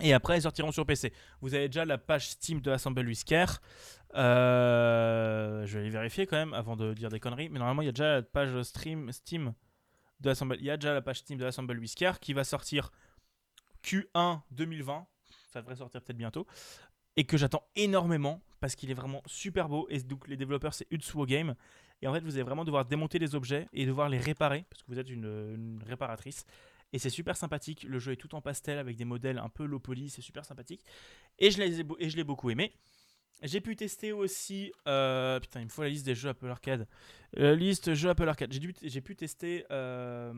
Et après, ils sortiront sur PC. Vous avez déjà la page Steam de Assemble Whisker. Euh, je vais aller vérifier quand même avant de dire des conneries. Mais normalement, il y a déjà la page Steam de Assemble. Il y a déjà la page Steam de Assemble Whisker qui va sortir Q1 2020. Ça devrait sortir peut-être bientôt. Et que j'attends énormément parce qu'il est vraiment super beau. Et donc, les développeurs, c'est Utsuo Game. Et en fait, vous allez vraiment devoir démonter les objets et devoir les réparer parce que vous êtes une, réparatrice. Et c'est super sympathique. Le jeu est tout en pastel avec des modèles un peu low poly. C'est super sympathique. Et je l'ai beaucoup aimé. J'ai pu tester aussi. Euh, putain, il me faut la liste des jeux Apple Arcade. La liste jeux Apple Arcade. J'ai pu tester euh,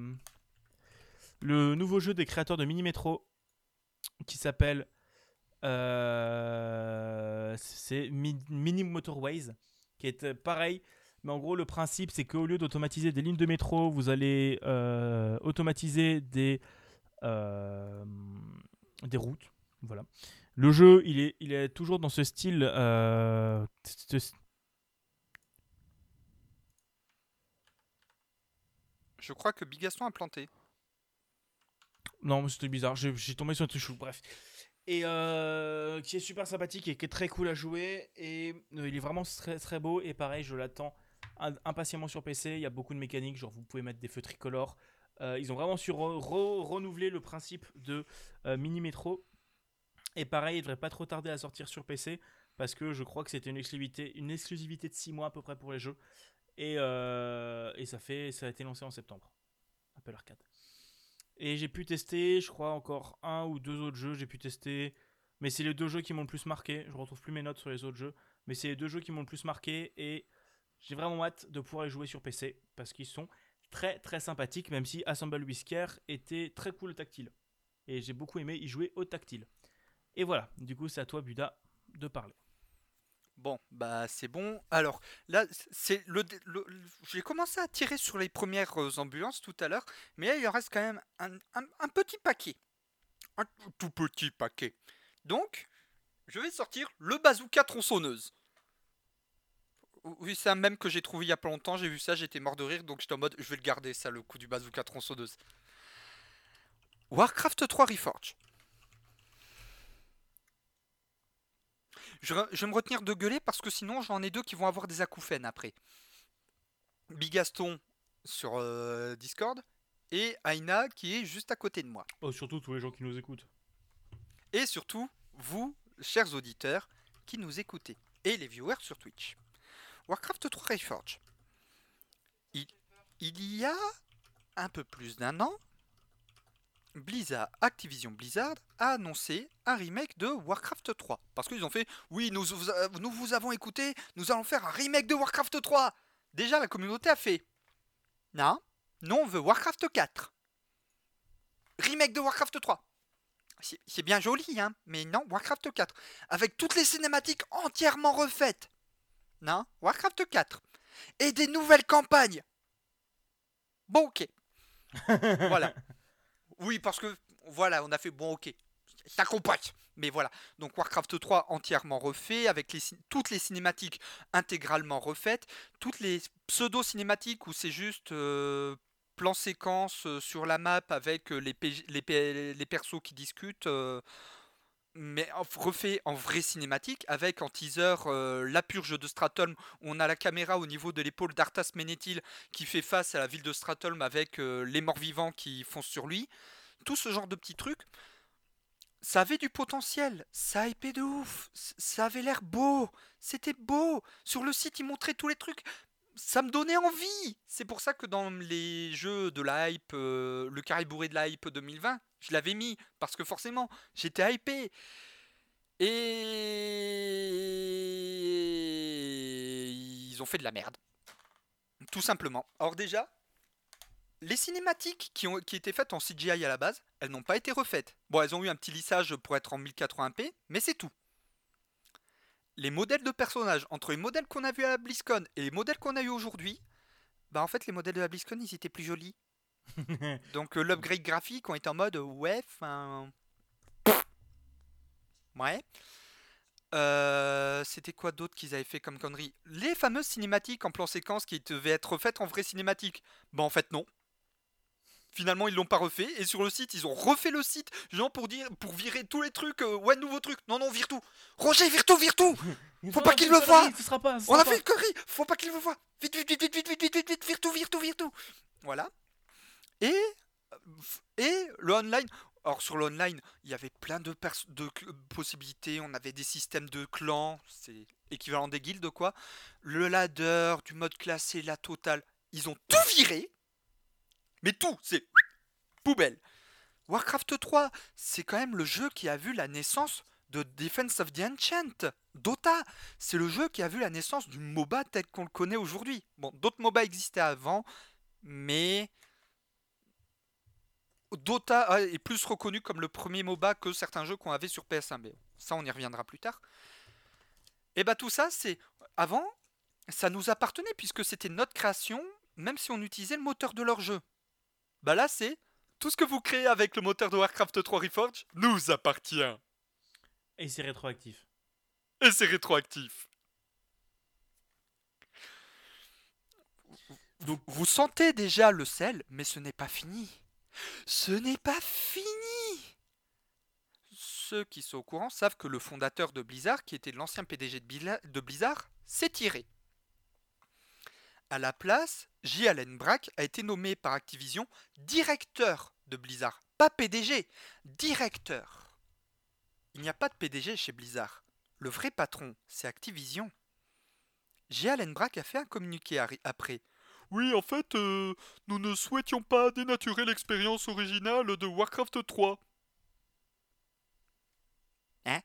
le nouveau jeu des créateurs de Mini Metro qui s'appelle. Euh, c'est Mini Motorways. Qui est pareil. Mais en gros, le principe, c'est qu'au lieu d'automatiser des lignes de métro, vous allez euh, automatiser des, euh, des routes. Voilà. Le jeu, il est, il est toujours dans ce style. Euh, Je crois que Bigaston a planté. Non, c'était bizarre. J'ai tombé sur un truc chou. Bref. Et qui est super sympathique et qui est très cool à jouer. Et il est vraiment très, très beau. Et pareil, je l'attends impatiemment sur PC. Il y a beaucoup de mécaniques, genre vous pouvez mettre des feux tricolores. Euh, ils ont vraiment su renouveler le principe de euh, mini métro. Et pareil, il devrait pas trop tarder à sortir sur PC parce que je crois que c'était une exclusivité, une exclusivité de 6 mois à peu près pour les jeux. Et, euh, et ça, fait, ça a été lancé en septembre. Apple Arcade. Et j'ai pu tester, je crois, encore un ou deux autres jeux. J'ai pu tester. Mais c'est les deux jeux qui m'ont le plus marqué. Je retrouve plus mes notes sur les autres jeux. Mais c'est les deux jeux qui m'ont le plus marqué. Et j'ai vraiment hâte de pouvoir y jouer sur PC parce qu'ils sont très très sympathiques, même si Assemble Whisker était très cool tactile. Et j'ai beaucoup aimé y jouer au tactile. Et voilà, du coup c'est à toi Buda de parler. Bon, bah c'est bon. Alors là, c'est le, j'ai commencé à tirer sur les premières euh, ambulances tout à l'heure, mais là il en reste quand même un, petit paquet, un tout petit paquet. Donc, je vais sortir le bazooka tronçonneuse. Oui, c'est un même que j'ai trouvé il y a pas longtemps. J'ai vu ça, j'étais mort de rire, donc j'étais en mode, je vais le garder, ça, le coup du bazooka tronçonneuse. Warcraft 3 Reforge. Je, vais me retenir de gueuler parce que sinon j'en ai deux qui vont avoir des acouphènes après. Bigaston sur euh, Discord et Aina qui est juste à côté de moi. Oh, surtout tous les gens qui nous écoutent. Et surtout, vous, chers auditeurs, qui nous écoutez. Et les viewers sur Twitch. Warcraft 3 Reforged. Il, il y a un peu plus d'un an, Blizzard, Activision Blizzard a annoncé un remake de Warcraft 3. Parce qu'ils ont fait, oui, nous, nous vous avons écouté, nous allons faire un remake de Warcraft 3. Déjà, la communauté a fait, non, non, on veut Warcraft 4. Remake de Warcraft 3. C'est bien joli, hein, mais non, Warcraft 4. Avec toutes les cinématiques entièrement refaites. Non Warcraft 4. Et des nouvelles campagnes. Bon, ok. voilà. Oui, parce que, voilà, on a fait bon, ok. Ça compagne. Mais voilà. Donc Warcraft 3 entièrement refait, avec toutes les cinématiques intégralement refaites, toutes les pseudo-cinématiques où c'est juste euh, plan séquence euh, sur la map avec euh, les, les, les persos qui discutent mais refait en vrai cinématique, avec en teaser euh, la purge de Stratholm, où on a la caméra au niveau de l'épaule d'Arthas Ménéthil qui fait face à la ville de Stratholm avec euh, les morts vivants qui foncent sur lui. Tout ce genre de petits trucs, ça avait du potentiel, ça épais de ouf, ça avait l'air beau, c'était beau. Sur le site, ils montraient tous les trucs, ça me donnait envie. C'est pour ça que dans les jeux de la hype, euh, le carré bourré de la hype 2020, je l'avais mis parce que forcément, j'étais hypé. Et ils ont fait de la merde. Tout simplement. Alors déjà, les cinématiques qui, ont, qui étaient faites en CGI à la base, elles n'ont pas été refaites. Bon, elles ont eu un petit lissage pour être en 1080p, mais c'est tout. Les modèles de personnages entre les modèles qu'on a vus à la BlizzCon et les modèles qu'on a eu aujourd'hui, bah en fait les modèles de la BlizzCon ils étaient plus jolis. Donc euh, l'upgrade graphique on était en mode ouais, enfin ouais. Euh, C'était quoi d'autre qu'ils avaient fait comme connerie Les fameuses cinématiques en plan séquence qui devaient être refaites en vraie cinématique. Bah en fait non. Finalement ils l'ont pas refait. Et sur le site ils ont refait le site genre pour dire pour virer tous les trucs euh, ouais nouveau truc non non vire tout. Roger vire tout vire tout. Faut pas qu'il le voie. Ce sera pas. ce on a fait une connerie. Faut pas qu'il le voie. Vite, vite, vite, vite, vite, vite, vite, vite, vite, vire tout, vire tout, vire tout. Voilà. Et, et le online... Alors sur l'online, il y avait plein de, pers- de possibilités, on avait des systèmes de clans, c'est équivalent des guildes quoi. Le ladder, du mode classé, la totale. Ils ont tout viré. Mais tout, c'est poubelle. Warcraft 3, c'est quand même le jeu qui a vu la naissance de Defense of the Ancient. Dota, c'est le jeu qui a vu la naissance du MOBA tel qu'on le connaît aujourd'hui. Bon, d'autres MOBA existaient avant, mais Dota ah, est plus reconnu comme le premier MOBA que certains jeux qu'on avait sur PS1. Mais ça, on y reviendra plus tard. Et bah tout ça, c'est avant, ça nous appartenait puisque c'était notre création, même si on utilisait le moteur de leur jeu. Bah là, c'est tout ce que vous créez avec le moteur de Warcraft 3 Reforged nous appartient. Et c'est rétroactif. Et c'est rétroactif. Donc- vous sentez déjà le sel, mais ce n'est pas fini. Ce n'est pas fini. Ceux qui sont au courant savent que le fondateur de Blizzard, qui était l'ancien PDG de Blizzard, s'est tiré. À la place, J. Allen Brack a été nommé par Activision directeur de Blizzard. Pas PDG, directeur. Il n'y a pas de PDG chez Blizzard. Le vrai patron, c'est Activision. J. Allen Brack a fait un communiqué après. Oui, en fait, euh, nous ne souhaitions pas dénaturer l'expérience originale de Warcraft 3. Hein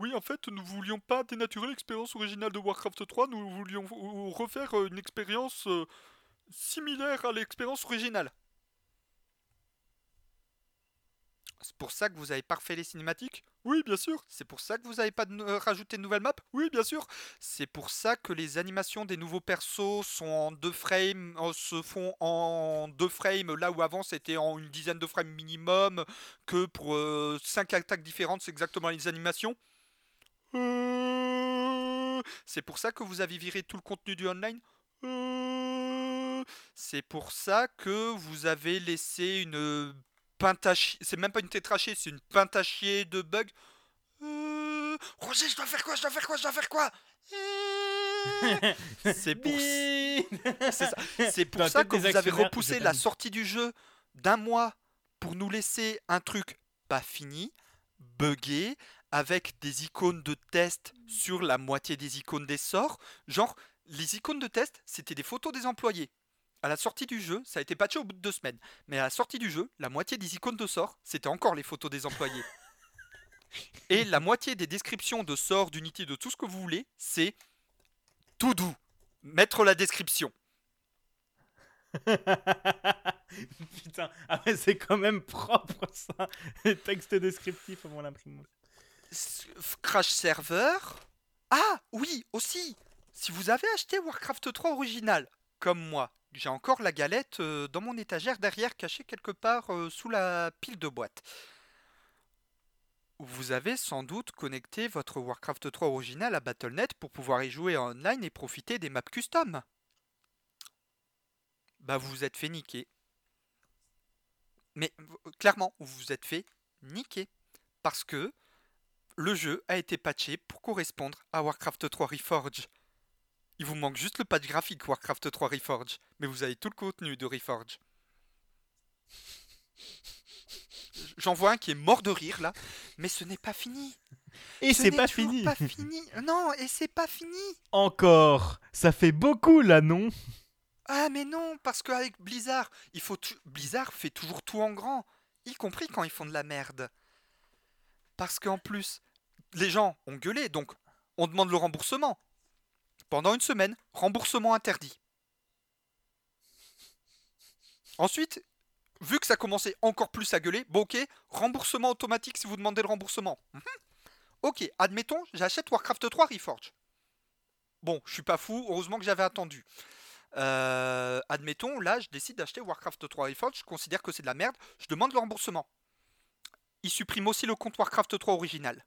Oui, en fait, nous voulions pas dénaturer l'expérience originale de Warcraft 3, nous voulions refaire euh, une expérience euh, similaire à l'expérience originale. C'est pour ça que vous avez pas refait les cinématiques? Oui, bien sûr. C'est pour ça que vous avez pas de- euh, rajouté de nouvelles maps? Oui, bien sûr. C'est pour ça que les animations des nouveaux persos sont en deux frames, euh, se font en deux frames, là où avant c'était en une dizaine de frames minimum, que pour euh, cinq attaques différentes, c'est exactement les animations. Euh, C'est pour ça que vous avez viré tout le contenu du online Euh, C'est pour ça que vous avez laissé une pintachie. C'est même pas une tétrachée, c'est une pintachée de bugs. Euh, Roger, je dois faire quoi Je dois faire quoi Je dois faire quoi C'est pour, c'est ça. Pour que vous avez repoussé la sortie du jeu d'un mois pour nous laisser un truc pas fini, buggé, avec des icônes de test sur la moitié des icônes des sorts. Genre, les icônes de test, c'était des photos des employés. À la sortie du jeu, ça a été patché au bout de deux semaines. Mais à la sortie du jeu, la moitié des icônes de sorts, c'était encore les photos des employés. Et la moitié des descriptions de sorts, d'unités, de tout ce que vous voulez, c'est tout doux. Mettre la description. Putain, ah ouais, c'est quand même propre ça. Les textes descriptifs avant l'imprimante. Crash Server. Ah oui, aussi. Si vous avez acheté Warcraft 3 original, comme moi, j'ai encore la galette euh, dans mon étagère derrière, cachée quelque part euh, sous la pile de boîtes. Vous avez sans doute connecté votre Warcraft 3 original à Battle.net pour pouvoir y jouer en online et profiter des maps custom. Bah vous vous êtes fait niquer. Mais clairement, vous vous êtes fait niquer. Parce que le jeu a été patché pour correspondre à Warcraft 3 Reforged. Il vous manque juste le patch graphique Warcraft 3 Reforged, mais vous avez tout le contenu de Reforged. J'en vois un qui est mort de rire là, mais ce n'est pas fini. Et Ce c'est n'est pas fini. Pas fini. Non, et c'est pas fini. Encore. Ça fait beaucoup là, non? Ah mais non, parce qu'avec Blizzard, il faut tou- Blizzard fait toujours tout en grand, y compris quand ils font de la merde. Parce qu'en plus, les gens ont gueulé, donc on demande le remboursement. Pendant une semaine, remboursement interdit. Ensuite, vu que ça commençait encore plus à gueuler, bon ok, remboursement automatique si vous demandez le remboursement. Mhm. Ok, admettons, j'achète Warcraft 3 Reforge. Bon, je suis pas fou, heureusement que j'avais attendu. Euh, admettons, là, je décide d'acheter Warcraft 3 Reforge, je considère que c'est de la merde, je demande le remboursement. Il supprime aussi le compte Warcraft 3 original.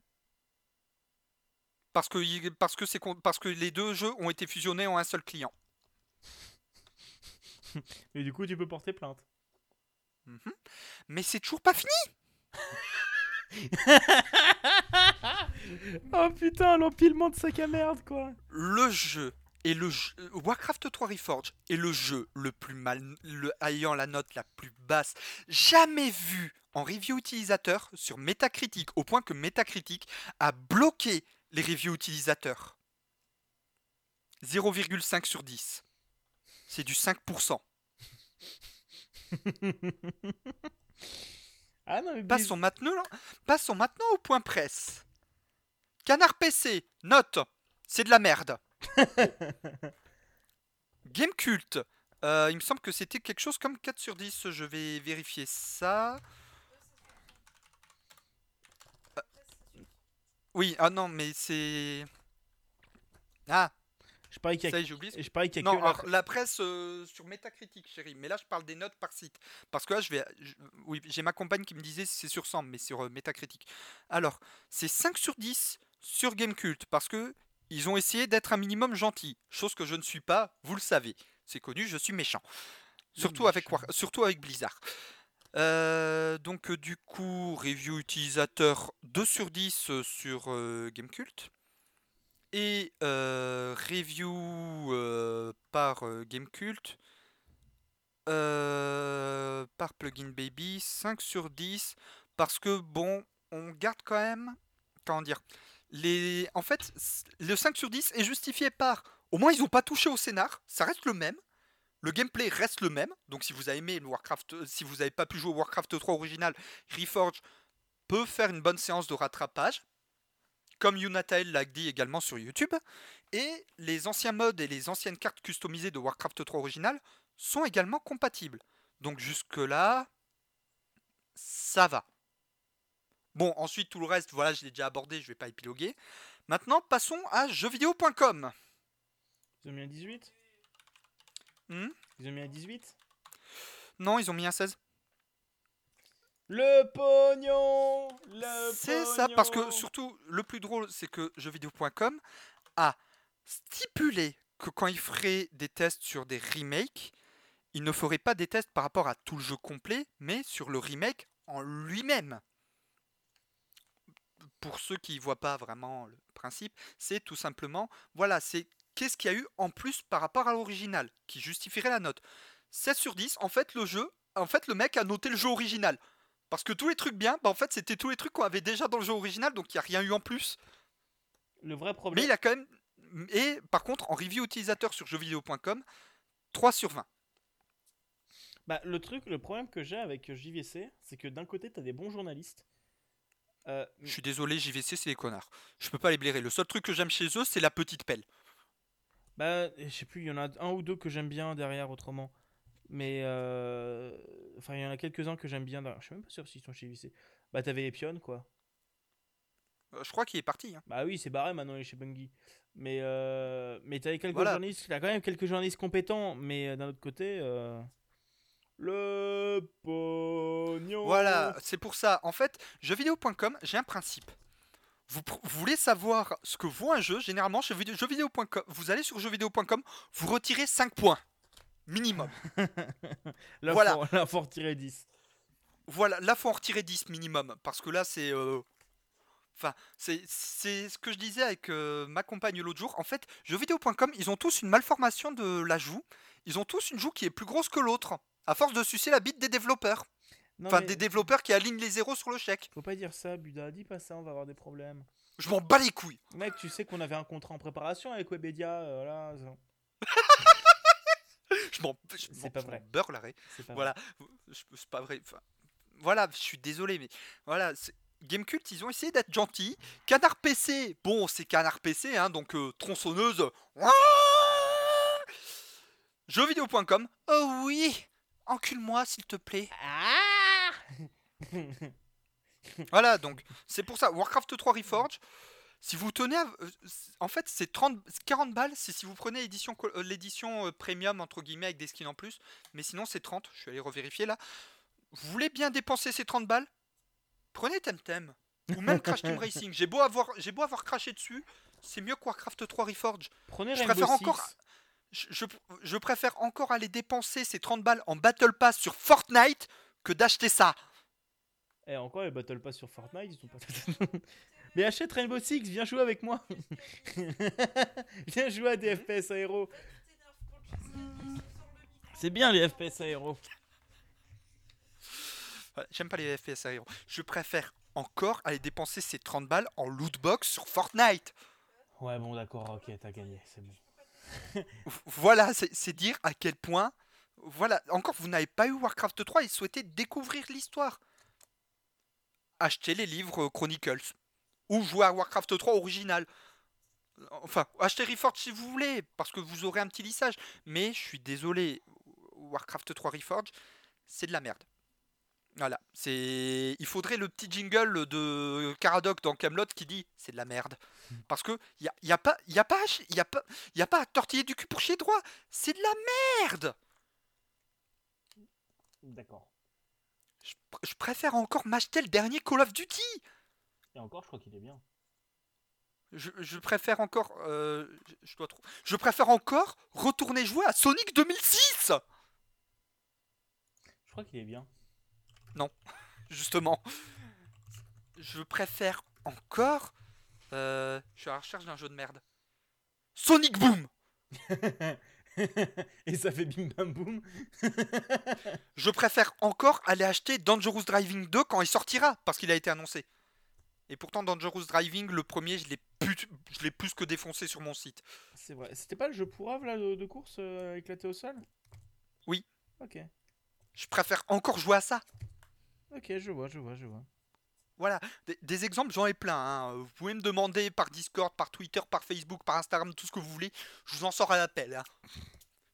Parce que, parce, que parce que les deux jeux ont été fusionnés en un seul client. Et du coup, tu peux porter plainte. Mhm. Mais c'est toujours pas fini oh putain, l'empilement de sac à merde, quoi. Le jeu et le jeu, euh, Warcraft 3 Reforged est le jeu le plus mal, le, ayant la note la plus basse jamais vu en review utilisateur sur Metacritic, au point que Metacritic a bloqué les reviews utilisateurs. 0,5 sur 10. C'est du 5%. ah non, mais Passons maintenant, passons maintenant au point presse. Canard PC, note, c'est de la merde. Game Cult, euh, il me semble que c'était quelque chose comme 4 sur 10, je vais vérifier ça. Oui, ah non, mais c'est... Ah, je parie qu'il y ça a, j'ai oublié. je parie qu'il y a Non, que la- alors, la presse euh, sur Metacritic, chérie. Mais là, je parle des notes par site. Parce que là, je vais. je- oui, j'ai ma compagne qui me disait c'est sur 100, mais sur euh, Metacritic. Alors, c'est 5 sur 10 sur Gamecult. Parce que ils ont essayé d'être un minimum gentil. Chose que je ne suis pas, vous le savez. C'est connu, je suis méchant. Surtout, avec. War- surtout avec Blizzard. Euh, donc, euh, du coup, review utilisateur 2 sur 10 euh, sur Gamecult. Et review par Gamecult, par Plugin Baby, 5 sur 10, parce que bon, on garde quand même, comment dire, en fait, le 5 sur 10 est justifié par, au moins ils n'ont pas touché au scénar, ça reste le même, le gameplay reste le même, donc si vous avez aimé Warcraft, euh, si vous n'avez pas pu jouer Warcraft 3 original, Reforge peut faire une bonne séance de rattrapage, comme Yunatael l'a dit également sur YouTube. Et les anciens modes et les anciennes cartes customisées de Warcraft 3 original sont également compatibles. Donc jusque-là, ça va. Bon, ensuite tout le reste, voilà, je l'ai déjà abordé, je ne vais pas épiloguer. Maintenant, passons à jeuxvideo.com. 2018 Hmm Ils ont mis un 18 non, ils ont mis un 16. Le pognon Le C'est ça, parce que surtout, le plus drôle, c'est que jeuxvideo.com a stipulé que quand il ferait des tests sur des remakes, il ne ferait pas des tests par rapport à tout le jeu complet, mais sur le remake en lui-même. Pour ceux qui ne voient pas vraiment le principe, c'est tout simplement, voilà, c'est qu'est-ce qu'il y a eu en plus par rapport à l'original, qui justifierait la note? 16 sur 10, en fait, le jeu, en fait, le mec a noté le jeu original. Parce que tous les trucs bien, bah en fait, c'était tous les trucs qu'on avait déjà dans le jeu original, donc il n'y a rien eu en plus. Le vrai Mais problème... il a quand même. Et par contre, en review utilisateur sur jeuxvideo.com, 3 sur 20. Bah, le truc, le problème que j'ai avec JVC, c'est que d'un côté, t'as des bons journalistes. Euh, Je suis désolé, JVC, c'est des connards. Je peux pas les blairer. Le seul truc que j'aime chez eux, c'est la petite pelle. Bah, je sais plus, il y en a un ou deux que j'aime bien derrière autrement. Mais, euh, enfin, il y en a quelques-uns que j'aime bien. derrière. Je suis même pas sûr s'ils sont chez JVC. Bah, t'avais Epion, quoi. Euh, je crois qu'il est parti. hein. Bah oui, c'est barré maintenant, il est chez Bungie. Mais, euh, mais t'avais quelques Voilà. journalistes, t'as quand même quelques journalistes compétents, mais d'un autre côté, le pognon. Voilà, c'est pour ça. En fait, jeuxvideo.com, j'ai un principe. Vous, voulez savoir ce que vaut un jeu, généralement, chez jeuxvideo.com, vous allez sur jeuxvideo.com, vous retirez 5 points. Minimum. Là, Voilà. faut, là, faut retirer 10. Voilà, là, faut en retirer 10 minimum. Parce que là, c'est. euh, Enfin, c'est c'est ce que je disais avec euh, ma compagne l'autre jour. En fait, jeuxvideo.com, ils ont tous une malformation de la joue. Ils ont tous une joue qui est plus grosse que l'autre. À force de sucer la bite des développeurs. Enfin, mais des développeurs qui alignent les zéros sur le chèque. faut pas dire ça, Buda. Dis pas ça, on va avoir des problèmes. Je m'en bats les couilles. Mec, tu sais qu'on avait un contrat en préparation avec Webedia. euh, voilà, ça- Je m'en je C'est m'en- pas je m'en vrai. beurre l'arrêt. c'est pas Voilà. C'est pas vrai. Enfin, voilà, je suis désolé, mais voilà. Gamecult, ils ont essayé d'être gentils. Canard PC, bon, c'est Canard PC, hein, donc euh, tronçonneuse. Jeuxvideo.com, oh oui, encule-moi s'il te plaît. Ah Voilà, donc c'est pour ça. Warcraft 3 Reforge, si vous tenez. Euh, en fait, c'est 30, 40 balles, c'est si vous prenez l'édition, euh, l'édition euh, premium, entre guillemets, avec des skins en plus. Mais sinon, c'est 30. Je suis allé revérifier là. Vous voulez bien dépenser ces 30 balles? Prenez Temtem. Ou même Crash Team Racing. J'ai beau, avoir, j'ai beau avoir craché dessus, c'est mieux que Warcraft 3 Reforge. Prenez Je Rainbow préfère Six. encore- Je, je préfère encore aller dépenser ces 30 balles en Battle Pass sur Fortnite que d'acheter ça. Et encore, les Battle Pass sur Fortnite, ils sont pas. Mais achète Rainbow Six, viens jouer avec moi. viens jouer à des FPS aéro. C'est bien les FPS aéro. J'aime pas les FPS aéro. Je préfère encore aller dépenser ces 30 balles en loot box sur Fortnite. Ouais, bon, d'accord, ok, t'as gagné, c'est bon. Voilà, c'est c'est dire à quel point. Voilà, encore vous n'avez pas eu Warcraft 3 et souhaitez découvrir l'histoire. Achetez les livres euh, Chronicles. Ou jouez à Warcraft 3 original. Enfin, achetez Reforged si vous voulez, parce que vous aurez un petit lissage. Mais je suis désolé, Warcraft 3 Reforged, c'est de la merde. Voilà, c'est. Il faudrait le petit jingle de Caradoc dans Camelot qui dit c'est de la merde. Parce que y a, y a pas, y a pas, y a pas, y a pas à tortiller du cul pour chier droit. C'est de la merde. D'accord. Je, pr- je préfère encore m'acheter le dernier Call of Duty. Et encore, je crois qu'il est bien. Je, je préfère encore, euh, je, dois trou- je préfère encore retourner jouer à Sonic 2006. Je crois qu'il est bien. Justement, je préfère encore. euh, je suis à la recherche d'un jeu de merde. Sonic Boom. Et ça fait bim bam boum. Je préfère encore aller acheter Dangerous Driving 2 quand il sortira, parce qu'il a été annoncé. Et pourtant, Dangerous Driving, le premier, je l'ai plus, je l'ai plus que défoncé sur mon site. C'est vrai. C'était pas le jeu pourrave là de, de course euh, éclaté au sol? Oui. Ok. Je préfère encore jouer à ça. Ok, je vois, je vois, je vois. Voilà, des, des exemples, j'en ai plein. hein. Vous pouvez me demander par Discord, par Twitter, par Facebook, par Instagram, tout ce que vous voulez. Je vous en sors à l'appel. hein.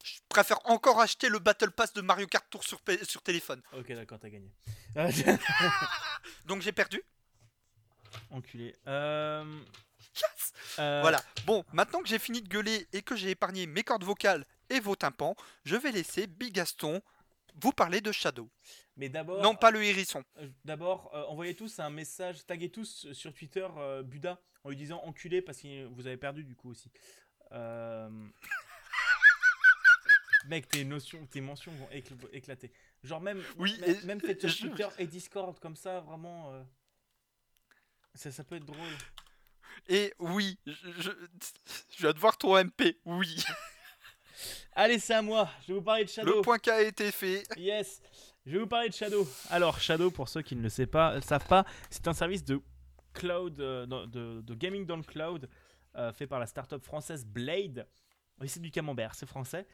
Je préfère encore acheter le Battle Pass de Mario Kart Tour sur, téléphone. Ok, d'accord, t'as gagné. Donc j'ai perdu. Enculé. Euh, Yes euh, Voilà. Bon, maintenant que j'ai fini de gueuler et que j'ai épargné mes cordes vocales et vos tympans, je vais laisser Big Gaston vous parler de Shadow. Mais d'abord. Non, pas le hérisson. Euh, D'abord, euh, envoyez tous un message, taguez tous sur Twitter euh, Buda en lui disant enculé parce que vous avez perdu du coup aussi. Euh, Mec, tes notions, tes mentions vont écl- éclater. Genre même, Oui, même, sur Twitter et Discord comme ça, vraiment. euh, Ça, ça peut être drôle. Et oui, je, je, je viens de voir ton MP. Oui, Allez, c'est à moi. Je vais vous parler de Shadow. le point K a été fait. Yes, je vais vous parler de Shadow. Alors, Shadow, pour ceux qui ne le savent pas, savent pas c'est un service de cloud, euh, de, gaming dans le cloud, euh, fait par la startup française Blade. Oui, c'est du camembert, c'est français.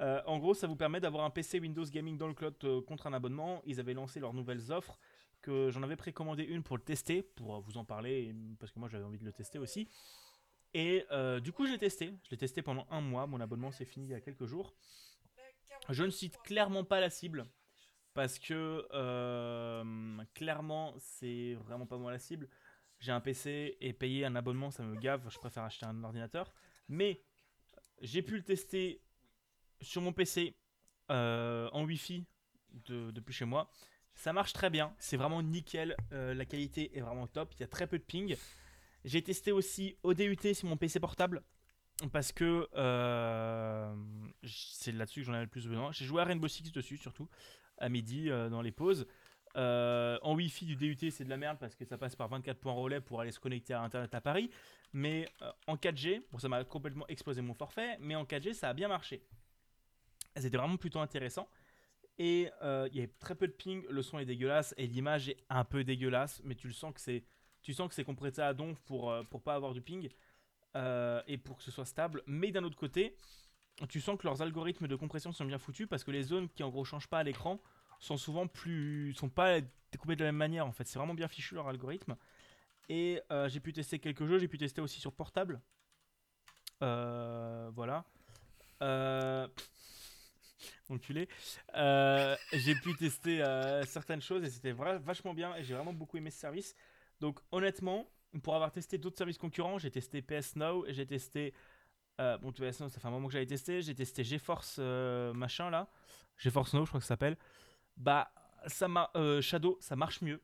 Euh, en gros, ça vous permet d'avoir un PC Windows Gaming dans le cloud euh, contre un abonnement. Ils avaient lancé leurs nouvelles offres, que j'en avais précommandé une pour le tester, pour euh, vous en parler, parce que moi j'avais envie de le tester aussi. Et euh, du coup, je l'ai testé. Je l'ai testé pendant un mois. Mon abonnement s'est fini il y a quelques jours. Je ne cite clairement pas la cible parce que euh, clairement, c'est vraiment pas moi la cible. J'ai un PC et payer un abonnement, ça me gave. Je préfère acheter un ordinateur. Mais j'ai pu le tester sur mon PC euh, en Wi-Fi de- depuis chez moi. Ça marche très bien, c'est vraiment nickel. la qualité est vraiment top. Il y a très peu de ping. J'ai testé aussi au DUT sur mon PC portable parce que euh, c'est là-dessus que j'en avais le plus besoin. J'ai joué à Rainbow Six dessus surtout à midi euh, dans les pauses. Euh, en Wi-Fi du DUT c'est de la merde parce que ça passe par 24 points relais pour aller se connecter à internet à Paris. Mais en 4G, bon ça m'a complètement explosé mon forfait, mais en 4G ça a bien marché. C'était vraiment plutôt intéressant. Et il y a très peu de ping, le son est dégueulasse et l'image est un peu dégueulasse, mais tu le sens que c'est tu sens que c'est compressé à donf pour euh, pour pas avoir du ping euh, et pour que ce soit stable. Mais d'un autre côté, tu sens que leurs algorithmes de compression sont bien foutus parce que les zones qui en gros changent pas à l'écran sont souvent plus sont pas découpées de la même manière en fait. C'est vraiment bien fichu leur algorithme. Et euh, j'ai pu tester quelques jeux, j'ai pu tester aussi sur portable. Voilà. Euh, enculé. Euh, j'ai pu tester certaines choses et c'était vachement bien et j'ai vraiment beaucoup aimé ce service. Donc honnêtement, pour avoir testé d'autres services concurrents, j'ai testé PS Now, j'ai testé euh, bon, PS Now, ça fait un moment que j'avais testé, j'ai testé GeForce machin là, GeForce Now, je crois que ça s'appelle. Bah ça Shadow, ça marche mieux.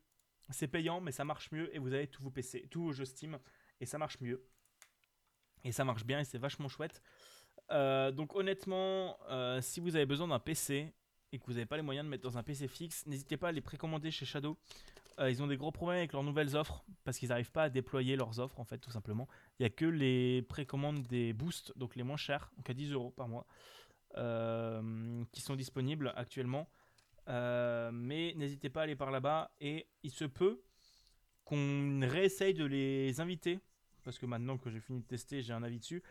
C'est payant, mais ça marche mieux et vous avez tous vos PC, tous vos jeux Steam et ça marche mieux. Et ça marche bien et c'est vachement chouette. Euh, donc honnêtement, euh, si vous avez besoin d'un PC et que vous n'avez pas les moyens de mettre dans un PC fixe, n'hésitez pas à les précommander chez Shadow. Euh, ils ont des gros problèmes avec leurs nouvelles offres parce qu'ils n'arrivent pas à déployer leurs offres en fait tout simplement. Il n'y a que les précommandes des boosts, donc les moins chers, donc à 10 euros par mois, qui sont disponibles actuellement. mais n'hésitez pas à aller par là-bas et il se peut qu'on réessaye de les inviter parce que maintenant que j'ai fini de tester, j'ai un avis dessus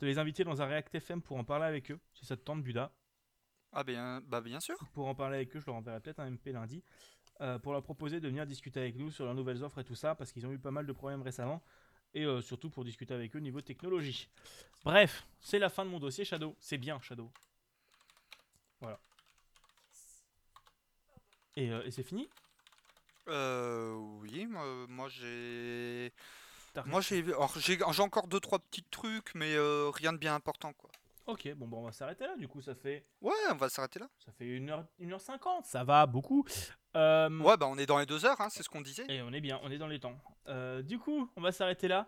de les inviter dans un React FM pour en parler avec eux, si ça te tente, Buda. Ah bien, bah bien sûr. Pour en parler avec eux, je leur enverrai peut-être un MP lundi. Euh, pour leur proposer de venir discuter avec nous sur leurs nouvelles offres et tout ça, parce qu'ils ont eu pas mal de problèmes récemment, et euh, surtout pour discuter avec eux niveau technologie. Bref, c'est la fin de mon dossier Shadow. C'est bien Shadow. Voilà. Et, euh, et c'est fini? Euh oui, moi j'ai moi, j'ai j'ai encore deux trois petits trucs, mais rien de bien important, quoi. Ok, bon, bon, on va s'arrêter là, du coup, ça fait... Ouais, on va s'arrêter là. Ça fait 1h, 1h50, ça va beaucoup. Euh, ouais, bah on est dans les deux heures, hein, c'est ce qu'on disait. Et on est bien, on est dans les temps. Euh, du coup, on va s'arrêter là.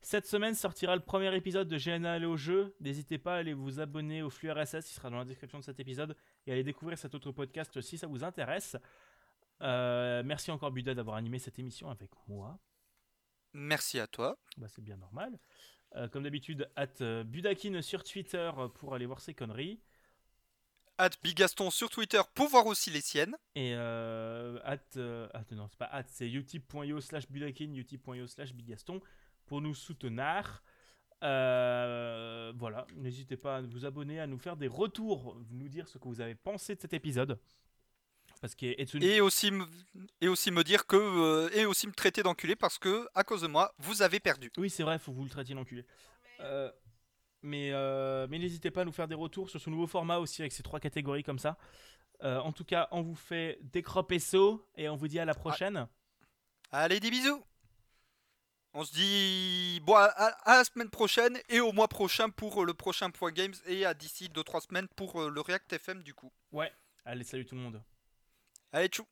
Cette semaine sortira le premier épisode de GNA aller au jeu. N'hésitez pas à aller vous abonner au flux RSS, qui sera dans la description de cet épisode, et à aller découvrir cet autre podcast si ça vous intéresse. merci encore Buda d'avoir animé cette émission avec moi. Merci à toi. Bah, c'est bien normal. Euh, comme d'habitude, at euh, Budakin sur Twitter pour aller voir ses conneries. At Bigaston sur Twitter pour voir aussi les siennes. Et euh, at, euh, non, c'est pas at, c'est utip.io slash Budakin, utip.io slash Bigaston pour nous soutenir. voilà, n'hésitez pas à vous abonner, à nous faire des retours, nous dire ce que vous avez pensé de cet épisode. Parce que et aussi me, et aussi me dire que euh, et aussi me traiter d'enculé parce que à cause de moi vous avez perdu. Oui c'est vrai, faut que vous le traitiez d'enculé. Euh, mais euh, mais n'hésitez pas à nous faire des retours sur ce nouveau format aussi avec ces trois catégories comme ça. en tout cas, on vous fait des crops et sauts et on vous dit à la prochaine. Allez des bisous. On se dit bon, à, la semaine prochaine et au mois prochain pour le prochain Point Games et à d'ici 2-3 semaines pour le React FM du coup. Ouais, allez salut tout le monde. Allez, tchou